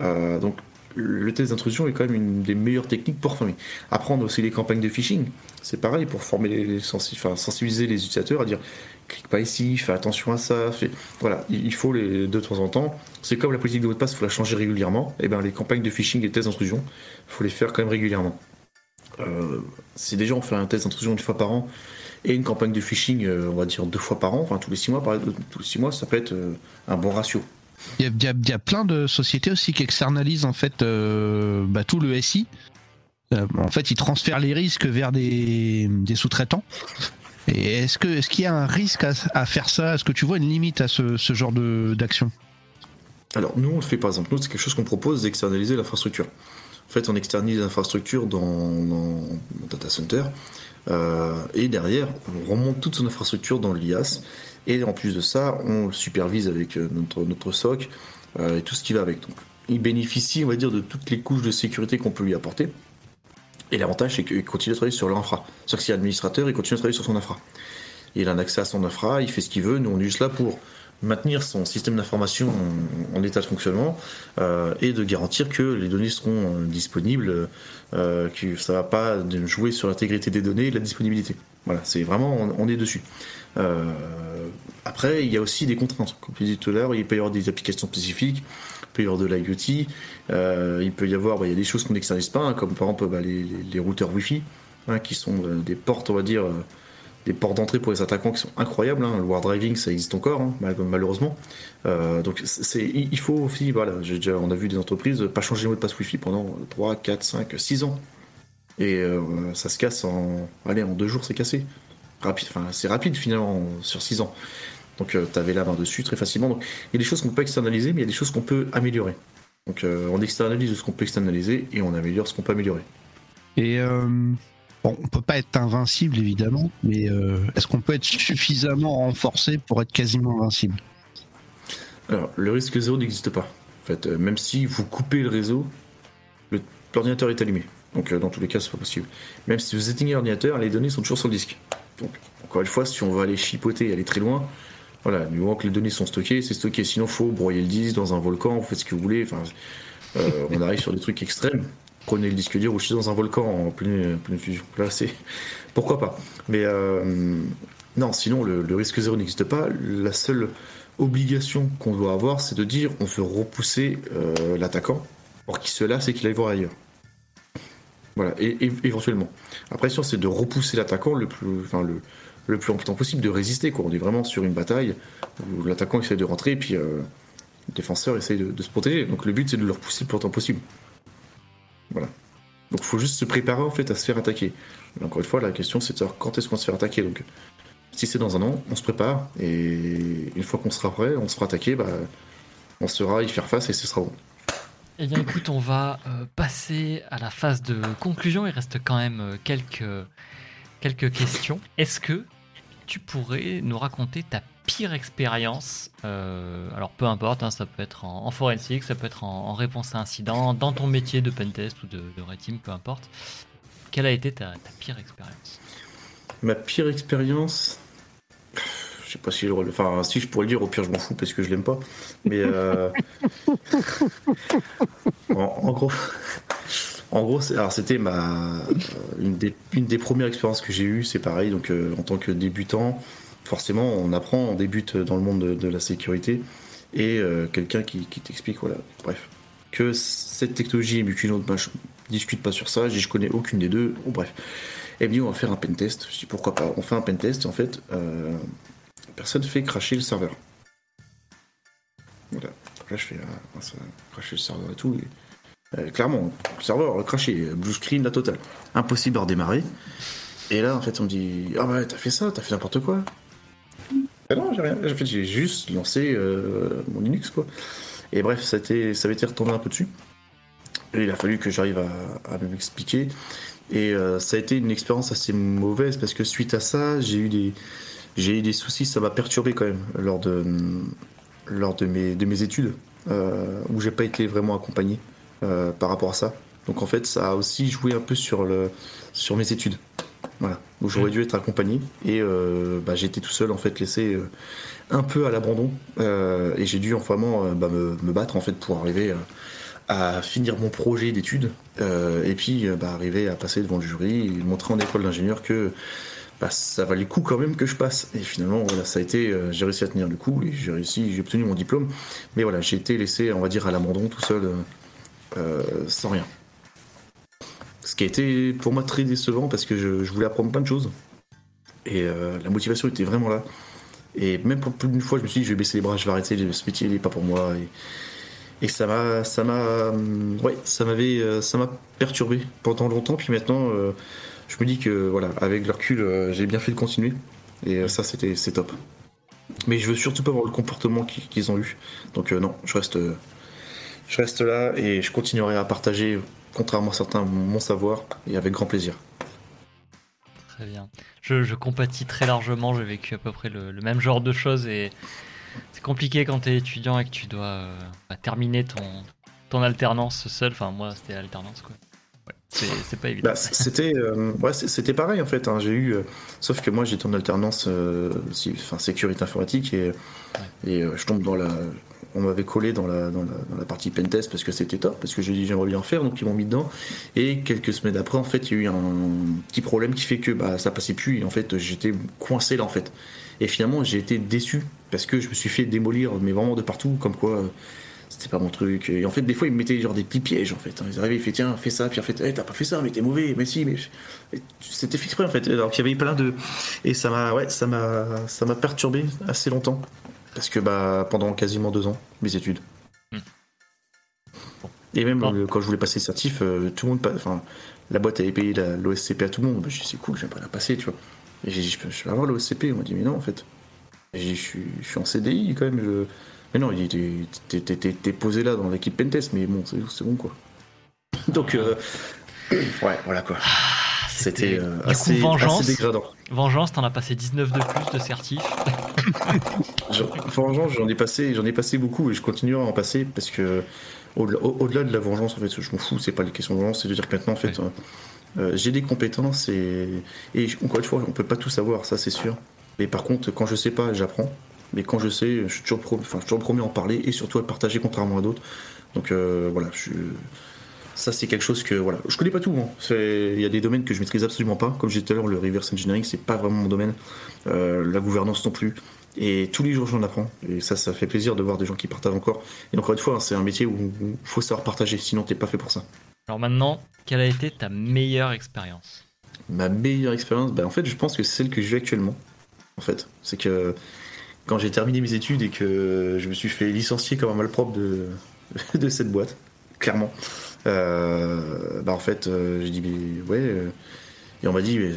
Euh, donc le test d'intrusion est quand même une des meilleures techniques pour former. Apprendre aussi les campagnes de phishing, c'est pareil pour former les, sensibiliser les utilisateurs à dire clique pas ici, fais attention à ça. Voilà, il faut les de temps en temps. C'est comme la politique de mot de passe, il faut la changer régulièrement. Et eh ben les campagnes de phishing et tests d'intrusion, il faut les faire quand même régulièrement. Euh, si déjà on fait un test d'intrusion une fois par an et une campagne de phishing, euh, on va dire deux fois par an, enfin tous les six mois, par, tous les six mois, ça peut être euh, un bon ratio. Il y, a, plein de sociétés aussi qui externalisent en fait bah, tout le SI. en fait, ils transfèrent les risques vers des, sous-traitants. Et est-ce que est-ce qu'il y a un risque à, faire ça? Est-ce que tu vois une limite à ce, genre d'action? Alors nous, on le fait par exemple. Nous, c'est quelque chose qu'on propose d'externaliser l'infrastructure. En fait, on externalise l'infrastructure dans, dans, data center. Euh, et derrière, on remonte toute son infrastructure dans l'IAS. Et en plus de ça, on le supervise avec euh, notre, notre SOC euh, et tout ce qui va avec. Donc, il bénéficie, on va dire, de toutes les couches de sécurité qu'on peut lui apporter. Et l'avantage, c'est qu'il continue à travailler sur l'infra. C'est-à-dire que s'il est administrateur, il continue à travailler sur son infra. Il a un accès à son infra, il fait ce qu'il veut. Nous, on est juste là pour maintenir son système d'information en, état de fonctionnement euh, et de garantir que les données seront euh, disponibles, euh, que ça va pas jouer sur l'intégrité des données et la disponibilité. Voilà, c'est vraiment on, est dessus. après, il y a aussi des contraintes. Comme je disais tout à l'heure, il peut y avoir des applications spécifiques, il peut y avoir de l'IoT, il peut y avoir, bah, il y a des choses qu'on n'externalise pas, hein, comme par exemple bah, les, routeurs Wi-Fi. hein, qui sont des portes, on va dire, des portes d'entrée pour les attaquants qui sont incroyables. Hein. Le war driving, ça existe encore, hein, malheureusement. donc c'est, il faut aussi, voilà, on a vu des entreprises pas changer le mot de passe Wi-Fi pendant 3, 4, 5, 6 ans. Et ça se casse en, allez, en deux jours, c'est cassé. Rapide, c'est rapide finalement sur 6 ans. Donc tu avais la main dessus très facilement. Donc il y a des choses qu'on peut externaliser, mais il y a des choses qu'on peut améliorer. Donc euh, on externalise ce qu'on peut externaliser et on améliore ce qu'on peut améliorer. Et euh, bon, on peut pas être invincible évidemment, mais euh, est-ce qu'on peut être suffisamment renforcé pour être quasiment invincible? Alors le risque zéro n'existe pas. En fait, même si vous coupez le réseau, l'ordinateur est allumé. Donc dans tous les cas, c'est pas possible. Même si vous éteignez l'ordinateur, les données sont toujours sur le disque. Donc encore une fois, si on veut aller chipoter et aller très loin, voilà, du moment que les données sont stockées, c'est stocké. Sinon, faut broyer le disque dans un volcan, vous faites ce que vous voulez. Enfin, euh, on arrive sur des trucs extrêmes. Prenez le disque dur ou je suis dans un volcan en pleine, fusion. Là, c'est pourquoi pas. Mais euh, non, sinon le, risque zéro n'existe pas. La seule obligation qu'on doit avoir, c'est de dire on veut repousser euh, l'attaquant pour qu'il se lasse et qu'il aille voir ailleurs. Voilà, et, éventuellement. Après, sûr, c'est de repousser l'attaquant le plus, enfin le le plus longtemps possible de résister. Quoi. On est vraiment sur une bataille où l'attaquant essaie de rentrer et puis euh, le défenseur essaie de, se protéger. Donc le but c'est de le repousser le plus longtemps possible. Voilà. Donc faut juste se préparer en fait à se faire attaquer. encore une fois, la question c'est de savoir quand est-ce qu'on se fait attaquer. Donc si c'est dans un an, on se prépare et une fois qu'on sera prêt, on se fera attaquer, bah, on sera y faire face et ce sera bon. Eh bien écoute, on va euh, passer à la phase de conclusion. Il reste quand même euh, quelques, quelques questions. Est-ce que tu pourrais nous raconter ta pire expérience euh, Alors peu importe, hein, ça peut être en, forensique, ça peut être en, réponse à incident, dans ton métier de pentest ou de, de red team, peu importe. Quelle a été ta, pire expérience? Ma pire expérience je sais pas si je pourrais le dire au pire je m'en fous parce que je l'aime pas mais euh, (laughs) en, gros en gros, c'était ma une des, une des premières expériences que j'ai eues, c'est pareil. Donc euh, en tant que débutant, forcément, on apprend, on débute dans le monde de, la sécurité et euh, quelqu'un qui, t'explique, voilà, bref, que cette technologie est mieux qu'une autre. Ben, je discute pas sur ça, je, connais aucune des deux. Bref, et bien on va faire un pen test. Je dis pourquoi pas? On fait un pen test et en fait, personne fait cracher le serveur. Voilà. Là, je fais cracher le serveur et tout. Et, euh, clairement, le serveur craché, blue screen, la totale. Impossible à redémarrer. Et là, en fait, on me dit Ah bah, t'as fait ça, t'as fait n'importe quoi. Non, j'ai rien. En fait, j'ai juste lancé euh, mon Linux, quoi. Et bref, ça, ça avait été retourné un peu dessus. Et il a fallu que j'arrive à, m'expliquer. Et euh, ça a été une expérience assez mauvaise parce que suite à ça, j'ai eu des, j'ai eu des soucis, ça m'a perturbé quand même lors de, lors de mes, de mes études, où j'ai pas été vraiment accompagné. Euh, par rapport à ça. Donc en fait, ça a aussi joué un peu sur, le, sur mes études. Voilà, où j'aurais dû être accompagné et euh, bah, été tout seul en fait laissé euh, un peu à l'abandon et j'ai dû enfin bah, me, battre en fait pour arriver à finir mon projet d'études et puis bah, arriver à passer devant le jury et montrer en école d'ingénieur que bah, ça valait le coup quand même que je passe. Et finalement, voilà, ça a été, j'ai réussi à tenir le coup et j'ai réussi, j'ai obtenu mon diplôme. Mais voilà, j'ai été laissé, on va dire, à l'abandon tout seul euh, sans rien. Ce qui a été pour moi très décevant parce que je, voulais apprendre plein de choses. Et euh, la motivation était vraiment là. Et même pour plus d'une fois, je me suis dit, je vais baisser les bras, je vais arrêter, ce métier n'est pas pour moi. Et, ça m'a, ça m'a, euh, ouais, ça m'avait, ça m'a perturbé pendant longtemps. Puis maintenant, je me dis que voilà, avec le recul, j'ai bien fait de continuer. Et ça, c'était, c'est top. Mais je veux surtout pas avoir le comportement qu'ils ont eu. Donc non, je reste, je reste là et je continuerai à partager, contrairement à certains, mon savoir et avec grand plaisir. Très bien. Je, compatis très largement, j'ai vécu à peu près le, même genre de choses et c'est compliqué quand tu es étudiant et que tu dois euh, bah, terminer ton, ton alternance seul. Enfin, moi, c'était l'alternance quoi. c'est pas évident. Bah, c'était euh, ouais, c'était pareil en fait. Hein. J'ai eu, euh, sauf que moi j'étais en alternance, enfin sécurité informatique et, et je tombe dans la, on m'avait collé dans la, dans la, partie pentest parce que c'était top, parce que j'ai dit j'aimerais bien en faire, donc ils m'ont mis dedans. Et quelques semaines après, en fait, il y a eu un petit problème qui fait que bah, ça passait plus, et en fait, j'étais coincé là, en fait. Et finalement, j'ai été déçu parce que je me suis fait démolir, mais vraiment de partout, comme quoi c'était pas mon truc. Et en fait, des fois, ils me mettaient genre des petits pièges en fait. Ils arrivaient, ils faisaient tiens, fais ça, puis en fait, hey, t'as pas fait ça, mais t'es mauvais, mais si, mais c'était fait exprès en fait. Alors qu'il y avait plein de et ça m'a, ouais, ça m'a perturbé assez longtemps parce que bah pendant quasiment deux ans, mes études. Hmm. Et même euh, quand je voulais passer le certif, euh, tout le monde, enfin, la boîte avait payé l'OSCP à tout le monde. Bah, je dit c'est cool, j'aime pas la passer, tu vois. Et j'ai dit, je peux, je peux avoir l'OSCP. On m'a dit, mais non, en fait. Je suis, je suis en CDI quand même. Je... Mais non, il dit, t'es posé là dans l'équipe Pentest, mais bon, c'est bon quoi. (laughs) Donc, euh, (coughs) ouais, voilà quoi. Ah, c'était euh, assez, assez dégradant. Vengeance, t'en as passé 19 de plus de certif. Vengeance, j'en ai passé, j'en ai passé beaucoup et je continuerai à en passer parce que au-delà de la vengeance, en fait, je m'en fous. C'est pas la question de vengeance, c'est de dire que maintenant, en fait, euh, j'ai des compétences et, et encore une fois, on peut pas tout savoir, ça c'est sûr. Mais par contre, quand je sais pas, j'apprends. Mais quand je sais, je suis toujours, pro, enfin, toujours premier à en parler et surtout à le partager contrairement à d'autres. Donc euh, voilà, je, ça c'est quelque chose que voilà, je connais pas tout. Hein. Il y a des domaines que je maîtrise absolument pas. Comme je disais tout à l'heure, le reverse engineering c'est pas vraiment mon domaine. Euh, la gouvernance non plus. Et tous les jours j'en apprends. Et ça, ça fait plaisir de voir des gens qui partagent encore. Et encore une fois, hein, c'est un métier où il faut savoir partager, sinon t'es pas fait pour ça. Alors maintenant, quelle a été ta meilleure expérience? Ma meilleure expérience, bah, en fait, je pense que c'est celle que je vis actuellement. En fait, c'est que quand j'ai terminé mes études et que je me suis fait licencier comme un malpropre de, (laughs) de cette boîte, clairement. Euh, bah en fait, euh, j'ai dit, mais ouais. Euh, et on m'a dit, mais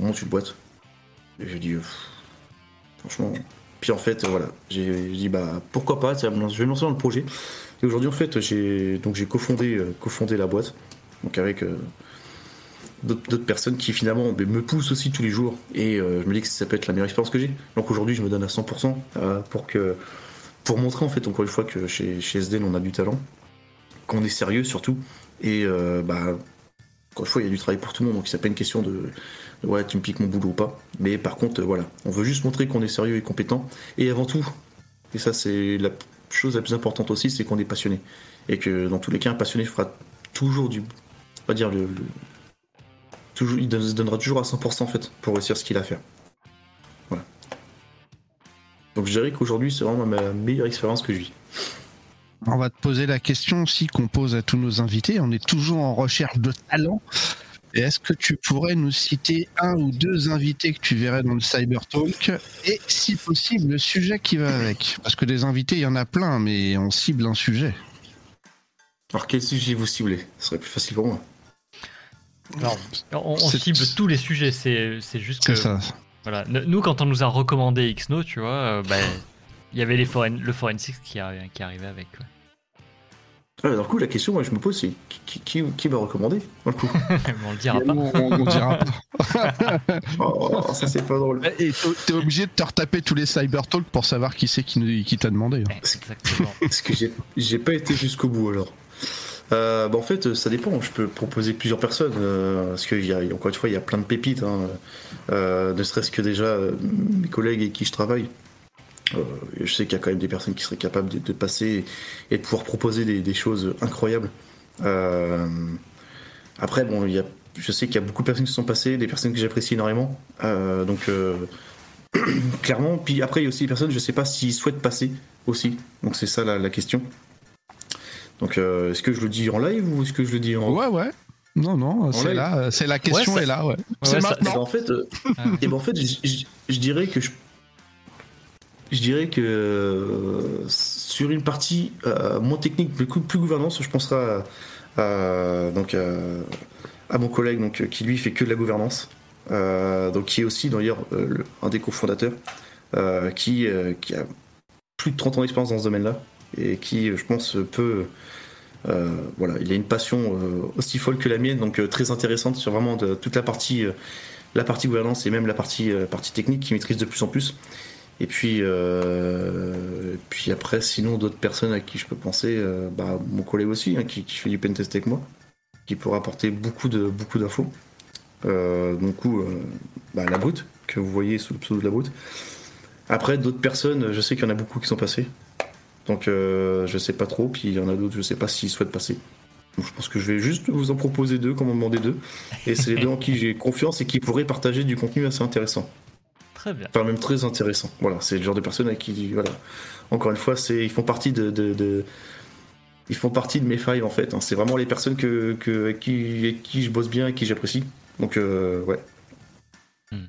on monte une boîte. Et j'ai dit, franchement. Puis en fait, voilà, j'ai dit, bah pourquoi pas, je vais me lancer dans le projet. Et aujourd'hui, en fait, j'ai donc j'ai cofondé, la boîte, donc avec d'autres personnes qui finalement ben, me poussent aussi tous les jours et je me dis que ça peut être la meilleure expérience que j'ai. Donc aujourd'hui je me donne à 100% euh, pour montrer en fait encore une fois que chez, chez on a du talent, qu'on est sérieux surtout et euh, bah encore une fois il y a du travail pour tout le monde donc c'est pas une question de, ouais tu me piques mon boulot ou pas mais par contre voilà on veut juste montrer qu'on est sérieux et compétent et avant tout et ça c'est la chose la plus importante aussi c'est qu'on est passionné et que dans tous les cas un passionné fera toujours du pas dire le il se donnera toujours à 100% en fait pour réussir ce qu'il a à faire. Voilà. Donc je dirais qu'aujourd'hui c'est vraiment ma meilleure expérience que je vis. On va te poser la question aussi qu'on pose à tous nos invités. On est toujours en recherche de talent. Est-ce que tu pourrais nous citer un ou deux invités que tu verrais dans le Cyber Talk et si possible le sujet qui va avec? Parce que des invités, il y en a plein, mais on cible un sujet. Alors quel sujet vous ciblez? Ce serait plus facile pour moi on, cible tous les sujets, c'est juste que. Ça. Voilà. Nous, quand on nous a recommandé Xno, tu vois, euh, bah, il y avait les le Forensics qui, qui arrivait avec. Ouais. Alors, du coup, la question, moi, je me pose, c'est qui, qui, qui m'a recommandé (laughs) on le dira pas. On, dira pas. oh, ça, c'est pas drôle. Et t'es obligé de te retaper tous les Cybertalk pour savoir qui c'est qui, qui t'a demandé. Hein. Exactement. (laughs) Parce que j'ai pas été jusqu'au bout alors. Euh, bah, en fait, ça dépend. Je peux proposer plusieurs personnes. Euh, parce qu'il y a, encore une fois, il y a plein de pépites. Hein. Euh, ne serait-ce que déjà mes collègues avec qui je travaille. Je sais qu'il y a quand même des personnes qui seraient capables de, passer et de pouvoir proposer des, choses incroyables. après, bon, il y a, je sais qu'il y a beaucoup de personnes qui sont passées, des personnes que j'apprécie énormément. donc, (clears throat) clairement. Puis après, il y a aussi des personnes, je ne sais pas s'ils souhaitent passer aussi. Donc, c'est ça la question. Donc, euh, est-ce que je le dis en live ou est-ce que je le dis en. Ouais, ouais. Non, non, c'est là, c'est la question est là, ouais. c'est maintenant. Ben, en fait, euh, et ben, en fait, je dirais que je, je dirais que euh, sur une partie moins technique, plus gouvernance, je penserai à, donc à mon collègue donc qui lui fait que de la gouvernance, donc qui est aussi d'ailleurs un des cofondateurs, qui a plus de 30 ans d'expérience dans ce domaine-là et qui, je pense, peut. Euh, voilà, il a une passion euh, aussi folle que la mienne, donc euh, très intéressante sur vraiment de, toute la partie, la partie gouvernance et même la partie, partie technique qui maîtrise de plus en plus. Et puis, puis après, sinon d'autres personnes à qui je peux penser, bah, mon collègue aussi, hein, qui, fait du pentest avec moi, qui pourra apporter beaucoup de beaucoup d'infos. donc coup, bah, la brute que vous voyez sous le pseudo de la brute. Après, d'autres personnes, je sais qu'il y en a beaucoup qui sont passés. Donc euh, je sais pas trop, puis il y en a d'autres, je sais pas s'ils souhaitent passer. Donc, je pense que je vais juste vous en proposer deux, comme on demandait deux. Et c'est les deux en qui j'ai confiance et qui pourraient partager du contenu assez intéressant. Très bien. Enfin, même très intéressant. Voilà, c'est le genre de personnes à qui, voilà. Encore une fois, c'est, ils font partie de, de, ils font partie de mes five en fait. hein. C'est vraiment les personnes que, que, avec qui, avec qui je bosse bien et qui j'apprécie. Donc, euh, ouais. Hmm.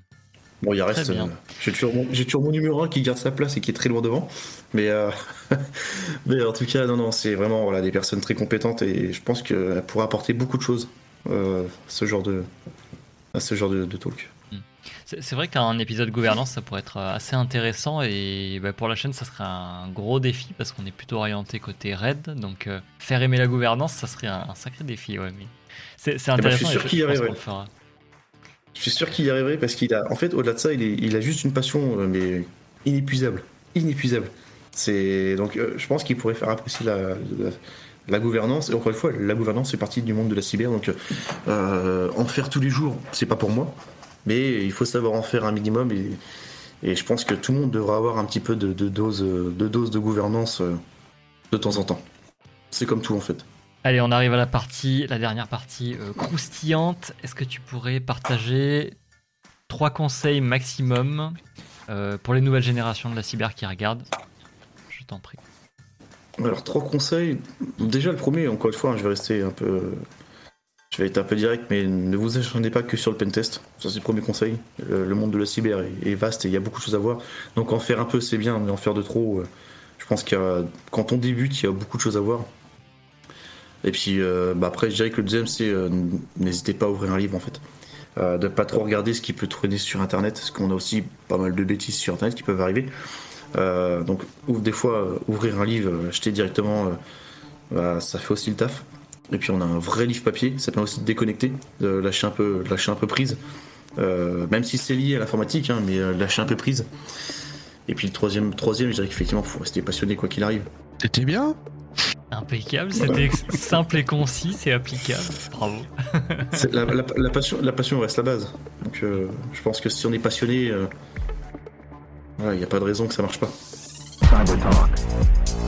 Bon, il reste. euh, j'ai toujours, toujours mon numéro 1 qui garde sa place et qui est très loin devant. Mais, euh, (laughs) mais en tout cas, non, non, c'est vraiment voilà, des personnes très compétentes et je pense qu'elles pourraient apporter beaucoup de choses à ce genre de, à ce genre de, de talk. C'est vrai qu'un épisode gouvernance, ça pourrait être euh, assez intéressant et bah, pour la chaîne, ça serait un gros défi parce qu'on est plutôt orienté côté raid. Donc euh, faire aimer la gouvernance, ça serait un, un sacré défi. Ouais, mais c'est c'est ben, je intéressant. suis sûr qu'il y arriverait. Je suis sûr qu'il y arriverait parce qu'il a, en fait, au-delà de ça, il, est- il a juste une passion, euh, mais inépuisable, inépuisable. C'est donc, euh, je pense qu'il pourrait faire apprécier la, la, la gouvernance. Et encore une fois, la gouvernance fait partie du monde de la cyber, donc euh, en faire tous les jours, c'est pas pour moi, mais il faut savoir en faire un minimum et, et je pense que tout le monde devra avoir un petit peu de, de dose, de dose de gouvernance euh, de temps en temps. C'est comme tout en fait. Allez, on arrive à la partie, la dernière partie euh, croustillante. Est-ce que tu pourrais partager trois conseils maximum euh, pour les nouvelles générations de la cyber qui regardent? Je t'en prie. Alors trois conseils. Déjà le premier, encore une fois, hein, je vais rester un peu, je vais être un peu direct, mais ne vous acharnez pas que sur le pentest. Ça c'est le premier conseil. Le, monde de la cyber est, vaste et il y a beaucoup de choses à voir. Donc en faire un peu c'est bien, mais en faire de trop, euh, je pense que quand on débute, il y a beaucoup de choses à voir. Et puis euh, bah, après, je dirais que le deuxième c'est euh, n'hésitez pas à ouvrir un livre en fait. De pas trop regarder ce qui peut traîner sur internet, parce qu'on a aussi pas mal de bêtises sur internet qui peuvent arriver. Donc des fois ouvrir un livre, acheter directement, bah, ça fait aussi le taf. Et puis on a un vrai livre papier, ça permet aussi de déconnecter, de lâcher un peu, de lâcher un peu prise. Euh, même si c'est lié à l'informatique, hein, mais euh, lâcher un peu prise. Et puis le troisième, troisième je dirais qu'effectivement faut rester passionné quoi qu'il arrive. C'était bien Impeccable, c'était simple et concis, c'est applicable. Bravo. (laughs) La, la- la passion, la passion reste la base. Donc euh, je pense que si on est passionné, euh, voilà, il n'y a pas de raison que ça marche pas. Cyber Talk.